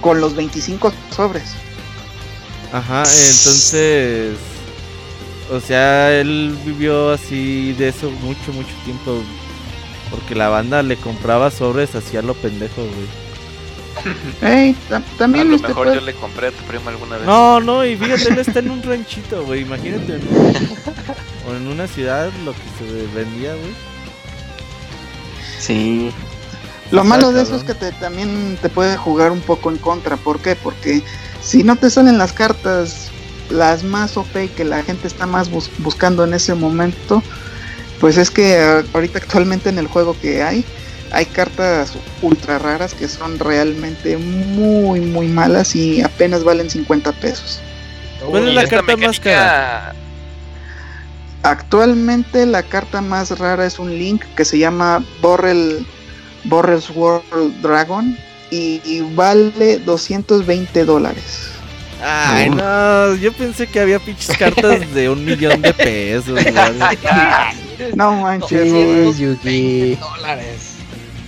con los 25 sobres. Ajá, entonces. O sea, él vivió así de eso mucho, mucho tiempo. Porque la banda le compraba sobres así a lo pendejo, güey. Ey, ta- A también lo este mejor puede- yo le compré a tu primo alguna vez. No, no, y fíjate, él está en un ranchito, güey. Imagínate. un- o en una ciudad lo que se vendía, güey. Sí. Lo malo de eso es que te, también te puede jugar un poco en contra. ¿Por qué? Porque si no te salen las cartas las más OP y que la gente está más bus- buscando en ese momento, pues es que ah, ahorita actualmente en el juego que hay, hay cartas ultra raras que son realmente muy, muy malas y apenas valen 50 pesos. ¿Cuál es la carta más cara? Actualmente la carta más rara es un link que se llama Borrel, Borrel's World Dragon y, y vale 220 dólares. Ay, no, yo pensé que había pinches cartas de un millón de pesos. No manches. Dólares.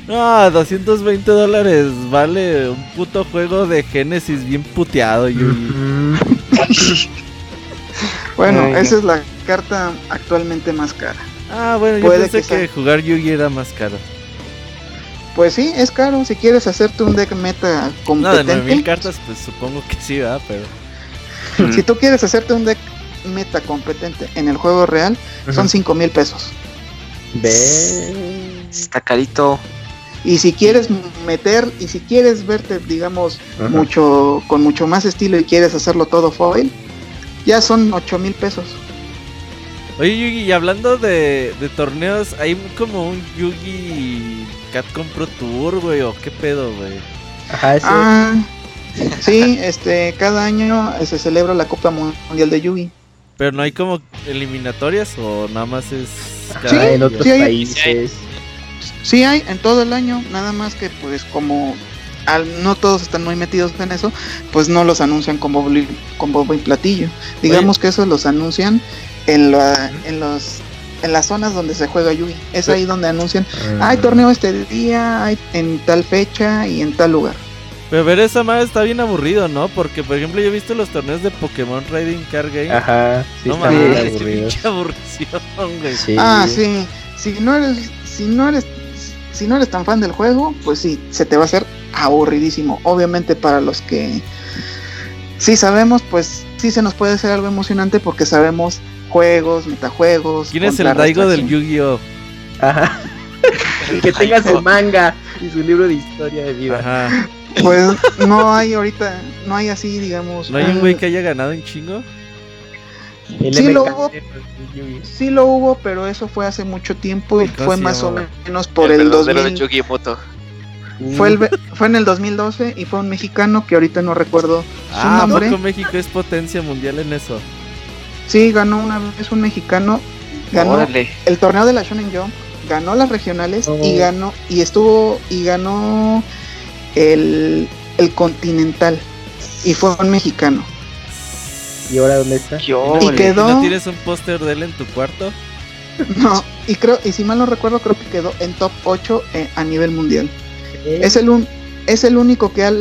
No, 220 dólares vale un puto juego de Genesis bien puteado, Yugi. Ujú. Bueno, Ay, no. esa es la carta actualmente más cara. Ah, bueno, yo pensé que jugar Yugi era más caro. Pues sí, es caro. Si quieres hacerte un deck meta No, de 9000 competente, cartas, pues supongo que sí, ¿verdad? Pero. si tú quieres hacerte un deck meta competente en el juego real, son Ujú. 5 mil pesos. Ve. Está carito. Y si quieres meter, y si quieres verte, digamos, Ajá. mucho, con mucho más estilo y quieres hacerlo todo foil, ya son 8 mil pesos. Oye, Yugi, y hablando de, de torneos, hay como un Yugi Capcom Pro Tour, güey, o qué pedo, güey. Ajá, ese. Ah, sí, este, cada año se celebra la Copa Mundial de Yugi. Pero no hay como eliminatorias o nada más es. Ajá, sí, en otros sí hay- países. Sí hay en todo el año, nada más que pues como al, no todos están muy metidos en eso, pues no los anuncian con bombo, y- con bombo y platillo. Digamos que eso los anuncian en, la, en los en las zonas donde se juega Yugi. Es ahí donde anuncian, Ah. hay torneo este día, hay en tal fecha y en tal lugar. Pero ver esa madre está bien aburrido, ¿no? Porque, por ejemplo, yo he visto los torneos de Pokémon Riding Card Game. Ajá, sí, no mames, qué aburrición, güey. Sí. Ah, sí. Si no eres, si no eres, si no eres tan fan del juego, pues sí, se te va a hacer aburridísimo. Obviamente para los que sí sabemos, pues sí se nos puede hacer algo emocionante porque sabemos juegos, metajuegos. ¿Quién es el Daigo del Yu-Gi-Oh? Ajá. que tenga su manga y su libro de historia de vida. Ajá. Pues no hay ahorita, no hay así, digamos. ¿No hay un güey que haya ganado un chingo? El Sí lo hubo. de Yugi. Sí lo hubo, pero eso fue hace mucho tiempo y ¿Cómo fue más o menos por el el, verdadero de 2000. Yugi Muto. Fue, el, fue en el 2012 y fue un mexicano que ahorita no recuerdo su Ah, ¿a nombre. poco México es potencia mundial en eso? Sí, ganó una vez un mexicano. Ganó Órale. el torneo de la Shonen Jump, ganó las regionales y Oh. ganó y estuvo y ganó el, el continental y fue un mexicano. ¿Y ahora dónde está? ¿Qué Y órale. ¿Y quedó no tienes un póster de él en tu cuarto? no, y creo y si mal no recuerdo creo que quedó en top 8 eh, a nivel mundial. Eh, Es el un, es el único que ha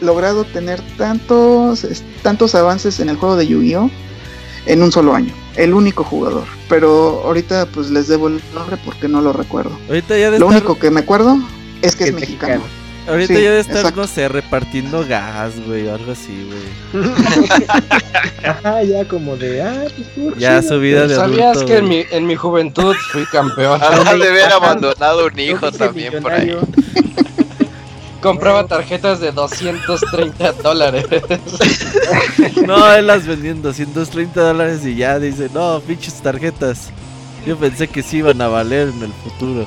logrado tener tantos es- tantos avances en el juego de Yu-Gi-Oh en un solo año. El único jugador, pero ahorita pues les debo el nombre porque no lo recuerdo. Ahorita ya de Lo estar- único que me acuerdo es que es, Es mexicano. mexicano. Ahorita Sí, ya debe estar, exacto. no sé, repartiendo gas, güey, o algo así, güey. Ajá, ya como de, ah, pues Ya su vida de ¿Sabías adulto. que en mi, en mi juventud fui campeón? Ha de haber abandonado un hijo también por ahí. Compraba tarjetas de 230 dólares. No, él las vendió en 230 dólares y ya dice, no, pinches tarjetas. Yo pensé que sí iban a valer en el futuro.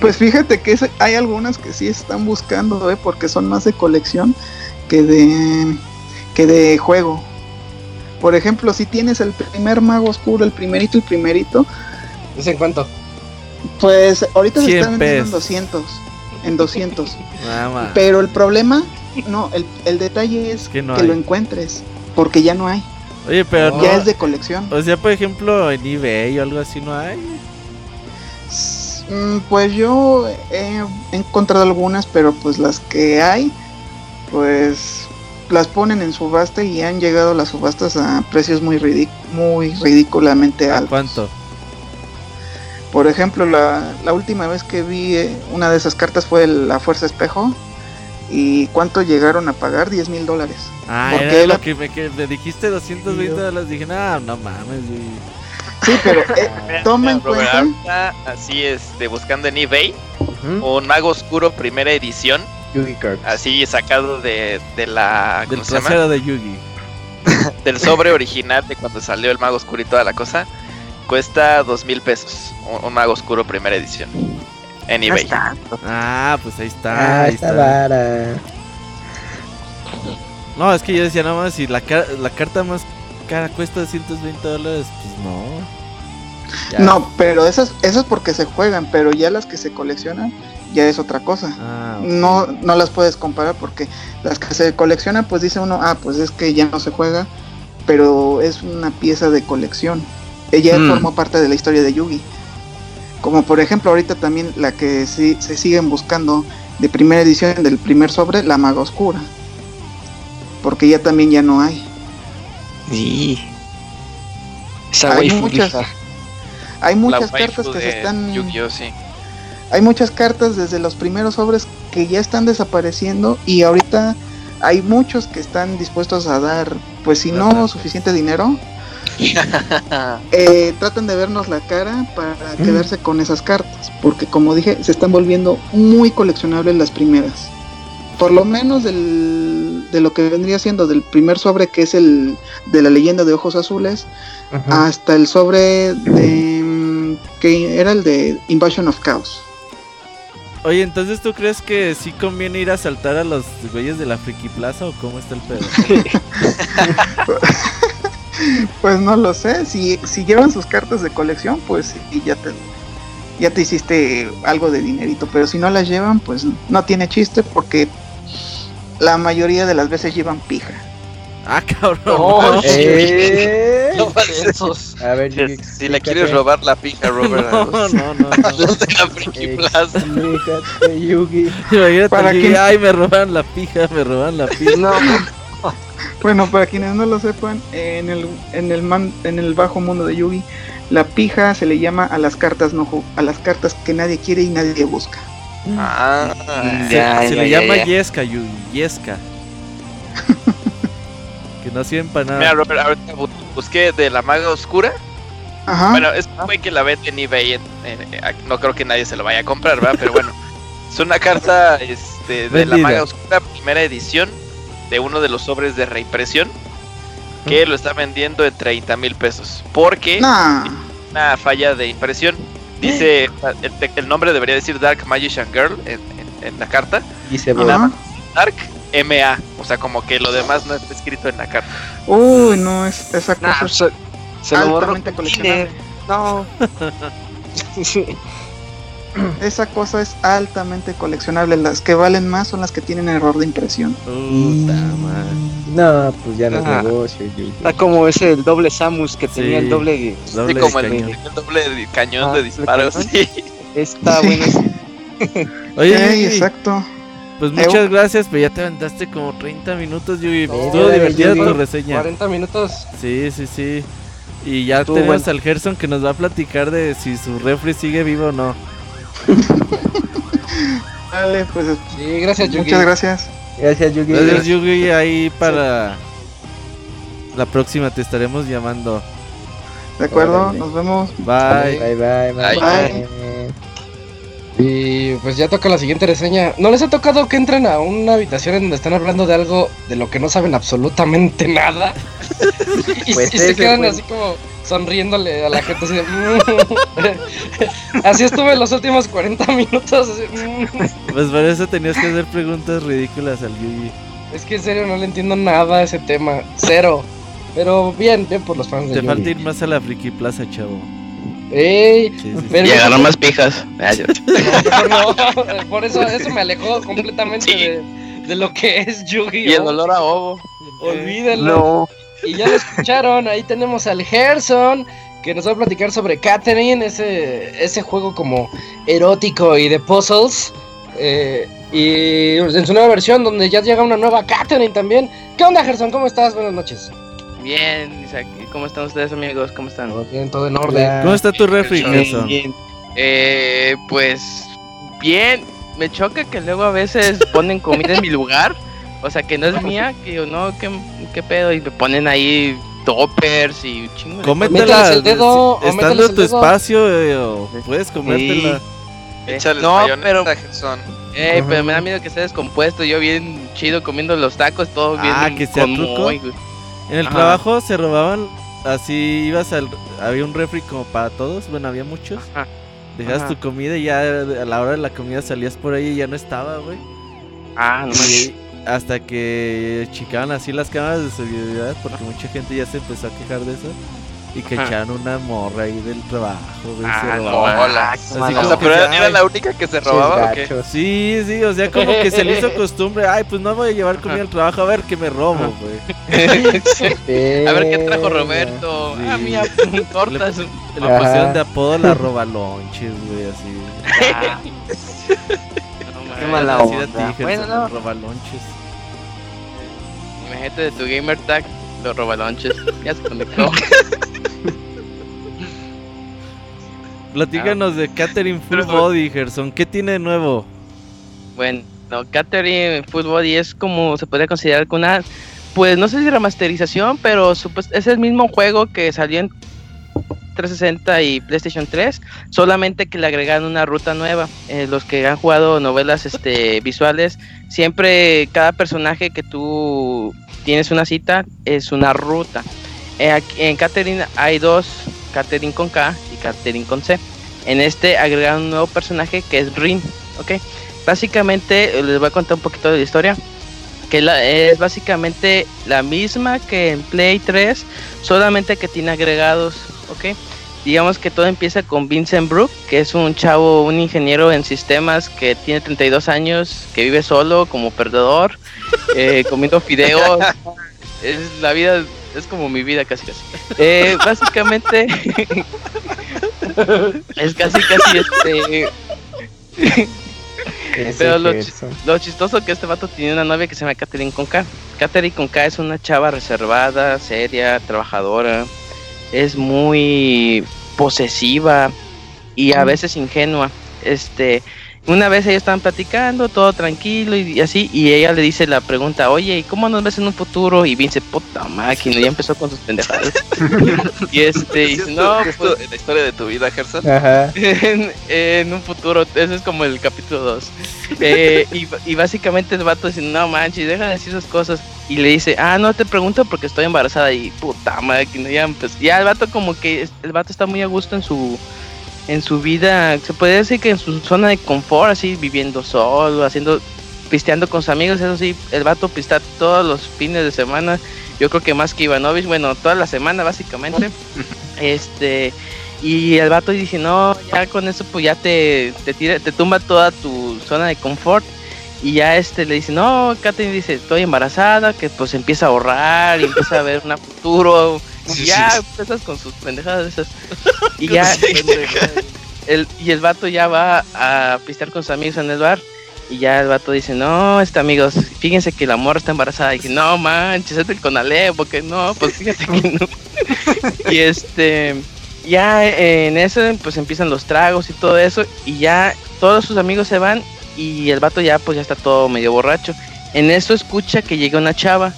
Pues fíjate que hay algunas que sí están buscando, ¿eh? porque son más de colección que de que de juego. Por ejemplo, si tienes el primer mago oscuro, el primerito, el primerito, ¿Dicen cuánto? pues ahorita se 100 están vendiendo en pesos. 200, en 200. Nada más. Pero el problema, no, el, el detalle es Que no lo encuentres, porque ya no hay, Oye, pero ya no. es de colección. O sea, por ejemplo, en eBay o algo así no hay. Mm, Pues yo he encontrado algunas, pero pues las que hay, pues las ponen en subasta y han llegado las subastas a precios muy, ridic- muy ridículamente ¿A altos. cuánto? Por ejemplo, la, la última vez que vi eh, una de esas cartas fue la Fuerza Espejo. ¿Y cuánto llegaron a pagar? 10 mil dólares. Ah, era la- lo que me, que me dijiste 220 dólares. Dije, no, no mames, güey. Sí, pero eh, toma en Robert, cuenta. así este, buscando en eBay, un Mago Oscuro primera edición, Yugi Cards. así sacado de, de la. Del ¿Cómo se llama? trasero de Yugi. Del sobre original de cuando salió el Mago Oscuro y toda la cosa, cuesta dos mil pesos. Un, un Mago Oscuro primera edición. En No eBay. está. Ah, pues ahí está. Ah, ahí está está. vara. No, es que yo decía nada más, si la, car- la carta más cara cuesta 220 dólares, pues no. Ya. No, pero esas, esas porque se juegan, pero ya las que se coleccionan ya es otra cosa. Ah. No, no las puedes comparar porque las que se coleccionan, pues dice uno, ah, pues es que ya no se juega, pero es una pieza de colección. Ella Mm. formó parte de la historia de Yugi. Como por ejemplo ahorita también la que sí, se siguen buscando de primera edición del primer sobre, la maga oscura. Porque ya también ya no hay. Sí. Esa Hay waifu muchas, hay muchas cartas que se están Yu-Gi-Oh, sí. hay muchas cartas desde los primeros sobres que ya están desapareciendo y ahorita hay muchos que están dispuestos a dar, pues si no suficiente dinero, eh, tratan de vernos la cara para quedarse con esas cartas, porque como dije, se están volviendo muy coleccionables las primeras. Por lo menos del, de lo que vendría siendo del primer sobre que es el de la leyenda de ojos azules, Ajá. hasta el sobre de mm, que era el de Invasion of Chaos. Oye, entonces tú crees que sí conviene ir a saltar a los güeyes de la Friki Plaza o cómo está el pedo? Pues no lo sé, si, si llevan sus cartas de colección, pues sí, ya te, ya te hiciste algo de dinerito, pero si no las llevan, pues no tiene chiste porque la mayoría de las veces llevan pija. ah, cabrón. No, Eh, no pasos. A ver, Yugi, Si le quieres robar la pija, Robert, No, los- no, no. no. los de la Friki Plaza. Explícate, Yugi. Imagínate, ¿Para? Yugi, ay, me roban la pija, me roban la pija. No, Bueno, para quienes no lo sepan, en el, en el, man- en el bajo mundo de Yugi, la pija se le llama a las cartas no a las cartas que nadie quiere y nadie busca. Ah, Se, Ya, se ya, le ya, llama ya. Yesca, Yugi, Yesca. que no sirven para nada. Mira, Robert, ahorita bu- busqué de la maga oscura. Ajá. Bueno, es un güey que la vende en eBay. en- en- en- no creo que nadie se lo vaya a comprar, ¿verdad? Pero bueno, es una carta este, de la maga oscura, primera edición, de uno de los sobres de reimpresión, que lo está vendiendo en 30 mil pesos. Porque Nah. una falla de impresión. Dice, el, el nombre debería decir Dark Magician Girl en, en- en la carta. Dice Y nada más Dark MA. O sea, como que lo demás no está escrito en la carta. Uy, no, es, esa nah, cosa se, se lo borró. No. Esa cosa es altamente coleccionable. Las que valen más son las que tienen error de impresión. Puta madre. No, pues ya no es Ah. negocio. Está como ese el doble Samus que tenía el doble. Doble Sí, como el, cañón. el doble de cañón Ah, de doble disparo. cañón. Sí. Está bueno. Oye, exacto. pues Eh, muchas gracias, pero ya te aventaste como 30 minutos, Yugi. No, Estuvo divertida tu reseña. 40 minutos. Sí, sí, sí. Y ya Estuvo tenemos bueno. al Gerson que nos va a platicar de si su refri sigue vivo o no. Vale, pues Sí, gracias, Yugi. muchas gracias. Gracias, Yugi. Gracias, Yugi. Ahí para la próxima te estaremos llamando. De acuerdo, Órale. nos vemos. Bye. Bye, bye, bye. Bye. Y pues ya toca la siguiente reseña. ¿No les ha tocado que entren a una habitación en donde están hablando de algo de lo que no saben absolutamente nada? y, y Pues se quedan fue- así como sonriéndole a la gente así de, "Mm". Así estuve los últimos 40 minutos. así, "Mm". Pues por eso tenías que hacer preguntas ridículas al Yugi. Es que en serio no le entiendo nada a ese tema. Cero. Pero bien, bien por los fans de Te falta ir más a la Friki Plaza, chavo. Ey, Sí, sí, pero más pijas. No. Por eso, eso me alejó completamente de, de lo que es Yugi. Y el olor a ovo. Olvídenlo. No. Y ya lo escucharon, ahí tenemos al Gerson, que nos va a platicar sobre Catherine, ese, ese juego como erótico y de puzzles. eh, y en su nueva versión, donde ya llega una nueva Catherine también. ¿Qué onda, Gerson? ¿Cómo estás? Buenas noches. Bien, Isaac. ¿Cómo están ustedes, amigos? ¿Cómo están? Todo bien, todo en orden. ¿Cómo está tu refri, Bien, Gerson? bien. Eh, pues bien. Me choca que luego a veces ponen comida en mi lugar. O sea, que no es mía. Que yo, no, ¿qué, qué pedo? Y me ponen ahí toppers y un chingo Cómetela. El dedo, o Estando en tu dedo. espacio, eh, o puedes comértela. Eh, Échale no, pero, Gerson. eh, pero me da miedo que esté descompuesto. Yo bien chido comiendo los tacos, todo bien. Ah, que sea truco. En el Ajá. trabajo se robaban, así ibas al... Había un refri como para todos, bueno, había muchos. Ajá. Dejabas Ajá. tu comida y ya a la hora de la comida salías por ahí y ya no estaba, güey. Ah, no manches. Hasta que chicaban así las cámaras de seguridad, porque mucha gente ya se empezó a quejar de eso. Y que Ajá. echaban una morra ahí del trabajo, güey. Ah, se no. Hola. Así O como sea, que pero ya, era, ay, la única que se robaba o qué? Sí, sí, o sea, como que se le hizo costumbre. Ay, pues no voy a llevar comida al trabajo, a ver que me robo, güey. A ver qué trajo Roberto. Sí. Ah, mía, tortas. Le Ajá. pusieron de apodo la robalonches, güey, así. Ah. No, Qué mala onda. Bueno, no. robalonches. Imagínate de tu gamer tag, los robalonches. Ya se conectó. Platícanos de Catherine Full Body, Gerson. ¿Qué tiene de nuevo? Bueno, Catherine Full Body es como se podría considerar una, pues no sé si remasterización, pero es el mismo juego que salió en 360 y PlayStation 3, solamente que le agregaron una ruta nueva. Eh, los que han jugado novelas este, visuales, siempre cada personaje que tú tienes una cita es una ruta. Eh, en Catherine hay dos, Catherine con K y Catherine con C. En este agregaron un nuevo personaje que es Rin, ¿ok? Básicamente, eh, les voy a contar un poquito de la historia. Que la- es básicamente la misma que en Play 3, solamente que tiene agregados, ¿ok? Digamos que todo empieza con Vincent Brook, que es un chavo, un ingeniero en sistemas que tiene 32 años, que vive solo como perdedor, eh, comiendo fideos. es la vida, es como mi vida casi casi. Eh, básicamente es casi casi este pero lo, chi- lo chistoso que este vato tiene una novia que se llama Catherine Conca. Catherine Conca es una chava reservada, seria, trabajadora. Es muy posesiva y a veces ingenua. Este, una vez ellos estaban platicando, todo tranquilo y, y así, y ella le dice la pregunta, oye, ¿y cómo nos ves en un futuro? Y Vince, puta máquina, ya empezó con sus pendejadas. y este, y dice, no, ¿Es pues, tu- la historia de tu vida, Gerson? Ajá. en, en un futuro, ese es como el capítulo 2. y, y básicamente el vato dice, no manches, deja de decir esas cosas. Y le dice, ah, no te pregunto porque estoy embarazada. Y puta no, ya, empezó- ya el vato como que, el vato está muy a gusto en su, en su vida, se puede decir que en su zona de confort, así, viviendo solo, haciendo, pisteando con sus amigos, eso sí, el vato pistea todos los fines de semana. Yo creo que más que Ivanovich, bueno, toda la semana básicamente. este, y el vato dice, no, ya con eso pues ya te, te, tira, te tumba toda tu zona de confort. Y ya este le dice, no, Katherine dice, estoy embarazada, que pues empieza a ahorrar y empieza a ver un futuro. Ya empiezas con sus pendejadas esas. Y ya el, y el vato ya va a pistear con sus amigos en el bar. Y ya el vato dice, no, este amigos, fíjense que la morra está embarazada. Y que no manches, este con Ale, porque no, pues fíjate que no. y este, ya en eso pues empiezan los tragos y todo eso. Y ya todos sus amigos se van y el vato ya pues ya está todo medio borracho. En eso escucha que llega una chava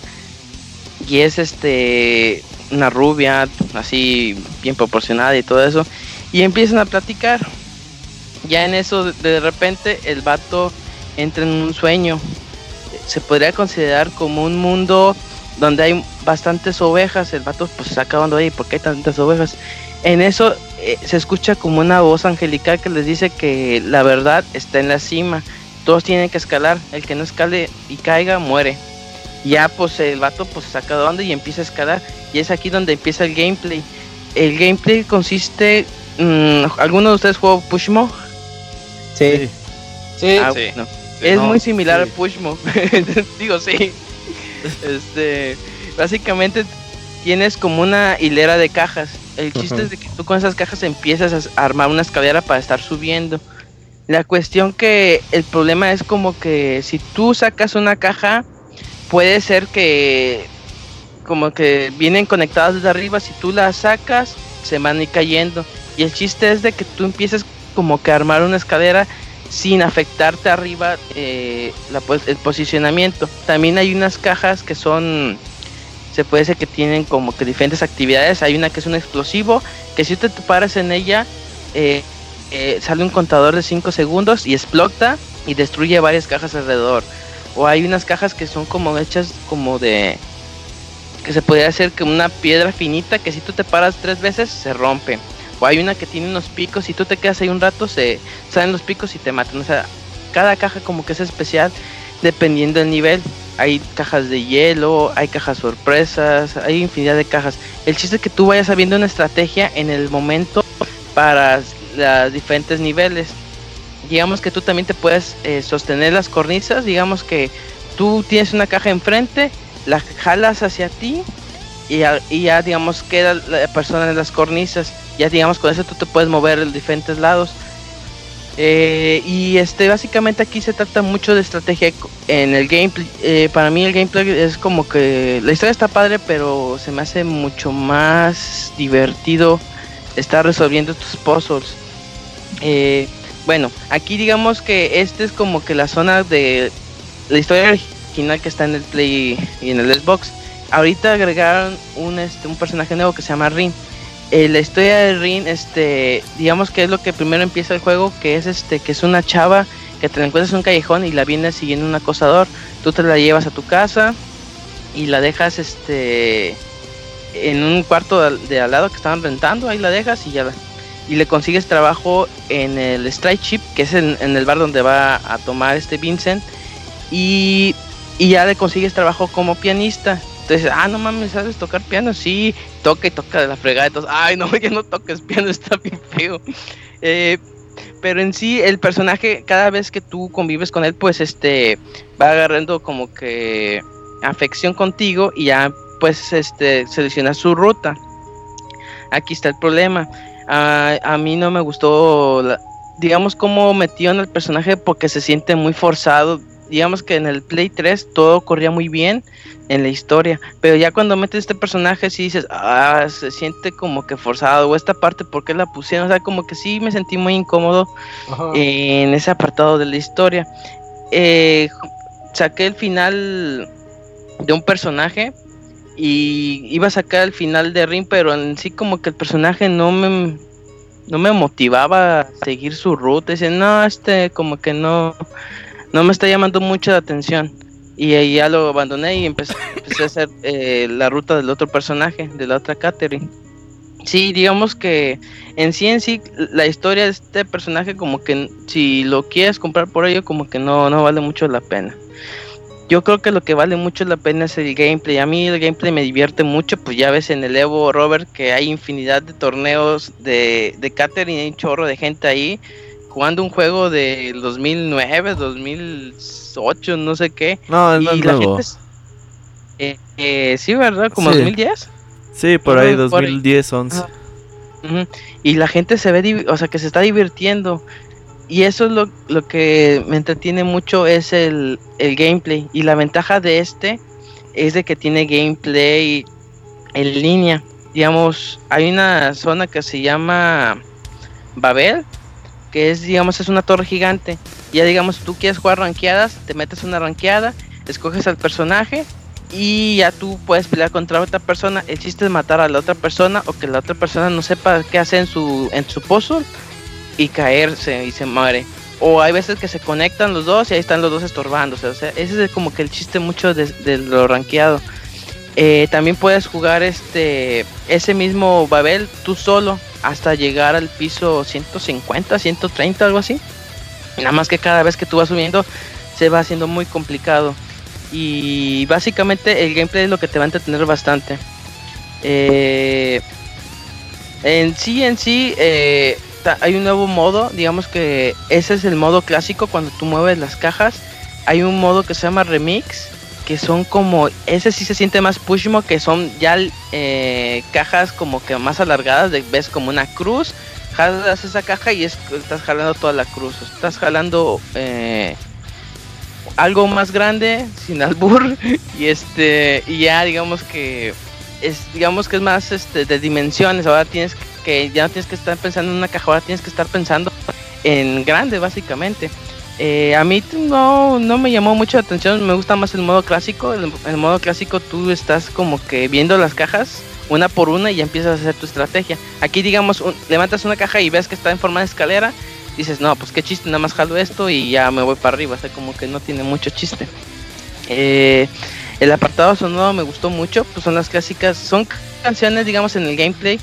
y es este una rubia así bien proporcionada y todo eso y empiezan a platicar. Ya en eso de repente el vato entra en un sueño. Se podría considerar como un mundo donde hay bastantes ovejas. El vato pues está acabando ahí, ¿por qué hay tantas ovejas? En eso eh, se escucha como una voz angelical que les dice que la verdad está en la cima. Todos tienen que escalar. El que no escale y caiga muere. Ya pues el vato pues se saca de onda y empieza a escalar. Y es aquí donde empieza el gameplay. El gameplay consiste... mm, ¿Alguno de ustedes jugó Pushmo? Sí. Sí, Ah, Sí. Es no, muy similar sí. a Pushmo. Digo, sí. Este, básicamente tienes como una hilera de cajas. El chiste es de que tú con esas cajas empiezas a armar una escalera para estar subiendo. La cuestión que el problema es como que si tú sacas una caja, puede ser que como que vienen conectadas desde arriba, si tú las sacas, se van a ir cayendo. Y el chiste es de que tú empieces como que a armar una escalera sin afectarte arriba eh, el posicionamiento. También hay unas cajas que son, se puede decir que tienen como que diferentes actividades. Hay una que es un explosivo, que si te paras en ella, eh, eh, sale un contador de 5 segundos y explota y destruye varias cajas alrededor. O hay unas cajas que son como hechas como de que se podría hacer como una piedra finita que si tú te paras tres veces se rompe. O hay una que tiene unos picos y tú te quedas ahí un rato se salen los picos y te matan. O sea, cada caja como que es especial dependiendo del nivel. Hay cajas de hielo, hay cajas sorpresas, hay infinidad de cajas. El chiste es que tú vayas sabiendo una estrategia en el momento para los diferentes niveles. Digamos que tú también te puedes eh, sostener las cornisas. Digamos que tú tienes una caja enfrente, la jalas hacia ti y ya, digamos queda la persona en las cornisas. Ya digamos con eso tú te puedes mover en diferentes lados. Eh, y este básicamente aquí se trata mucho de estrategia en el gameplay. Eh, para mí el gameplay es como que la historia está padre, pero se me hace mucho más divertido estar resolviendo estos puzzles. Bueno, aquí digamos que este es como que la zona de la historia original que está en el Play y en el Xbox. Ahorita agregaron un, este, un personaje nuevo que se llama Rin. Eh, la historia de Rin, este, digamos que es lo que primero empieza el juego, que es este, que es una chava que te la encuentras en un callejón y la viene siguiendo un acosador. Tú te la llevas a tu casa y la dejas este en un cuarto de, de al lado que estaban rentando, ahí la dejas y ya la- y le consigues trabajo en el Strike Chip, que es en, el bar donde va a tomar este Vincent, y, y ya le consigues trabajo como pianista. Entonces, ah, no mames, ¿sabes tocar piano? Sí, toca y toca de la fregada. Entonces, ay, no, ya no toques piano, está bien feo. Eh, pero en sí, el personaje, cada vez que tú convives con él, pues este va agarrando como que afección contigo y ya pues este seleccionas su ruta. Aquí está el problema. Ah, a mí no me gustó, la- digamos, cómo metieron al personaje porque se siente muy forzado. Digamos que en el Play 3 todo corría muy bien en la historia, pero ya cuando metes este personaje sí dices, ah, se siente como que forzado, o esta parte, ¿por qué la pusieron? O sea, como que sí me sentí muy incómodo Ajá. en ese apartado de la historia. Eh, saqué el final de un personaje y iba a sacar el final de Rin, pero en sí como que el personaje no me no me motivaba a seguir su ruta. Dice, no, este como que no no me está llamando mucho la atención. Y ahí ya lo abandoné y empecé, empecé a hacer eh, la ruta del otro personaje, de la otra Catherine. Sí, digamos que en sí en sí la historia de este personaje como que si lo quieres comprar por ello como que no, no vale mucho la pena. Yo creo que lo que vale mucho la pena es el gameplay. A mí el gameplay me divierte mucho, pues ya ves en el Evo Robert que hay infinidad de torneos de, de Catherine, hay un chorro de gente ahí jugando un juego del 2009, 2008, no sé qué. No, es y más la nuevo. gente eh, eh, sí, ¿verdad? Como Sí. 2010. Sí, por ahí, Ajá, por ahí. 2010, 11. Ajá. Ujú. Y la gente se ve, o sea, que se está divirtiendo. Y eso es lo, lo que me entretiene mucho, es el, el gameplay. Y la ventaja de este es de que tiene gameplay en línea. Digamos, hay una zona que se llama Babel, que es, digamos, es una torre gigante. Ya digamos, tú quieres jugar ranqueadas, te metes una ranqueada, escoges al personaje y ya tú puedes pelear contra otra persona. El chiste es matar a la otra persona o que la otra persona no sepa qué hacer en su, en su puzzle y caerse y se muere. O hay veces que se conectan los dos y ahí están los dos estorbándose. O sea, ese es como que el chiste mucho de, lo rankeado. Eh, también puedes jugar este ese mismo Babel tú solo hasta llegar al piso 150, 130, algo así. Nada más que cada vez que tú vas subiendo se va haciendo muy complicado. Y básicamente el gameplay es lo que te va a entretener bastante. Eh, en sí, en sí, eh, hay un nuevo modo. Digamos que ese es el modo clásico cuando tú mueves las cajas. Hay un modo que se llama Remix. Que son como. Ese sí se siente más pushmo. Que son ya eh, cajas como que más alargadas. De, ves como una cruz. Jalas esa caja y es, estás jalando toda la cruz. Estás jalando. eh, algo más grande sin albur y este y ya digamos que es digamos que es más este de dimensiones ahora tienes que ya no tienes que estar pensando en una caja ahora tienes que estar pensando en grande básicamente Eh, a mí no no me llamó mucho la atención me gusta más el modo clásico el, el modo clásico tú estás como que viendo las cajas una por una y ya empiezas a hacer tu estrategia aquí digamos levantas una caja y ves que está en forma de escalera dices, no, pues qué chiste, nada más jalo esto y ya me voy para arriba, o sea, como que no tiene mucho chiste. Eh, el apartado sonoro me gustó mucho, pues son las clásicas, son canciones, digamos, en el gameplay,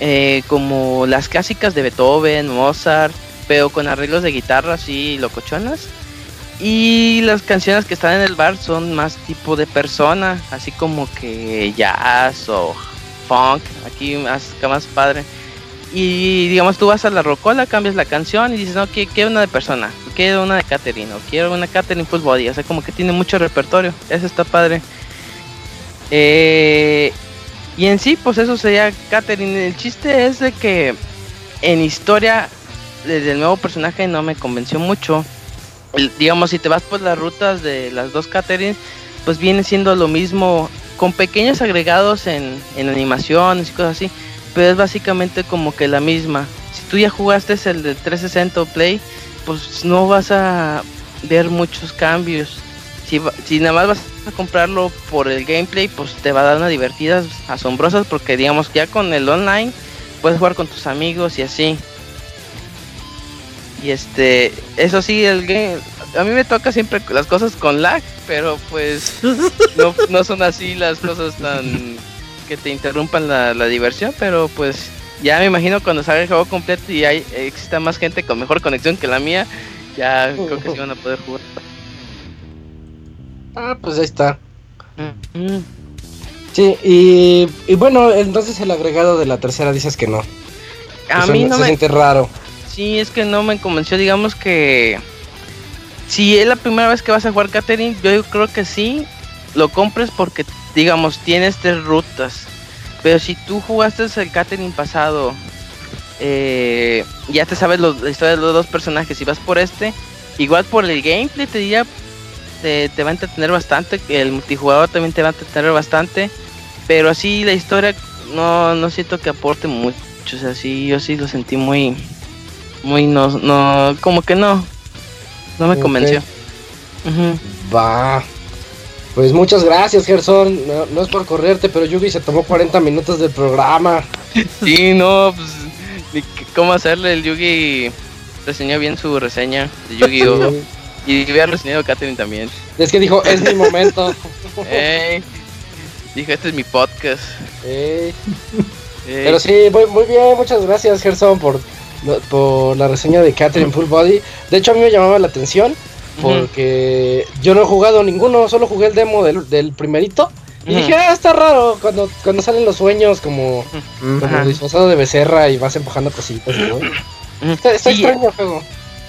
eh, como las clásicas de Beethoven, Mozart, pero con arreglos de guitarra así locochonas. Y las canciones que están en el bar son más tipo de persona, así como que jazz o funk, aquí más, más padre. Y digamos, tú vas a la rocola, cambias la canción y dices, no, qui- quiero una de persona, quiero una de Catherine, o quiero una Catherine Full Body. O sea, como que tiene mucho repertorio. Eso está padre. Eh, y en sí, pues eso sería Catherine. El chiste es de que en historia, desde el nuevo personaje no me convenció mucho. Digamos, si te vas por las rutas de las dos Catherine, pues viene siendo lo mismo, con pequeños agregados en, en animaciones y cosas así pero es básicamente como que la misma. Si tú ya jugaste el de 360 o Play, pues no vas a ver muchos cambios. Si, si nada más vas a comprarlo por el gameplay, pues te va a dar unas divertidas asombrosas porque digamos ya con el online puedes jugar con tus amigos y así. Y este, eso sí, el game, a mí me toca siempre las cosas con lag, pero pues no, no son así las cosas tan que te interrumpan la, la diversión, pero pues ya me imagino cuando salga el juego completo y hay exista más gente con mejor conexión que la mía, ya creo que sí van a poder jugar. Ah, pues ahí está. Sí, y, y bueno, entonces el agregado de la tercera dices que no. A Eso mí no se me siente raro. Sí, es que no me convenció, digamos que si es la primera vez que vas a jugar Catherine, yo creo que sí lo compres porque digamos tienes tres rutas. Pero si tú jugaste el Catherine pasado, eh, ya te sabes la historia de los dos personajes y vas por este, igual por el gameplay te diría te, te va a entretener bastante, el multijugador también te va a entretener bastante, pero así la historia no, no siento que aporte mucho, o sea, sí, yo sí lo sentí muy, muy no, no, como que no, no me convenció. Va. Pues muchas gracias, Gerson. No, no es por correrte, pero Yugi se tomó 40 minutos del programa. Sí, no, pues, ¿cómo hacerle? El Yugi reseñó bien su reseña de Yu-Gi-Oh! Sí. Y había reseñado Katherine también. Es que dijo, es mi momento. Ey, dijo, este es mi podcast. Ey. Ey. Pero sí, muy, muy bien, muchas gracias, Gerson, por, por la reseña de Catherine Full Body. De hecho, a mí me llamaba la atención porque yo no he jugado ninguno, solo jugué el demo del, del primerito. Y dije, ah, está raro cuando, cuando salen los sueños como, disfrazado de becerra y vas empujando cositas. ¿no? Está, está Sí, extraño el juego.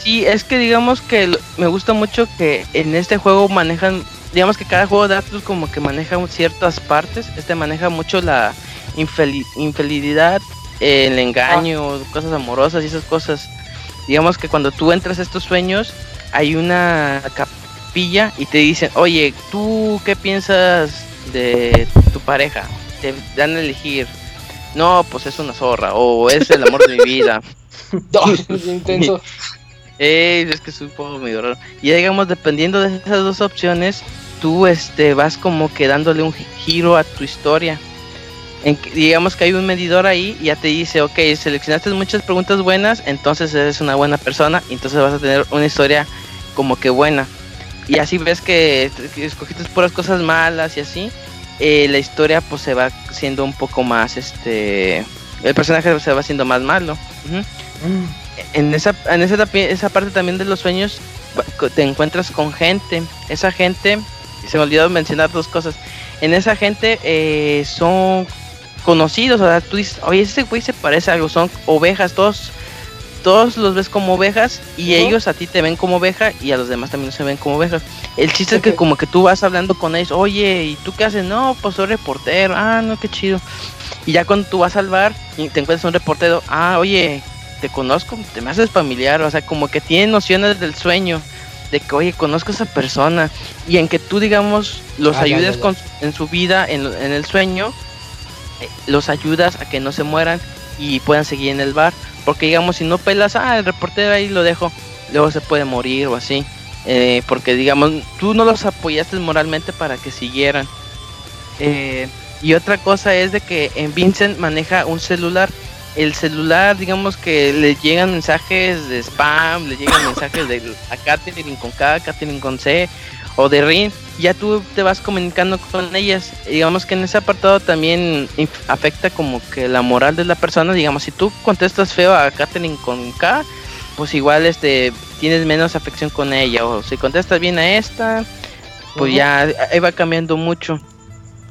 Sí, es que digamos que lo- me gusta mucho que en este juego manejan, digamos que cada juego de Atlus como que maneja ciertas partes, este maneja mucho la infeli- infidelidad, eh, el engaño, cosas amorosas y esas cosas. Digamos que cuando tú entras a estos sueños hay una capilla y te dicen, oye, ¿tú qué piensas de tu pareja? Te dan a elegir, no, pues es una zorra o es el amor de mi vida. Bien intenso. Eh, es que es un poco medio raro. Y digamos, dependiendo de esas dos opciones, tú este, vas como que dándole un giro a tu historia. Digamos que hay un medidor ahí y ya te dice, ok, seleccionaste muchas preguntas buenas, entonces eres una buena persona, y entonces vas a tener una historia como que buena. Y así ves que, escogiste puras cosas malas y así, eh, la historia pues se va siendo un poco más, este, el personaje se va haciendo más malo. Ujú. En esa, en esa, esa parte también de los sueños te encuentras con gente. Esa gente, se me olvidó mencionar dos cosas. En esa gente eh, son conocidos, o sea, tú dices, oye, ese güey se parece a algo, son ovejas, todos, todos los ves como ovejas y ellos a ti te ven como oveja y a los demás también se ven como ovejas. El chiste es que como que tú vas hablando con ellos, oye, ¿y tú qué haces? No, pues soy reportero, ah, no, qué chido. Y ya cuando tú vas al bar y te encuentras un reportero, ah, oye, te conozco, te me haces familiar, o sea, como que tienen nociones del sueño, de que, oye, conozco a esa persona, y en que tú, digamos, los Ah, ya, ayudes ya, ya. Con, en su vida, en, en el sueño, eh, los ayudas a que no se mueran y puedan seguir en el bar, porque digamos, si no pelas, ah, el reportero ahí lo dejo, luego se puede morir o así, eh, porque digamos, tú no los apoyaste moralmente para que siguieran. Eh, y otra cosa es de que en Vincent maneja un celular. El celular, digamos que le llegan mensajes de spam, le llegan mensajes de a Katherine con K, Katherine con C o de Rin. Ya tú te vas comunicando con ellas. Digamos que en ese apartado también afecta como que la moral de la persona. Digamos, si tú contestas feo a Katherine con K, pues igual este tienes menos afección con ella. O si contestas bien a esta, pues ya ahí va cambiando mucho.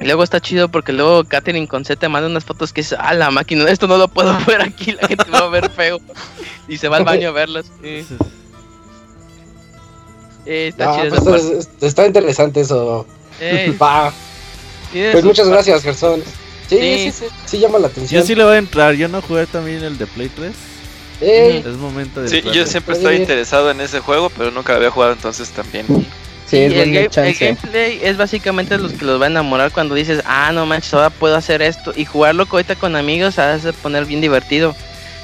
Y luego está chido porque luego Katherine con C te manda unas fotos que es, ah, la máquina, esto no lo puedo ver aquí, la gente va a ver feo. Y se va al baño a verlas. sí. Eh, está Ah, chido pues esa parte. es- es- está interesante eso. Va. Pues muchas gracias, Gerson. Sí, sí, Sí. sí, sí, llama la atención. Yo sí le voy a entrar. Yo no jugué también el de Play 3. Ey, Es momento de Sí, entrarle. yo siempre estaba bien. interesado en ese juego, pero nunca lo había jugado, entonces también. Sí, Y es el, game- el gameplay es básicamente los que los va a enamorar cuando dices, ah, no manches, ahora puedo hacer esto. Y jugarlo ahorita con amigos hace poner bien divertido.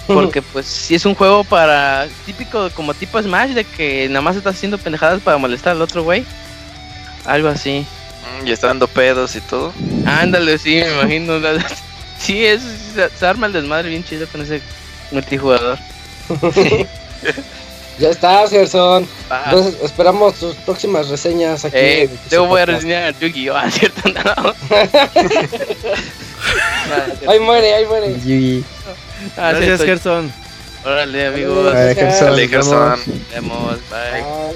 Porque pues si es un juego para típico como tipo Smash de que nada más estás haciendo pendejadas para molestar al otro güey. Algo así. Mm, Y está dando pedos y todo. Ándale, sí, me imagino. Sí, es, se, se arma el desmadre bien chido con ese multijugador. ya estás, Gerson. Ah, Entonces esperamos tus próximas reseñas aquí. eh, en luego voy a reseñar Yu-Gi-Oh! Ah, cierto, no. Ah. Ahí muere, ahí muere. Yugi. Ah, Gracias, cierto. Gerson. Órale, amigos. Vale, Gerson, Dale, vemos. Gerson. Nos vemos. Bye. Ah,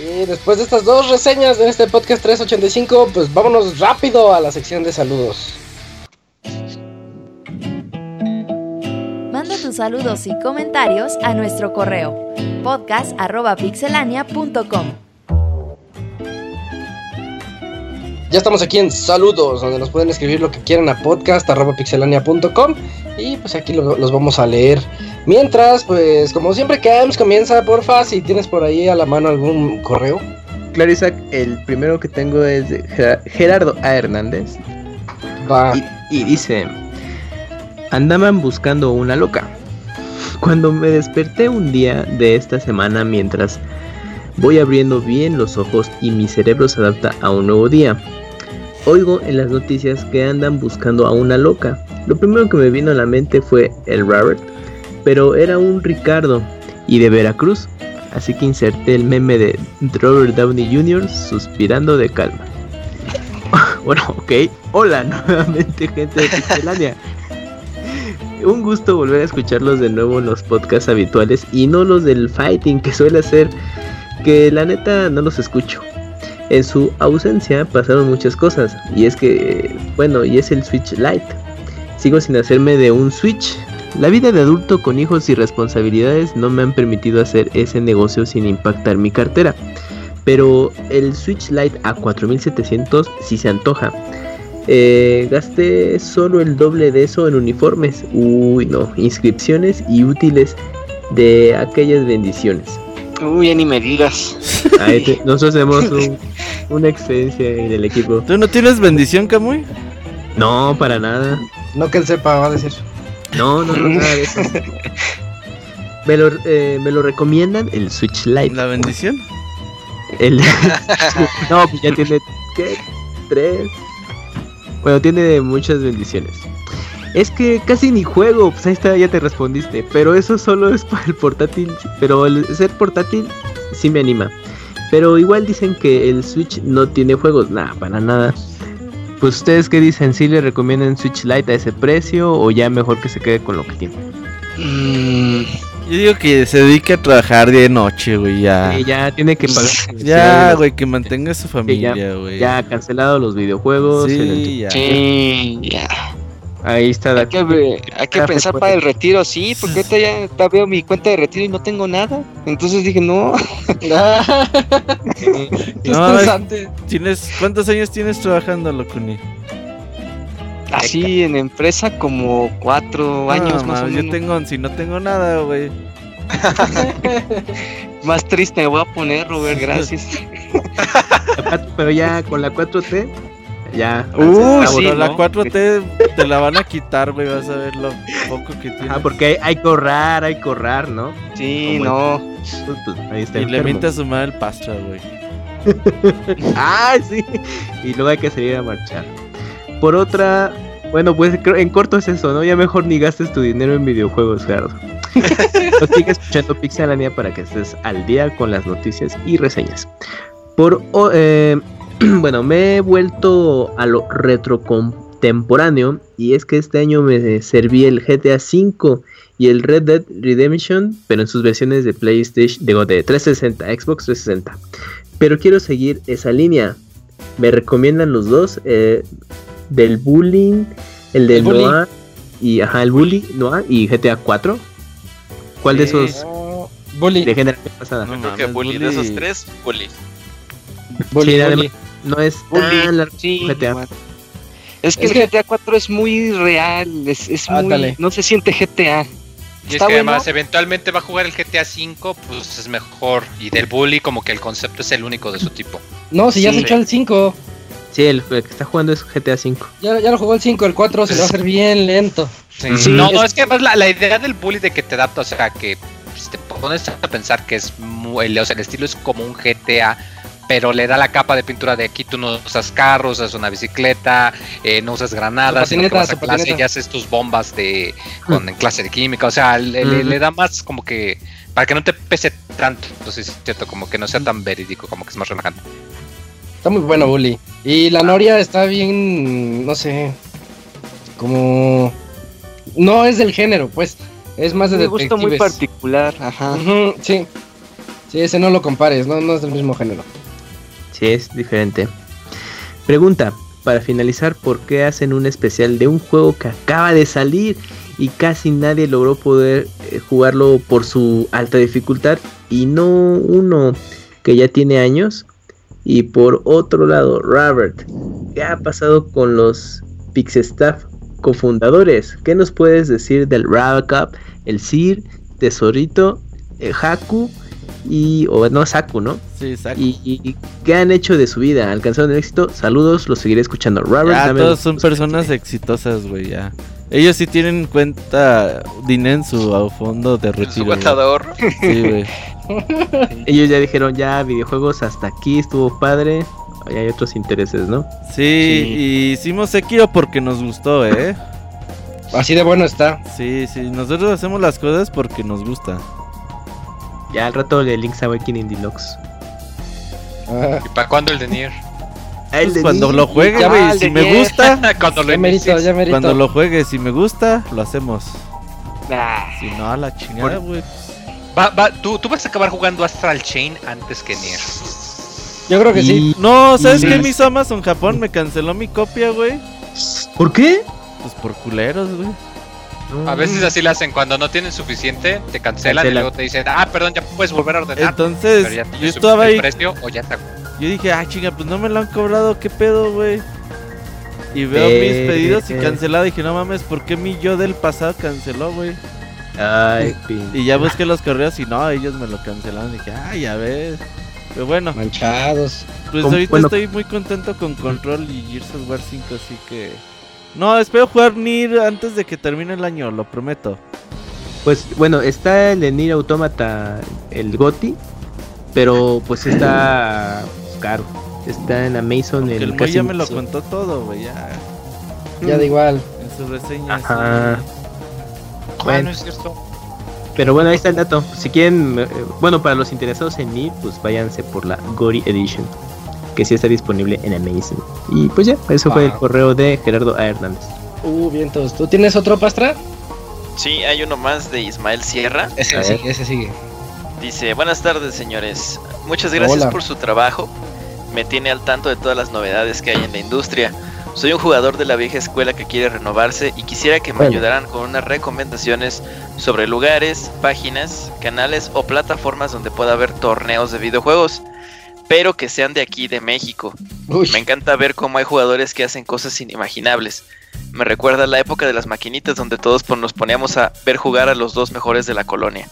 Y después de estas dos reseñas de este podcast 385, pues vámonos rápido a la sección de saludos. Saludos y comentarios a nuestro correo podcast.pixelania.com. Ya estamos aquí en saludos, donde nos pueden escribir lo que quieran a podcast.pixelania.com y pues aquí lo- los vamos a leer. Mientras, pues como siempre, Cams comienza, porfa, si tienes por ahí a la mano algún correo. Claro, Isaac, el primero que tengo es de Gera- Gerardo A. Hernández. Va. Y, y dice: Andaban buscando una loca. Cuando me desperté un día de esta semana mientras voy abriendo bien los ojos y mi cerebro se adapta a un nuevo día. Oigo en las noticias que andan buscando a una loca. Lo primero que me vino a la mente fue el Robert, pero era un Ricardo y de Veracruz. Así que inserté el meme de Robert Downey Jr. suspirando de calma. bueno, ok. Hola nuevamente gente de Pixelania. Un gusto volver a escucharlos de nuevo en los podcasts habituales y no los del fighting que suele hacer, que la neta no los escucho. En su ausencia pasaron muchas cosas y es que, bueno, y es el Switch Lite. Sigo sin hacerme de un Switch. La vida de adulto con hijos y responsabilidades no me han permitido hacer ese negocio sin impactar mi cartera. Pero el Switch Lite a 4700 sí se antoja. Eh, gasté solo el doble de eso en uniformes. Uy, no, inscripciones y útiles de aquellas bendiciones. Uy, ya ni me digas. Ahí te- nosotros tenemos un- una experiencia en el equipo. ¿Tú no tienes bendición, Camuy? No, para nada. No que él sepa, va a decir. No, no, no, nada de eso. Me lo, eh, me lo recomiendan el Switch Lite. ¿La bendición? El... no, pues ya tiene ¿qué? tres. Bueno, tiene muchas bendiciones. Es que casi ni juego, pues ahí está, ya te respondiste. Pero eso solo es para el portátil. Pero el ser portátil sí me anima. Pero igual dicen que el Switch no tiene juegos. Nada, para nada. Pues ustedes qué dicen, si le recomiendan Switch Lite a ese precio o ya mejor que se quede con lo que tiene. Mm, Yo digo que se dedique a trabajar día y noche, güey, ya. Que ya tiene que pagar. Ya, güey, que mantenga a su familia, ya, güey. ya ha cancelado los videojuegos. el Sí, ya. sí, ya. Ahí está. Hay que, hay que pensar para el retiro, sí, porque ahorita ya, ya veo mi cuenta de retiro y no tengo nada. Entonces dije, no. Qué No, estresante. ¿Tienes, ¿Cuántos años tienes trabajando, Locuni? Así en empresa como cuatro años más o menos. Yo tengo, si no tengo nada, güey. Más triste me voy a poner, Robert, gracias. Pero ya con la 4T, ya. Uh, sí, la ¿no? 4T te la van a quitar, güey. Vas a ver lo poco que tiene. Ah, porque hay, hay que ahorrar, hay que ahorrar, ¿no? Sí, no. Pues, pues, ahí está Y le a su madre el pastra, güey. ah, sí. Y luego hay que salir a marchar. Por otra, bueno, pues en corto es eso, ¿no? Ya mejor ni gastes tu dinero en videojuegos, Gerardo. Nos sigue escuchando Pixelania para que estés al día con las noticias y reseñas. Por o- eh, bueno, me he vuelto a lo retro contemporáneo y es que este año me serví el GTA V y el Red Dead Redemption, pero en sus versiones de PlayStation, digo, de 360, Xbox 360. Pero quiero seguir esa línea. Me recomiendan los dos, eh, del bullying, el de El bully. Noah y ajá, el bully, Noah y GTA 4. ¿Cuál de Sí. esos Bully. de generación pasada? No Creo que mames, bully, de esos tres, bully. Bully, Sí, bully. además, no es Bully, tan largo sí, GTA. Es que Es el que- GTA 4 es muy real, es, es muy... Ándale. No se siente GTA. Y es que bueno. además eventualmente va a jugar el GTA V, pues es mejor. Y del bully como que el concepto es el único de su tipo. No, si ya Sí. se echó el 5. Sí, el, el que está jugando es GTA 5. Ya, ya lo jugó el 5, el 4 se le va a hacer bien lento. Sí, no, es- no, es que además la, la idea del bully de que te adapta, o sea, que pues, te pones a pensar que es muy, o sea, el estilo es como un GTA, pero le da la capa de pintura de aquí tú no usas carros, usas una bicicleta, eh, no usas granadas, sino que vas a clase y haces tus bombas de con en clase de química, o sea, le, le- Ujú. le da más como que para que no te pese tanto, entonces es cierto, como que no sea tan verídico, como que es más relajante. Está muy bueno, Bully. Y la Noria está bien, no sé, como... No es del género, pues. Es más de Me gusta muy particular, ajá. Sí. Sí, ese no lo compares, no, no es del mismo género. Sí, es diferente. Pregunta, para finalizar, ¿por qué hacen un especial de un juego que acaba de salir y casi nadie logró poder eh, jugarlo por su alta dificultad y no uno que ya tiene años? Y por otro lado, Robert, ¿qué ha pasado con los Pixestaff cofundadores? ¿Qué nos puedes decir del Rabbit Cup, el Sir, Tesorito, el Haku y, o no, Saku, ¿no? Sí, exacto. ¿Y, y qué han hecho de su vida? ¿Alcanzaron el éxito? Saludos, los seguiré escuchando. Robert, Ya, todos son personas exitosas, güey, ya. Ellos sí tienen cuenta, dinero en su a fondo de En su retiro. cuenta de ahorro. Sí, güey. Ellos ya dijeron, ya, videojuegos hasta aquí, estuvo padre. Ahí hay otros intereses, ¿no? Sí, y hicimos Sekiro porque nos gustó, ¿eh? Así de bueno está. Sí, sí, nosotros hacemos las cosas porque nos gusta. Ya al rato de Link's Awakening Deluxe. Ah, ¿Y para cuándo el de Nier? Ah, Pues de cuando Nier. lo juegue, Ya, güey, el si me Nier. gusta, cuando lo merito, inicies. ya merito. cuando lo juegue, si me gusta, lo hacemos. Ah, Si no, a la chingada, güey. Va, va, tú, tú vas a acabar jugando Astral Chain antes que Nier. Yo creo que sí. Y- No, ¿sabes qué hizo Amazon Japón? Me canceló mi copia, güey. ¿Por qué? Pues por culeros, güey. A veces así lo hacen, cuando no tienen suficiente, te cancelan y luego te dicen, ah, perdón, ya puedes volver a ordenar. Entonces, pero ya yo estaba ahí. precio o ya te Yo dije, ah, chinga, pues no me lo han cobrado, ¿qué pedo, güey? Y veo Eh, mis pedidos y cancelado. Dije, no mames, ¿por qué mi yo del pasado canceló, güey? Ay. Y ya busqué los correos y no, ellos me lo cancelaron. Dije, ay, ya ves. Pero bueno, Manchados. pues ahorita Bueno. estoy muy contento con Control y Gears of War 5, así que. No, espero jugar Nier antes de que termine el año, lo prometo. Pues bueno, está el de Nier Automata, el GOTI, pero pues está pues, caro. Está en Amazon el el Moy casi ya me lo contó todo, güey. Ya. Ya da igual. En su reseña. Ajá. Bueno. no es cierto. Pero bueno, ahí está el dato. Si quieren, eh, bueno, para los interesados en Nier, pues váyanse por la Gory Edition, que sí está disponible en Amazon. Y pues ya, eso fue el correo de Gerardo A. Hernández. Uh, vientos. ¿Tú tienes otro pastra? Sí, hay uno más de Ismael Sierra. Ese sigue, ese sigue. Dice, buenas tardes señores. Muchas gracias Hola. por su trabajo. Me tiene al tanto de todas las novedades que hay en la industria. Soy un jugador de la vieja escuela que quiere renovarse y quisiera que me Bueno. ayudaran con unas recomendaciones sobre lugares, páginas, canales o plataformas donde pueda haber torneos de videojuegos, pero que sean de aquí, de México. Uy, Me encanta ver cómo hay jugadores que hacen cosas inimaginables. Me recuerda la época de las maquinitas donde todos nos poníamos a ver jugar a los dos mejores de la colonia.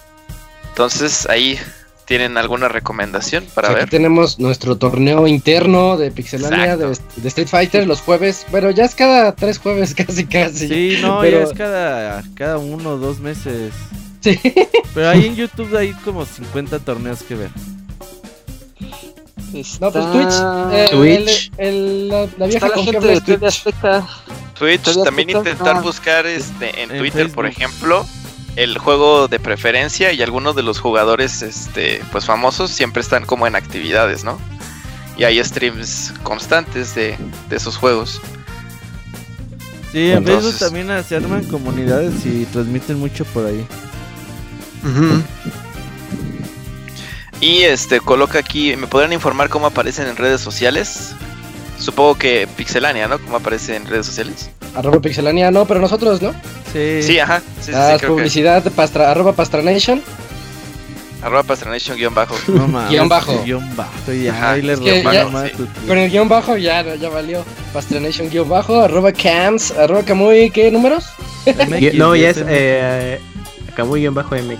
Entonces ahí tienen alguna recomendación para aquí ver. tenemos nuestro torneo interno de Pixelania de, de Street Fighter los jueves. Pero ya es cada tres jueves, casi, casi. Sí, no, Pero- ya es cada, cada uno o dos meses. Sí. Pero ahí en YouTube hay como 50 torneos que ver. No, pues Twitch. eh, Twitch. el- el- la, la vieja Está la gente de Twitch. Twitch, también intentar buscar este en, En Twitter, por ejemplo, el juego de preferencia y algunos de los jugadores este pues famosos siempre están como en actividades, ¿no? Y hay streams constantes de, de esos juegos. Sí, en Entonces- Facebook también se arman comunidades y transmiten mucho por ahí. Y este coloca aquí, ¿me podrían informar cómo aparecen en redes sociales? Supongo que Pixelania, ¿no? ¿Cómo aparece en redes sociales? Arroba Pixelania, no, pero nosotros, ¿no? Sí. Sí, ajá. Sí, sí, Ah, sí, que. publicidad de pastra, arroba Pastranation. Arroba Pastranation guion bajo. No mames. Guión bajo. Guión bajo. Ya, Ajá, ahí le es que robaron ya- más sí. tu tweet. Con el guion bajo ya, ya valió. Pastranation guion bajo, arroba cams, arroba camuy, ¿qué números? MX, no, ya es eh, bajo MX.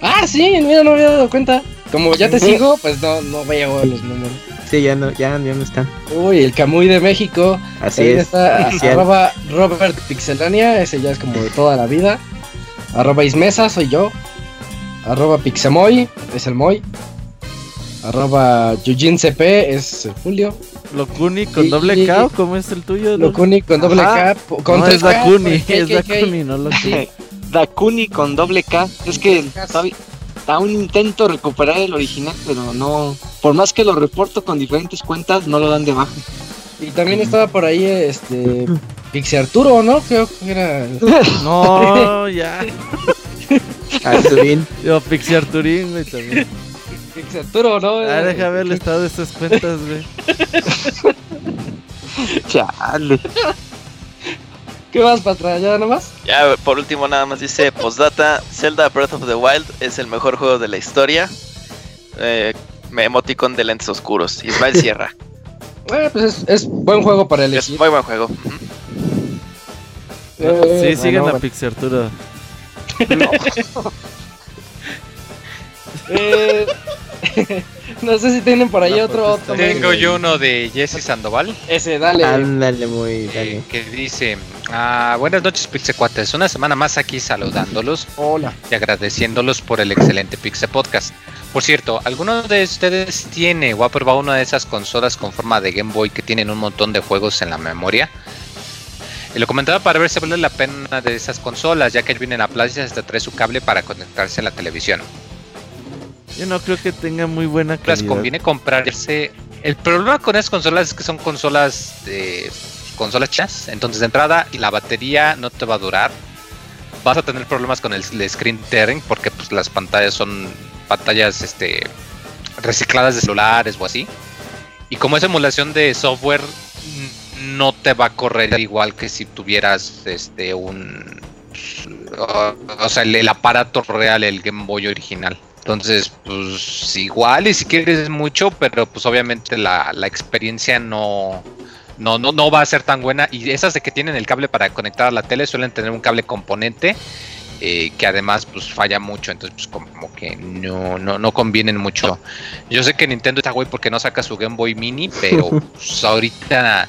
Ah, sí, mira, no me había dado cuenta. Como ya te sigo, pues no, no veo los números. Sí, ya no, ya, ya no están. Uy, el Camuy de México. Así es. está arroba Robert Pixelania, ese ya es como de toda la vida. Arroba Ismesa, soy yo. Arroba Pixamoy, es el Moy. Arroba Yujin CP, es el Julio. Locuni con Y- doble y- K, ¿o ¿cómo es el tuyo? Locuni con doble Ajá. K, con no, tres es Dakuni, es. Dakuni, no Locuni. Dakuni con doble K. Es que aún intento recuperar el original, pero no. Por más que lo reporto con diferentes cuentas, no lo dan de baja. Y también estaba por ahí este Pixie Arturo, ¿no? Creo que era. No, ya. Arturín. Yo, Pixie Arturín, güey, también. Pixie Arturo, ¿no? Ah, deja ver el estado de estas cuentas, güey. Chale. ¿Qué más, Patra? ¿Ya nomás? Ya por último nada más dice postdata Zelda Breath of the Wild es el mejor juego de la historia. Eh, me emoticon de lentes oscuros. Ismael Sierra. Bueno, pues es, es buen juego para es elegir. muy buen juego. Eh, Sí, siguen bueno, a Pixie Arturo. Eh, no sé si tienen por ahí La otro. otro Tengo yo uno de Jesse Sandoval. Ese, dale. Ándale, muy, eh, dale. que dice ah, buenas noches Pixecuates, una semana más aquí saludándolos Hola. y agradeciéndolos por el excelente Pixe Podcast. Por cierto, ¿alguno de ustedes tiene o ha probado una de esas consolas con forma de Game Boy que tienen un montón de juegos en la memoria? Y lo comentaba para ver si vale la pena de esas consolas, ya que viene en la plaza hasta trae su cable para conectarse a la televisión. Yo no creo que tenga muy buena las calidad. conviene comprarse. El problema con esas consolas es que son consolas de consolas chinas, entonces de entrada la batería no te va a durar. Vas a tener problemas con el, el screen tearing porque pues las pantallas son pantallas este recicladas de celulares o así. Y como es emulación de software n- no te va a correr igual que si tuvieras este un o, o sea el, el aparato real, el Game Boy original. Entonces, pues igual y si quieres mucho, pero pues obviamente la, la experiencia no, no, no, no va a ser tan buena. Y esas de que tienen el cable para conectar a la tele suelen tener un cable componente eh, que además pues falla mucho. Entonces, pues como que no, no, no convienen mucho. Yo sé que Nintendo está güey porque no saca su Game Boy Mini, pero pues, ahorita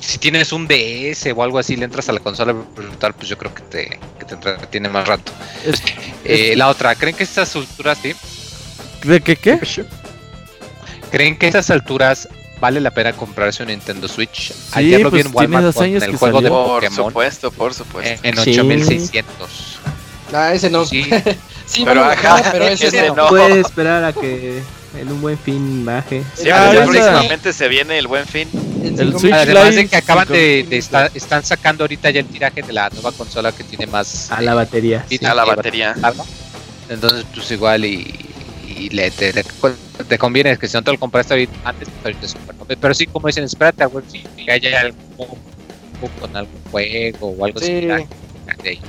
si tienes un DS o algo así, le entras a la consola virtual, pues yo creo que te, que te entretiene más rato. Eh, la otra, ¿creen que estas alturas, sí? ¿De qué qué? ¿Creen que estas alturas vale la pena comprarse un Nintendo Switch? Sí, Ayer lo vi pues en Walmart con años el juego de salió. Por Pokémon supuesto, por supuesto. en, en Sí. 8600. Ah, ese no. Sí. Sí, Pero ajá, pero ese, ese no. no. Puede esperar a que en un buen fin baje. Sí, Ya, pero ya ahorita- próximamente se viene el buen fin. En El Switch Además de Lite, que acaban de, de estar, están sacando ahorita ya el tiraje de la nueva consola que tiene más A la batería. Sí. A la batería. Entonces, pues igual y, y le, te, te, te conviene que si no te lo compraste ahorita antes, ahorita es noble. Pero sí, como dicen, espérate a ver si haya algún con algún juego o algo Sí. similar. de ahí.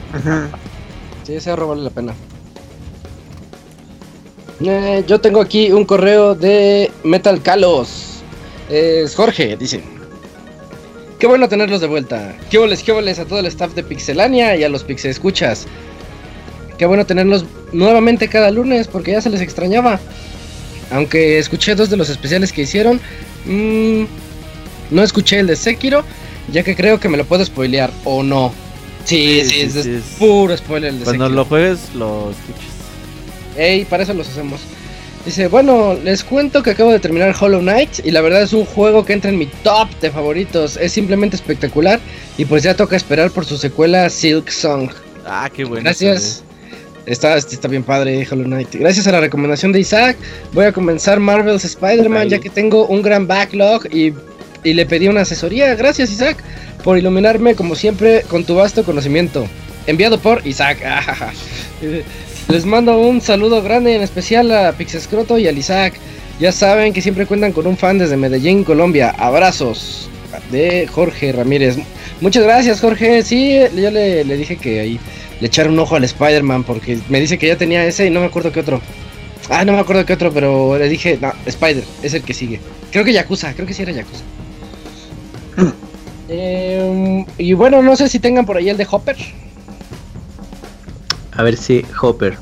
Sí, ese ahorro vale la pena. Eh, yo tengo aquí un correo de Metal Calos. Es Jorge, dice. Qué bueno tenerlos de vuelta. Qué boles, qué boles a todo el staff de Pixelania y a los Pixel Escuchas. Qué bueno tenerlos nuevamente cada lunes porque ya se les extrañaba. Aunque escuché dos de los especiales que hicieron, mm, no escuché el de Sekiro, ya que creo que me lo puedo spoilear o no. Sí, sí, Sí, es, sí, es sí, es- puro spoiler el de Cuando Sekiro. lo juegues, lo escuchas. Ey, para eso los hacemos. Dice, bueno, les cuento que acabo de terminar Hollow Knight y la verdad es un juego que entra en mi top de favoritos. Es simplemente espectacular y pues ya toca esperar por su secuela Silk Song. Ah, qué bueno. Gracias. Está, está bien padre Hollow Knight. Gracias a la recomendación de Isaac, voy a comenzar Marvel's Spider-Man ya que tengo un gran backlog y, y le pedí una asesoría. Gracias Isaac por iluminarme como siempre con tu vasto conocimiento. Enviado por Isaac. Les mando un saludo grande en especial a Pixescroto y al Isaac. Ya saben que siempre cuentan con un fan desde Medellín, Colombia. Abrazos de Jorge Ramírez. Muchas gracias, Jorge. Sí, yo le, le dije que ahí le echara un ojo al Spider-Man porque me dice que ya tenía ese y no me acuerdo qué otro. Ah, no me acuerdo qué otro, pero le dije, no, Spider, es el que sigue. Creo que Yakuza, creo que sí era Yakuza. Em, y bueno, no sé si tengan por ahí el de Hopper. A ver si Hopper.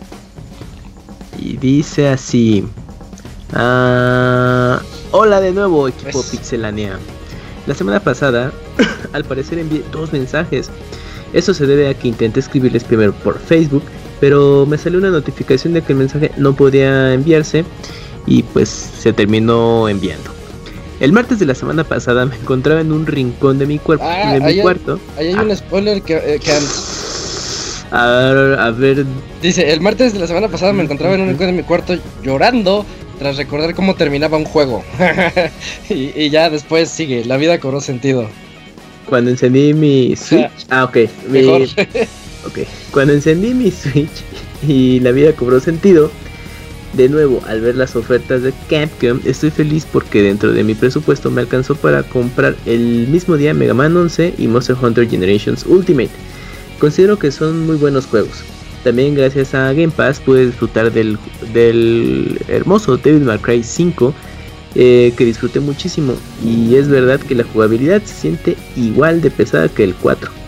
Y dice así. Ah, hola de nuevo, equipo Pues. Pixelania. La semana pasada, al parecer envié dos mensajes. Eso se debe a que intenté escribirles primero por Facebook, pero me salió una notificación de que el mensaje no podía enviarse y pues se terminó enviando. El martes de la semana pasada me encontraba en un rincón de mi cuerpo, Ah, de mi hay- cuarto. Ahí hay Ah. un spoiler que, eh, que A ver, a ver, dice, el martes de la semana pasada me encontraba en un rincón de mi cuarto llorando tras recordar cómo terminaba un juego. y, y ya después sigue, la vida cobró sentido. Cuando encendí mi Switch. Ah, ok. mi- ok. Cuando encendí mi Switch y la vida cobró sentido. De nuevo, al ver las ofertas de Capcom, estoy feliz porque dentro de mi presupuesto me alcanzó para comprar el mismo día Mega Man 11 y Monster Hunter Generations Ultimate. Considero que son muy buenos juegos. También gracias a Game Pass pude disfrutar del, del hermoso Devil May Cry 5 eh, que disfruté muchísimo. Y es verdad que la jugabilidad se siente igual de pesada que el 4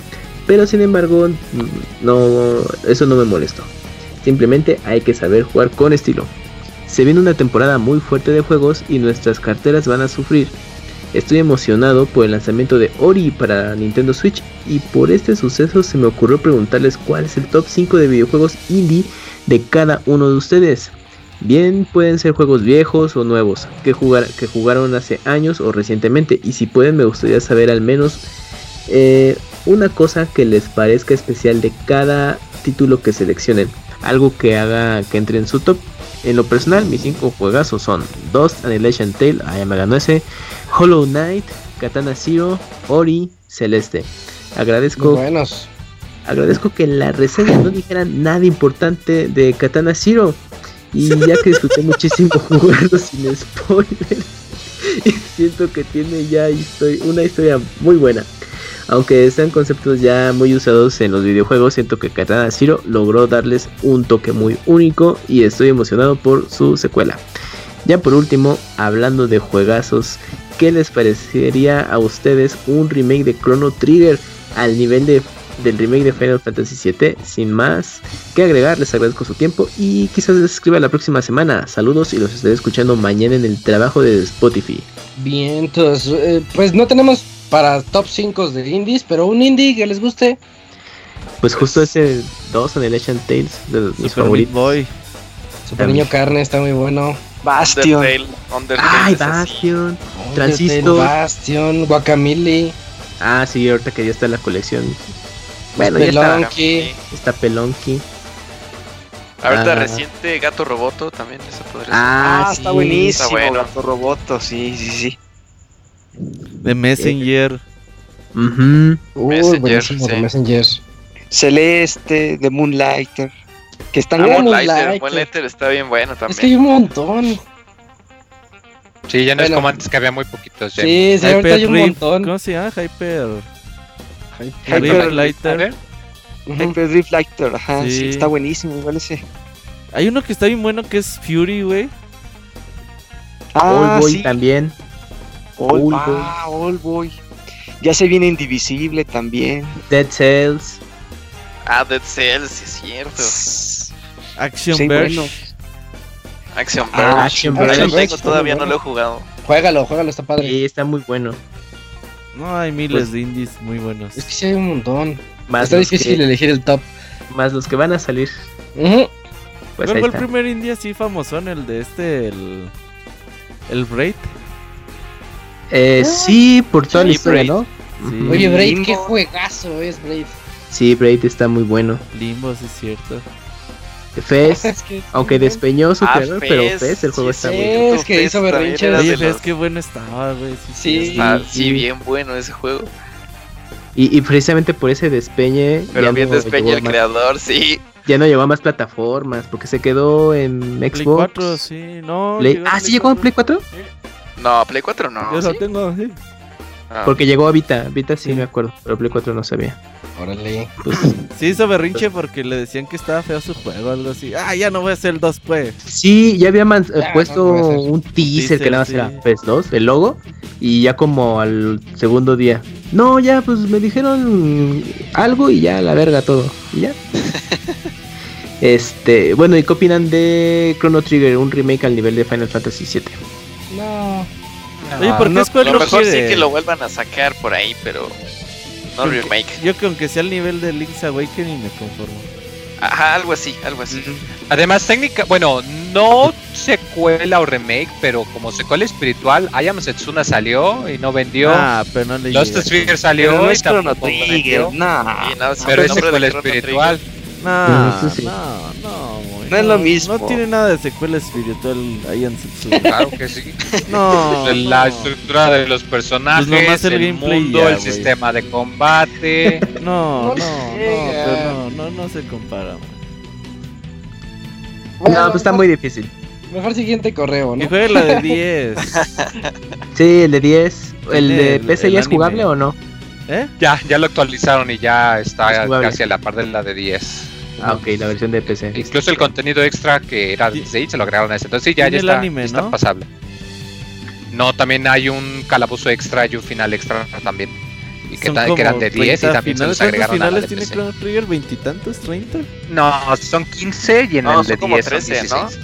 pero sin embargo mm, no eso no me molestó. Simplemente hay que saber jugar con estilo. Se viene una temporada muy fuerte de juegos y nuestras carteras van a sufrir estoy emocionado por el lanzamiento de Ori para Nintendo Switch y por este suceso se me ocurrió preguntarles cuál es el top 5 de videojuegos indie de cada uno de ustedes Bien, pueden ser juegos viejos o nuevos que, jugar, que jugaron hace años o recientemente. Y si pueden, me gustaría saber al menos eh, una cosa que les parezca especial de cada título que seleccionen. Algo que haga que entre en su top. En lo personal, mis 5 juegazos son Dust, Annihilation Tale, ahí me ganó ese, Hollow Knight, Katana Zero, Ori, Celeste. Agradezco Muy buenos. Agradezco que en la reseña no dijeran nada importante de Katana Zero. Y ya que disfruté muchísimo jugarlo sin spoilers, y siento que tiene ya una historia muy buena. Aunque sean conceptos ya muy usados en los videojuegos, siento que Katana Zero logró darles un toque muy único y estoy emocionado por su secuela. Ya por último, hablando de juegazos, ¿qué les parecería a ustedes un remake de Chrono Trigger al nivel de, del remake de Final Fantasy VII? Sin más que agregar, les agradezco su tiempo y quizás les escriba la próxima semana. Saludos y los estaré escuchando mañana en el trabajo de Spotify. Bien, entonces, eh, pues no tenemos para top 5 de indies, pero un indie que les guste. Pues justo ese 2 en el Legend Tales de los mis Super favoritos. Boy. Super. Niño Carne está muy bueno. Bastion. Undertale, Undertale Ay. Bastion. Undertale, Transistor. Bastion, Guacamole, Ah, sí, ahorita que ya está en la colección. Bueno, ya está, Spelunky. está Pelonky. Ahorita Ah. reciente Gato Roboto también, eso podría ser. Ah, Ah, sí, está buenísimo. está bueno. Gato Roboto, sí, sí, sí. De Messenger. Uy, Messenger, de. Celeste, de Moonlighter. Que están Ah. Moonlighter. Moonlighter, Moonlighter está bien bueno Es que hay también. un montón. Sí, ya no es Bueno. como antes que había muy poquitos. ya. Sí, sí, ahorita hay un Rift- montón. ¿Cómo se llama? Hyper. Hyper- Rift Lighter. Ujú. Hyper Drift Lighter, ajá, sí. Sí. está buenísimo, igual ese. Hay uno que está bien bueno que es Fury, güey. Ah, All Boy sí. también. Ah, All Boy. Ya se viene Indivisible también. Dead Cells. Ah, Dead Cells, sí es cierto. Action Sí, Verge. bueno. Action Ah, Verge. Action Ahí lo Verge. tengo, Está todavía no lo he jugado. Juégalo, juégalo, está padre. Sí, está muy bueno. No, hay miles de indies muy buenos. Es que sí hay un montón. Más está los difícil que- elegir el top. Más los que van a salir. Pues ¿Cuál ahí fue el primer indie así famosón? El de este, el. El Braid. Eh, sí, por toda la historia, Braid. ¿no? Sí. Oye, Braid, Limbo. qué juegazo es Braid. Sí, Braid está muy bueno. Limbo, sí es cierto. Fez, Es que- aunque despeñó su Ah, creador, pero Fez, Fez, el juego sí, está sí. muy Sí, bueno. es que hizo berrinche. Oye, los- qué bueno estaba, güey. Sí, Sí. Está Sí, sí, sí. bien bueno ese juego. Y, y precisamente por ese despeñe, Pero ya, bien no despeña llegó el más- creador, sí. ya no llegó a más plataformas, porque se quedó en Play Xbox. 4, sí, no. Play- llegó a Ah, ¿sí llegó en Play 4? No, Play 4 no. Yo ¿sí? lo tengo, sí. Ah. Porque llegó a Vita. Vita sí, Sí. me acuerdo, pero Play 4 no sabía. Órale. Pues, Sí hizo berrinche porque le decían que estaba feo su juego, algo así. Ah, ya no voy a hacer el 2, pues. sí, ya había man- eh, Ya, puesto no un teaser, Teaser, que nada más sí. era PS2, el logo, y ya como al segundo día. No, ya, pues me dijeron algo y ya, la verga todo. Y ya. este, bueno, ¿y qué opinan de Chrono Trigger, un remake al nivel de Final Fantasy VII? No. Oye, ¿por qué no, Square no lo mejor quiere? sí que lo vuelvan a sacar por ahí, pero no remake. Yo que aunque sea el nivel de Link's Awakening me conformo. Ajá, algo así, algo así. Además, técnica, bueno, no secuela o remake, pero como secuela espiritual, Ayam Setsuna salió y no vendió. Ah, pero no le Lost. Sphere salió Pero no y es Chrono tampoco Trigger, vendió. no. No, Pero es secuela espiritual. No, sí. no, no, No es lo mismo. No tiene nada de secuela espiritual ahí en. Claro que sí. No, la no. estructura de los personajes, Pues nomás el el, gameplay mundo, ya, el sistema de combate. No, no, No no, no, no, no se compara. Bueno, no, pues está muy difícil. Mejor siguiente correo, ¿no? juegue la de 10. Sí, el de 10. ¿El de el- PC el ya es anime. jugable o no? ¿Eh? ya, ya lo actualizaron y ya Es está jugable. casi a la par de la de 10. Ah, ok, la versión de PC. Incluso el contenido extra que era de 6 se lo agregaron a ese. Entonces sí, ya, ya está, anime, está ¿no? pasable. No, también hay un calabozo extra y un final extra también. Y que, ta- que eran de 10 y 30 también se finales. los ¿Cuántos agregaron a la finales de tiene PC. Chrono Trigger? ¿Veintitantos? ¿30? No, son 15 y en No, el de son como 10 son 13, ¿no? 16.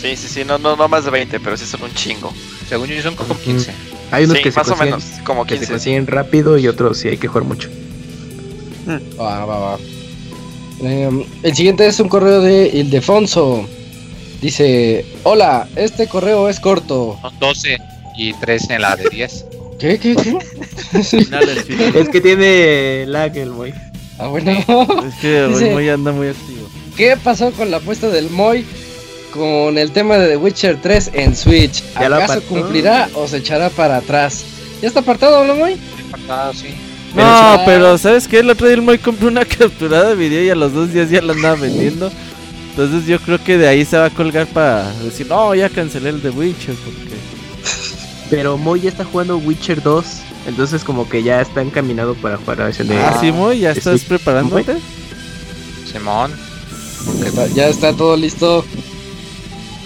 Sí, sí, sí, no, no, no más de 20, pero sí son un chingo. Según yo son como 15. Hay unos Sí, que, se más o consiguen, menos, como que se 15. consiguen rápido y otros sí hay que jugar mucho. Va, va, va. Em, el siguiente es un correo de Ildefonso. Dice: Hola, este correo es corto. Son 12 y 13 en la de 10. ¿Qué, qué, qué? Es que tiene lag el güey. Ah, bueno. Es que Dice- hoy Moy anda muy activo. ¿Qué pasó con la apuesta del Moy con el tema de The Witcher 3 en Switch? ¿Acaso cumplirá o se echará para atrás? ¿Ya está apartado, no, Moy? Ah, sí. Pero No, ya- pero ¿sabes qué? El otro día el Moy compró una capturada de video y a los dos días ya la andaba vendiendo. Entonces yo creo que de ahí se va a colgar para decir, no, ya cancelé el de Witcher porque... Pero Moy ya está jugando Witcher 2. Entonces como que ya está encaminado para jugar la versión de... Ah, sí, Moy, ¿ya estás preparándote? Simón. Ya está todo listo.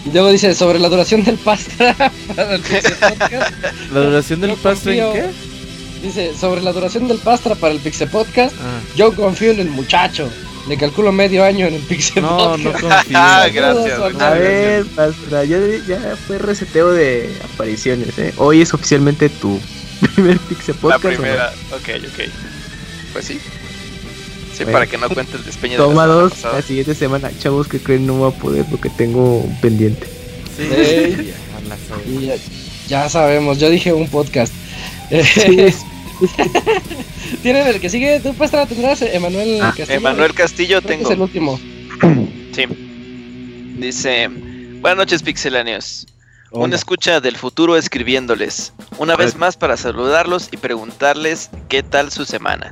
Y luego dice sobre la duración del pastra para el Pixel Podcast. ¿La duración del pastra en qué? Dice sobre la duración del pastra para el Pixel Podcast. Ah, Yo confío en el muchacho. Le calculo medio año en el Pixel no, no Podcast. confío. Ah, gracias. A ver, Pastra, ya, ya fue reseteo de apariciones, ¿eh? Hoy es oficialmente tu primer Pixel La Podcast. ¿o no? primera, ok, ok. Pues sí. Sí, Bueno. para que no cuente el despeño de la Toma dos, pasada. la siguiente semana. Chavos que creen no voy a poder porque tengo un pendiente. Sí, Ey. ya la ya, ya sabemos, yo dije un podcast. Tienen el que sigue, tú pues tendrás Emanuel Ah, Castillo. Emanuel Castillo Creo que tengo. Es el último. Sí. Dice, buenas noches pixeláneos. Un Hola. escucha del futuro escribiéndoles. Una vez más para saludarlos y preguntarles qué tal su semana.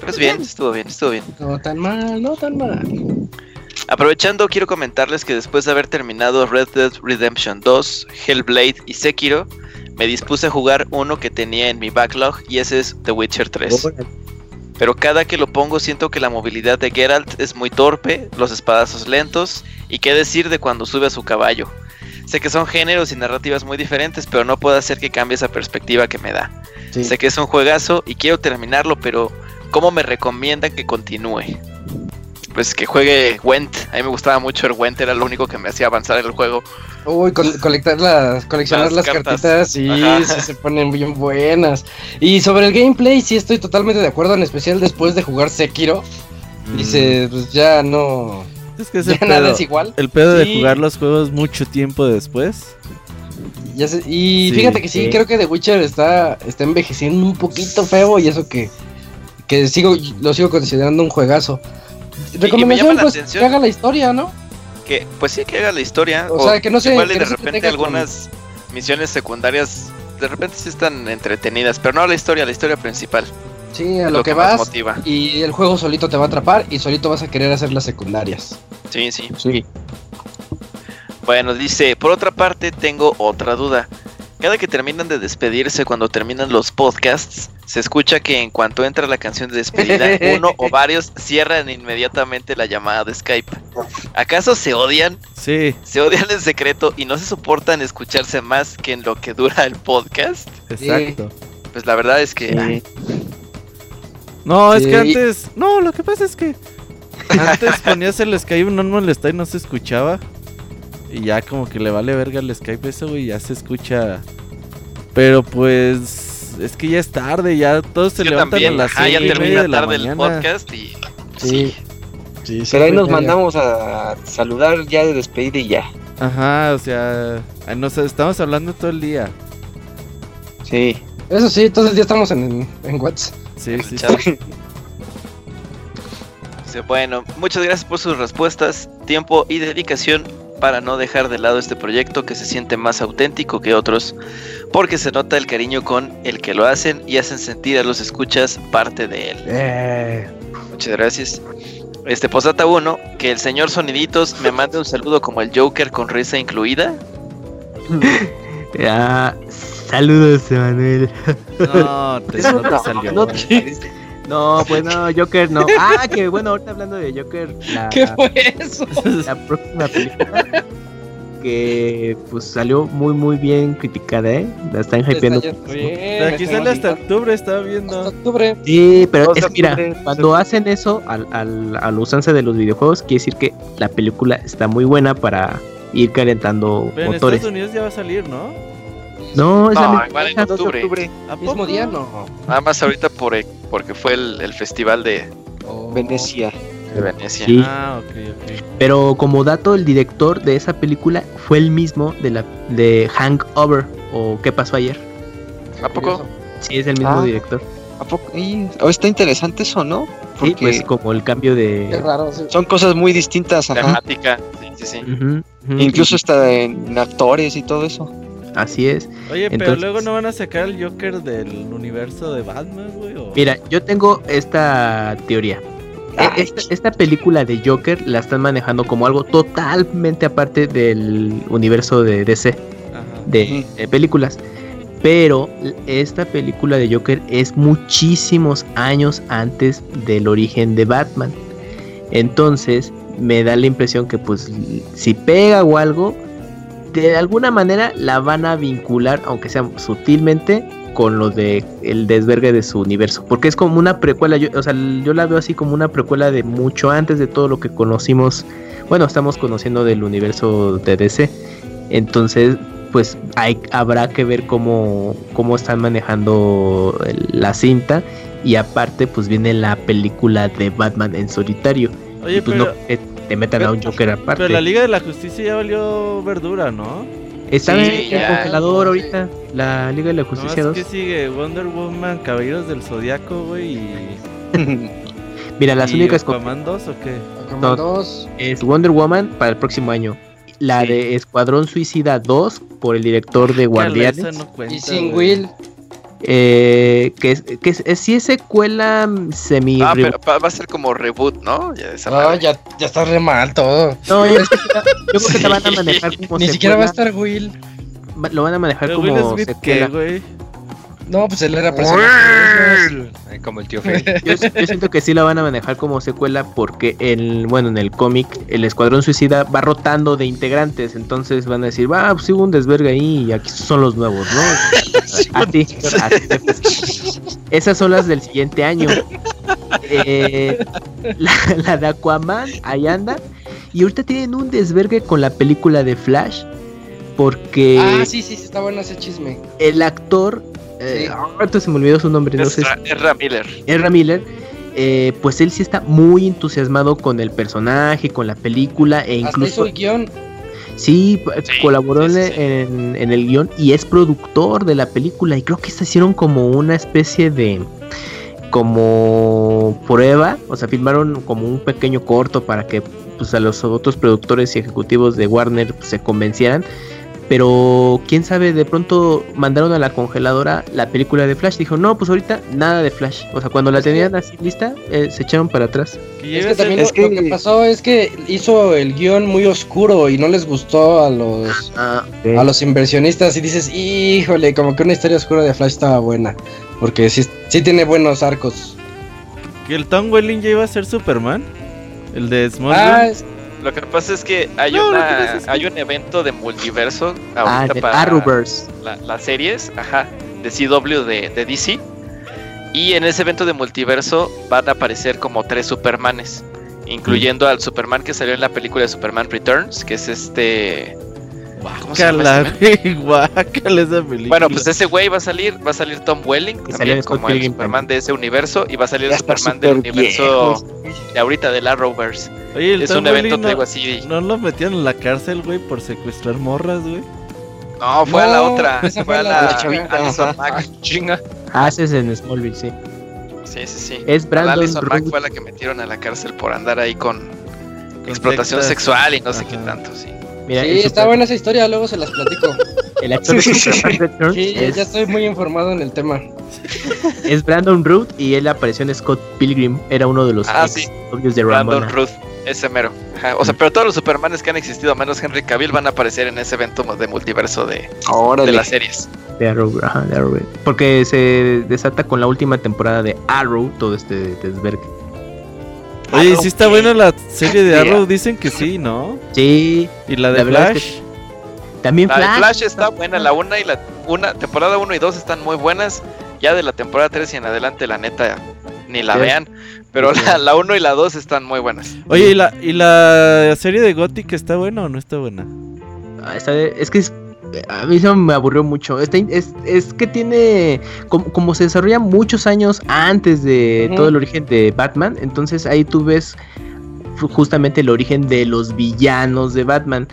Pues bien, estuvo bien, estuvo bien. No tan mal, no tan mal. Aprovechando, quiero comentarles que después de haber terminado Red Dead Redemption 2, Hellblade y Sekiro, me dispuse a jugar uno que tenía en mi backlog y ese es The Witcher 3. Pero cada que lo pongo siento que la movilidad de Geralt es muy torpe, los espadazos lentos y qué decir de cuando sube a su caballo. Sé que son géneros y narrativas muy diferentes, pero no puedo hacer que cambie esa perspectiva que me da. Sí. Sé que es un juegazo y quiero terminarlo, pero ¿cómo me recomiendan que continúe? Pues que juegue Went. A mí me gustaba mucho el Went, era lo único que me hacía avanzar en el juego. Uy, col- colectar las, coleccionar Las las, cartas. cartitas, sí, se ponen bien buenas. Y sobre el gameplay, sí estoy totalmente de acuerdo, en especial después de jugar Sekiro. Dice, pues ya no. Es que es ya el nada pedo. es igual. El pedo de jugar los juegos mucho tiempo después. Ya sé- y Sí, fíjate que sí, sí. creo que The Witcher está, está envejeciendo un poquito feo y eso que, que sigo, lo sigo considerando un juegazo. Recomendación, llama la pues, atención- que haga la historia, ¿no? Que, pues sí, que haga la historia. O sea, que no se- Igual y de no repente con- algunas misiones secundarias, de repente sí están entretenidas, pero no la historia, la historia principal. Sí, a lo, lo que, vas motiva. y el juego solito te va a atrapar y solito vas a querer hacer las secundarias. Sí, sí. Sí. Bueno, dice, por otra parte, tengo otra duda. Cada que terminan de despedirse cuando terminan los podcasts, se escucha que en cuanto entra la canción de despedida, uno o varios cierran inmediatamente la llamada de Skype. ¿Acaso se odian? Sí, ¿Se odian en secreto y no se soportan escucharse más que en lo que dura el podcast? exacto. Pues la verdad es que... ay, No, es Sí. que antes. No, lo que pasa es que. Antes ponías el Skype, no molestaba y no se escuchaba. Y ya como que le vale verga el Skype eso, güey, ya se escucha. Pero pues. Es que ya es tarde, ya todos se yo levantan también, a las ajá, seis ya y media termina de la tarde el mañana. podcast y... Sí. Sí, Pero ahí nos mandamos a saludar ya de despedida y ya. Ajá, o sea, ah, nos estamos hablando todo el día. Sí. Eso sí, entonces ya estamos en, en WhatsApp. Sí, sí, sí. Bueno, muchas gracias por sus respuestas, tiempo y dedicación para no dejar de lado este proyecto que se siente más auténtico que otros, porque se nota el cariño con el que lo hacen y hacen sentir a los escuchas parte de él. Eh, Muchas gracias. Este posata 1, que el señor Soniditos me mande un saludo como el Joker con risa incluida. Ya, saludos, Emanuel. No, te, no te salió. no güey. te No, pues no, Joker no. Ah, que bueno, ahorita hablando de Joker, la, ¿Qué fue eso? la próxima película que pues salió muy muy bien criticada, ¿eh? La están hypeando. Está yendo bien, Pero aquí sale hasta octubre, estaba Hasta viendo. octubre. Sí, pero es mira, cuando hacen eso al, al, a la usanza de los videojuegos, quiere decir que la película está muy buena para ir calentando Pero en motores. Estados Unidos ya va a salir, ¿no? No, es No, igual en octubre. ¿A Mismo día no. Nada más ahorita por, porque fue el, el festival de, Oh. Venecia. de Venecia. Sí. Ah, ok, ok. Pero como dato, el director de esa película fue el mismo de la de Hangover o ¿Qué pasó ayer? ¿A poco? Sí, es el mismo Ah. director. ¿A poco? Y- oh, está interesante eso, ¿no? Sí, Porque pues como el cambio Qué de... raro. sí. son cosas muy distintas, ajá. Temática. Sí, sí, sí. Incluso está en actores y todo eso. Así es. Oye, pero Entonces- luego no van a sacar el Joker del universo de Batman, güey. o- Mira, yo tengo esta teoría. E- Esta, esta película de Joker la están manejando como algo totalmente aparte del universo de DC, Ajá. de, de películas. Pero esta película de Joker es muchísimos años antes del origen de Batman. Entonces me da la impresión que pues si pega o algo, de alguna manera la van a vincular, aunque sea sutilmente, con lo de el desvergue de su universo. Porque es como una precuela, yo, o sea, yo la veo así como una precuela de mucho antes de todo lo que conocimos, bueno, estamos conociendo del universo de DC. Entonces, pues hay, habrá que ver cómo, cómo están manejando la cinta. Y aparte, pues viene la película de Batman en solitario. Oye, y pues pero- no te metan a un Joker aparte. Pero la Liga de la Justicia ya valió verdura, ¿no? Está Sí, en el congelador ahorita. La Liga de la Justicia Nomás 2. que sigue Wonder Woman, Caballeros del Zodiaco, güey, y... Mira, las y únicas Aquaman 2 o qué? No. 2. es Wonder Woman para el próximo año. La de Escuadrón Suicida 2 por el director de Guardianes. No cuenta, Y sin güey. Will. Eh, que es, que es, es- sí es secuela mm, semi Ah, pero va va a ser como reboot, ¿no? Ya esa No, madre. ya, ya está re mal todo. No, yo, creo que la- yo creo que la van a manejar como Ni siquiera va a estar Will. Lo van a manejar Pero Will como Smith, secuela. ¿qué, güey? No, pues él era personaje. Como el tío Phil. Yo, yo siento que sí la van a manejar como secuela porque el, bueno, en el cómic el Escuadrón Suicida va rotando de integrantes, entonces van a decir, va, pues hubo un desvergue ahí y aquí son los nuevos, ¿no? Así, así de fácil. Esas son las del siguiente año. Eh, la, la de Aquaman, ahí anda. Y ahorita tienen un desvergue con la película de Flash porque Ah, sí, sí, sí, está bueno ese chisme. el actor, eh, ahorita se me olvidó su nombre, no sé. Ezra, Ezra Miller. Miller, eh, pues él sí está muy entusiasmado con el personaje, con la película e Hasta incluso hizo el guion. Sí, colaboró sí, sí. En, en el guion y es productor de la película y creo que se hicieron como una especie de como prueba, o sea, filmaron como un pequeño corto para que pues a los otros productores y ejecutivos de Warner pues, se convencieran. Pero quién sabe, de pronto mandaron a la congeladora la película de Flash. Dijo, no, pues ahorita nada de Flash. O sea, cuando la tenían así lista, eh, se echaron para atrás. Es que también es lo, lo que- que pasó es que hizo el guion muy oscuro y no les gustó a los Ah, a los inversionistas y dices, híjole, como que una historia oscura de Flash estaba buena. Porque sí, sí tiene buenos arcos. que el Tom Welling ya iba a ser Superman. El de Smallville. Ah, es- Lo que pasa es que hay No, una que- hay un evento de multiverso Ah, ahorita de para Arrowverse. la- las series, ajá, de CW de, de DC. Y en ese evento de multiverso van a aparecer como tres Supermanes, incluyendo al Superman que salió en la película de Superman Returns, que es este ¿Cómo se llama Guácala, este guácala esa película. Bueno, pues ese güey va a salir, va a salir Tom Welling, salió también como el Pilgrim Superman de ese universo, y va a salir el Superman del universo de ahorita del Arrowverse. Oye, el Es Tom un evento, Welling te digo no, así. no lo metieron en la cárcel, güey, por secuestrar morras, güey. No, fue a la No, otra, esa fue a la, la- la chavita, Alison ajá. Mack. Chinga. Haces en Smallville, sí. Sí, sí, sí. Es la Brandon Alison Mack fue la que metieron a la cárcel por andar ahí con Con explotación sexual y no sé qué tanto, sí. Mira, sí, está super- buena esa historia, luego se las platico. el actor de Superman Sí, es, ya estoy muy informado en el tema. es Brandon Root y él apareció en Scott Pilgrim. Era uno de los Ah, sí. novios de Brandon Ramona. Ruth, ese mero. Ajá, O sea, pero todos los Supermanes que han existido, menos Henry Cavill, van a aparecer en ese evento de multiverso de, de las series. De Arrow, ajá, de Arrow. Porque se desata con la última temporada de Arrow todo este desvergue. Oye, sí está ¿qué? buena la serie de. Arrow, dicen que sí, ¿no? Sí, Y la de La verdad es Flash. también La de Flash. Flash está buena, la una y la una, temporada 1 y 2 están muy buenas. Ya de la temporada 3 y en adelante, la neta, ni la Sí. vean. Pero la, la 1 y la 2 están muy buenas. Oye, ¿y la, ¿y la serie de Gothic está buena o no está buena? Ah, está es que es- a mí se me aburrió mucho. Está in- es, es que tiene. Como, como se desarrolla muchos años antes de todo el origen de Batman. Entonces ahí tú ves ju- justamente el origen de los villanos de Batman.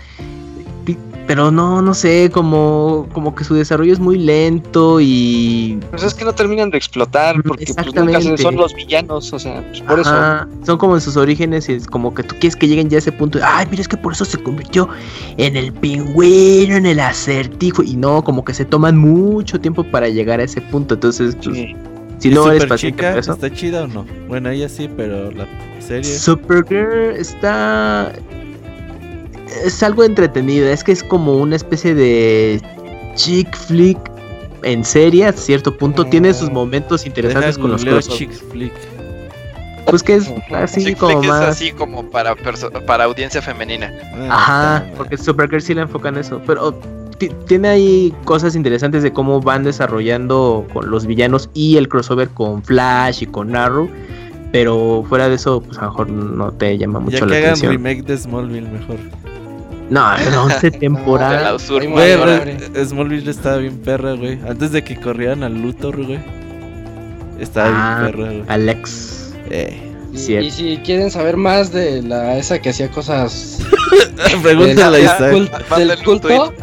Pero no, no sé, como, como que su desarrollo es muy lento y. Pues es que no terminan de explotar porque pues, nunca son los villanos, o sea, pues por eso. Ajá, son como en sus orígenes y es como que tú quieres que lleguen ya a ese punto de, ay, mira, es que por eso se convirtió en el pingüino, en el acertijo, y no, como que se toman mucho tiempo para llegar a ese punto, entonces, pues, Sí. si ¿Y no eres paciente para eso. ¿Está chida o no? Bueno, ella sí, pero la serie. Supergirl está... Es algo entretenida, es que es como una especie de chick flick en serie a cierto punto, tiene sus momentos interesantes Deja con los crossovers. chick flick. Pues que es así Chick como flick es más... así como para, para audiencia femenina. Ah, Ajá, porque Supergirl sí la enfocan en eso. Pero ti- tiene ahí cosas interesantes de cómo van desarrollando con los villanos y el crossover con Flash y con Arrow. Pero fuera de eso, pues a lo mejor no te llama mucho Ya la que hagan atención. remake de Smallville mejor. No, no, 11 De la temporadas. Güey, Smallville estaba bien perra, güey. Antes de que corrieran al Luthor, güey. Estaba Ah, bien perra, güey. Alex. Eh. Y, Cierto. y si quieren saber más de la esa que hacía cosas Pregúntale a del, Isaac. cult- del culto,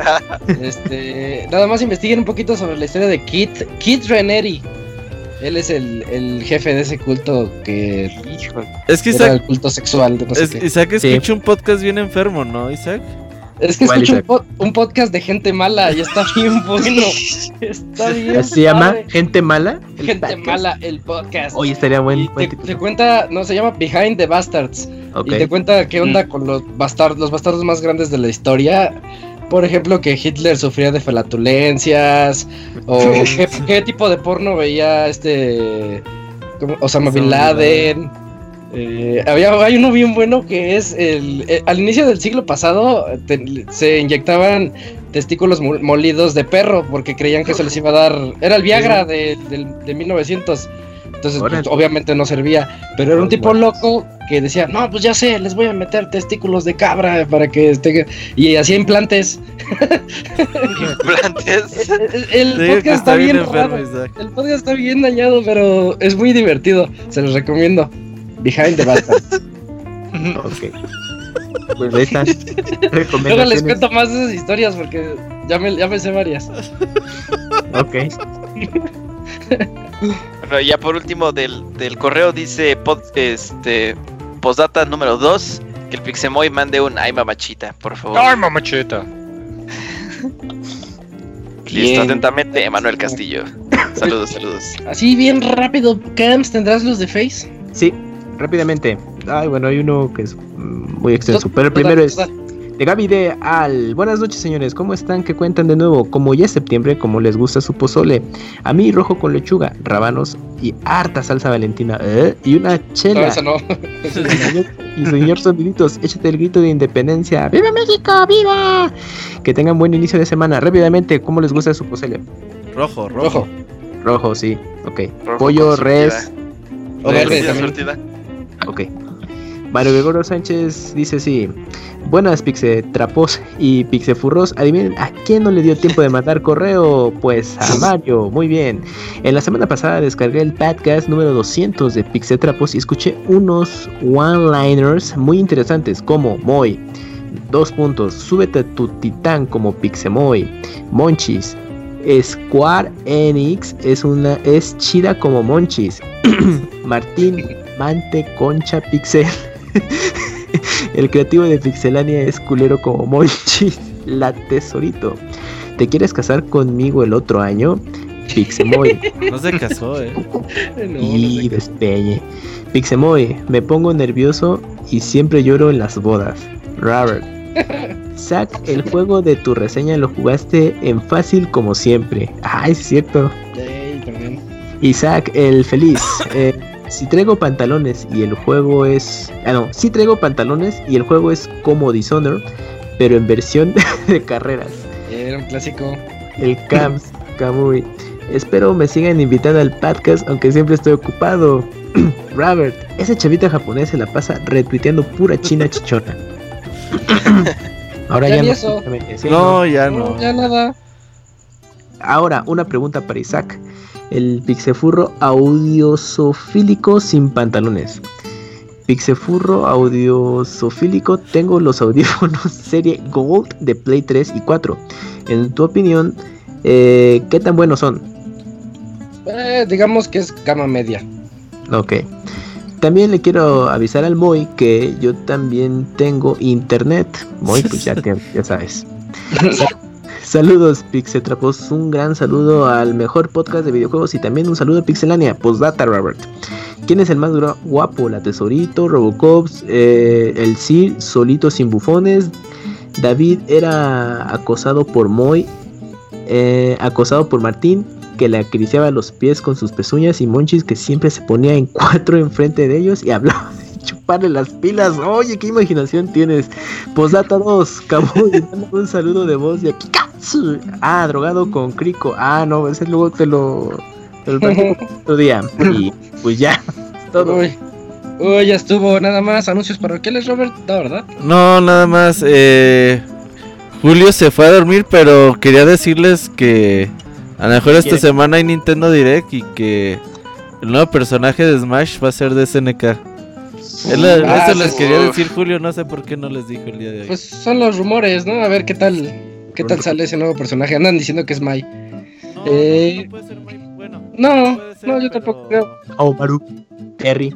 este, nada más investiguen un poquito sobre la historia de Kit, Kit Reneri. Él es el, el jefe de ese culto que Es que era Isaac, el culto sexual de no sé es- qué. Isaac Sí. escucha un podcast bien enfermo, ¿no, Isaac? Es que ¿Cuál, escucho un, po- un podcast de gente mala y está bien bueno. Está bien. ¿Se llama padre. Gente Mala? el Gente podcast? mala, el podcast. Oye, estaría buen, te, cuenta, no, se llama Behind the Bastards. Y te cuenta qué onda con los bastardos, los bastardos más grandes de la historia. Por ejemplo, que Hitler sufría de felatulencias. O qué, qué tipo de porno veía este. ¿cómo? Osama Bin Laden. Eh, había, hay uno bien bueno que es el, eh, al inicio del siglo pasado te- se inyectaban testículos mol- molidos de perro porque creían que eso les iba a dar era el Viagra de, del- de 1900 entonces pues, obviamente no servía pero era un tipo loco que decía no pues ya sé les voy a meter testículos de cabra para que esté y hacía implantes Implantes. el, el podcast está bien raro Isaac. el podcast está bien dañado pero es muy divertido se los recomiendo Behind the Bastards Ok. Pues ahí están. Luego les cuento más de esas historias porque ya me, ya me sé varias. Ok. Bueno, ya por último del, del correo dice pod- este postdata número 2 que el Pixemoy mande un ay mamachita, por favor. Ay, mamacheta. Listo, Bien. atentamente, Emanuel Castillo. Saludos, saludos. Así bien rápido, Camps, ¿tendrás los de Face? Sí, rápidamente. Ay, bueno, hay uno que es mm, muy extenso. Pero el primero es. De Gaby de Al. Buenas noches, señores. ¿Cómo están? ¿Qué cuentan de nuevo? Como ya es septiembre, como les gusta su pozole. A mí, rojo con lechuga, rábanos y harta salsa valentina. ¿eh? Y una No, chela. eso no. Y señor Soniditos, échate el grito de independencia. ¡Viva México! ¡Viva! Que tengan buen inicio de semana. Rápidamente, ¿cómo les gusta su pozole? Rojo, rojo. Rojo. Rojo, sí. Ok. Rojo Pollo, res. O verde. Ok. Mario Gregorio Sánchez dice sí. Buenas Pixe Trapos y Pixe Furros. Adivinen a quién no le dio tiempo de mandar correo. Pues a Mario. Muy bien. En la semana pasada descargué el podcast número 200 de Pixe Trapos y escuché unos one-liners muy interesantes como Moy. Dos puntos. Súbete a tu titán como Pixemoy. Monchis. Square Enix es una es chida como Monchis. Martín Mante Concha Pixel. El creativo de Pixelania es culero como Monchis. La tesorito. ¿Te quieres casar conmigo el otro año? Pixemoy. No se casó, eh. No, y no despeñe. Pixemoy, me pongo nervioso y siempre lloro en las bodas. Robert. Zack, el juego de tu reseña lo jugaste en fácil como siempre. Ah, es cierto. Ey, también. Isaac, el feliz. Eh, si traigo pantalones y el juego es. Ah, no. Si traigo pantalones y el juego es como Dishonored, pero en versión de carreras. Era un clásico. El Camps, Kamui. Espero me sigan invitando al podcast, aunque siempre estoy ocupado. Robert, ese chavita japonés se la pasa retuiteando pura china chichona. Ahora Ya no. eso. sí, No, ya No, no. ya nada. Ahora, una pregunta para Isaac. El pixefurro audiosofílico sin pantalones. Pixefurro audiosofílico, tengo los audífonos serie Gold de Play 3 y 4. En tu opinión, eh, ¿qué tan buenos son? Eh, digamos que es gama media. Ok. También le quiero avisar al Moy que yo también tengo internet. Moy, pues ya, te- ya sabes. Saludos, Pixetrapos. Un gran saludo al mejor podcast de videojuegos y también un saludo a Pixelania. Postdata, Robert. ¿Quién es el más guapo? La Tesorito, Robocops, eh, el Sir, solito sin bufones. David era acosado por Moy, eh, acosado por Martín, que le acariciaba los pies con sus pezuñas y Monchis que siempre se ponía en cuatro enfrente de ellos y hablaba chuparle las pilas. Oye, qué imaginación tienes. Posdata 2, Camuy, manda un saludo de voz de Kikatsu. Ah, drogado con Crico. Ah, no, ese luego te lo, te lo otro día. Y pues ya, todo. Uy. Uy, ya estuvo nada más. Anuncios parroquiales, Robert. No, ¿verdad? No, nada más. Eh, Julio se fue a dormir, pero quería decirles que a lo mejor esta ¿Quiere? semana hay Nintendo Direct y que el nuevo personaje de Smash va a ser de SNK. Es la- Ah, eso les sí. quería Uf. decir Julio, no sé por qué no les dijo el día de hoy. Pues son los rumores, ¿no? A ver qué tal, qué tal sale ese nuevo personaje. Andan diciendo que es Mai. Eh, no, no, yo tampoco creo. Omaru, Terry,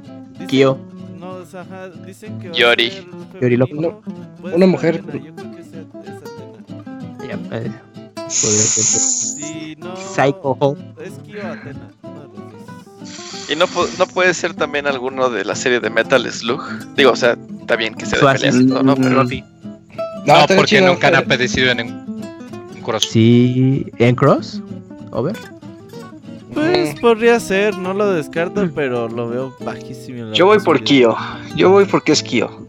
Kyo, No, o sea, ajá, dicen que Yori. ser Yori. Puede Una ser mujer. Atena, yo creo que es- es Atena. Ya, eh, podría ser. Sí, no, Psycho Home. es Kyo Atena. los dos. Y no, pu- no puede ser también alguno de la serie de Metal Slug. Digo, o sea, está bien que sea de peleas, ¿no? no, pero Mm, No, estaría porque chido. nunca han apetecido en un un cross. Sí, ¿en Cross? Over. Pues podría ser, no lo descarto, pero lo veo bajísimo. Yo voy por. Kyo. Yo voy porque es Kyo.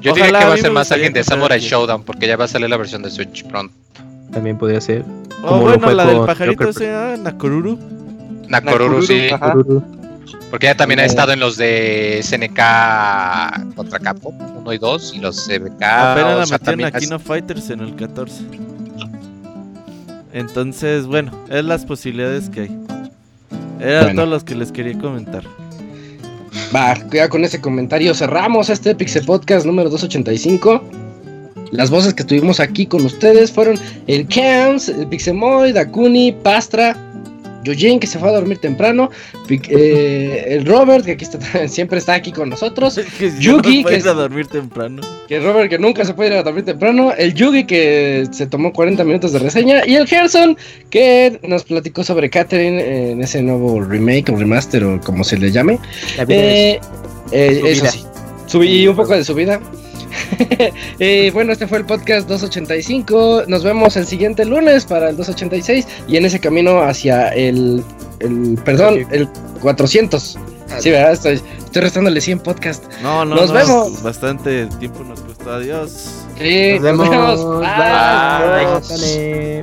Yo Ojalá, diría que va a ser más alguien de Samurai. Showdown, porque ya va a salir la versión de Switch pronto. También podría ser. O como lo bueno, la del pajarito ese, ah, Nakoruru. Nakoruru, sí. ajá. Porque ya también ha No. estado en los de SNK contra Capcom 1 y 2 y los CBK. Apenas la metieron a has- Kino Fighters en el 14. Entonces, bueno, es las posibilidades que hay. Eran Bueno. todos los que les quería comentar. Va, ya con ese comentario cerramos este Pixel Podcast número 285. Las voces que estuvimos aquí con ustedes fueron el Camps, el Pixemoy, Dakuni, Pastra, Yojin, que se fue a dormir temprano, eh, el Robert, que aquí está, siempre está aquí con nosotros, que si Yugi, no que ir a es- dormir temprano. que Robert que nunca se puede ir a dormir temprano, el Yugi que se tomó 40 minutos de reseña y el Gerson que nos platicó sobre Catherine en ese nuevo remake o remaster o como se le llame. La vida Eh, eh, Su eso vida. sí. Su- y un poco de su vida. Eh, bueno, este fue el podcast 285. Nos vemos el siguiente lunes para el 286 y en ese camino hacia el, el perdón, el 400. Sí, ¿verdad? Estoy, estoy restándole 100 podcast. No, no, Nos no, vemos. Bastante tiempo nos costó. Adiós. Sí, Nos vemos. Bye.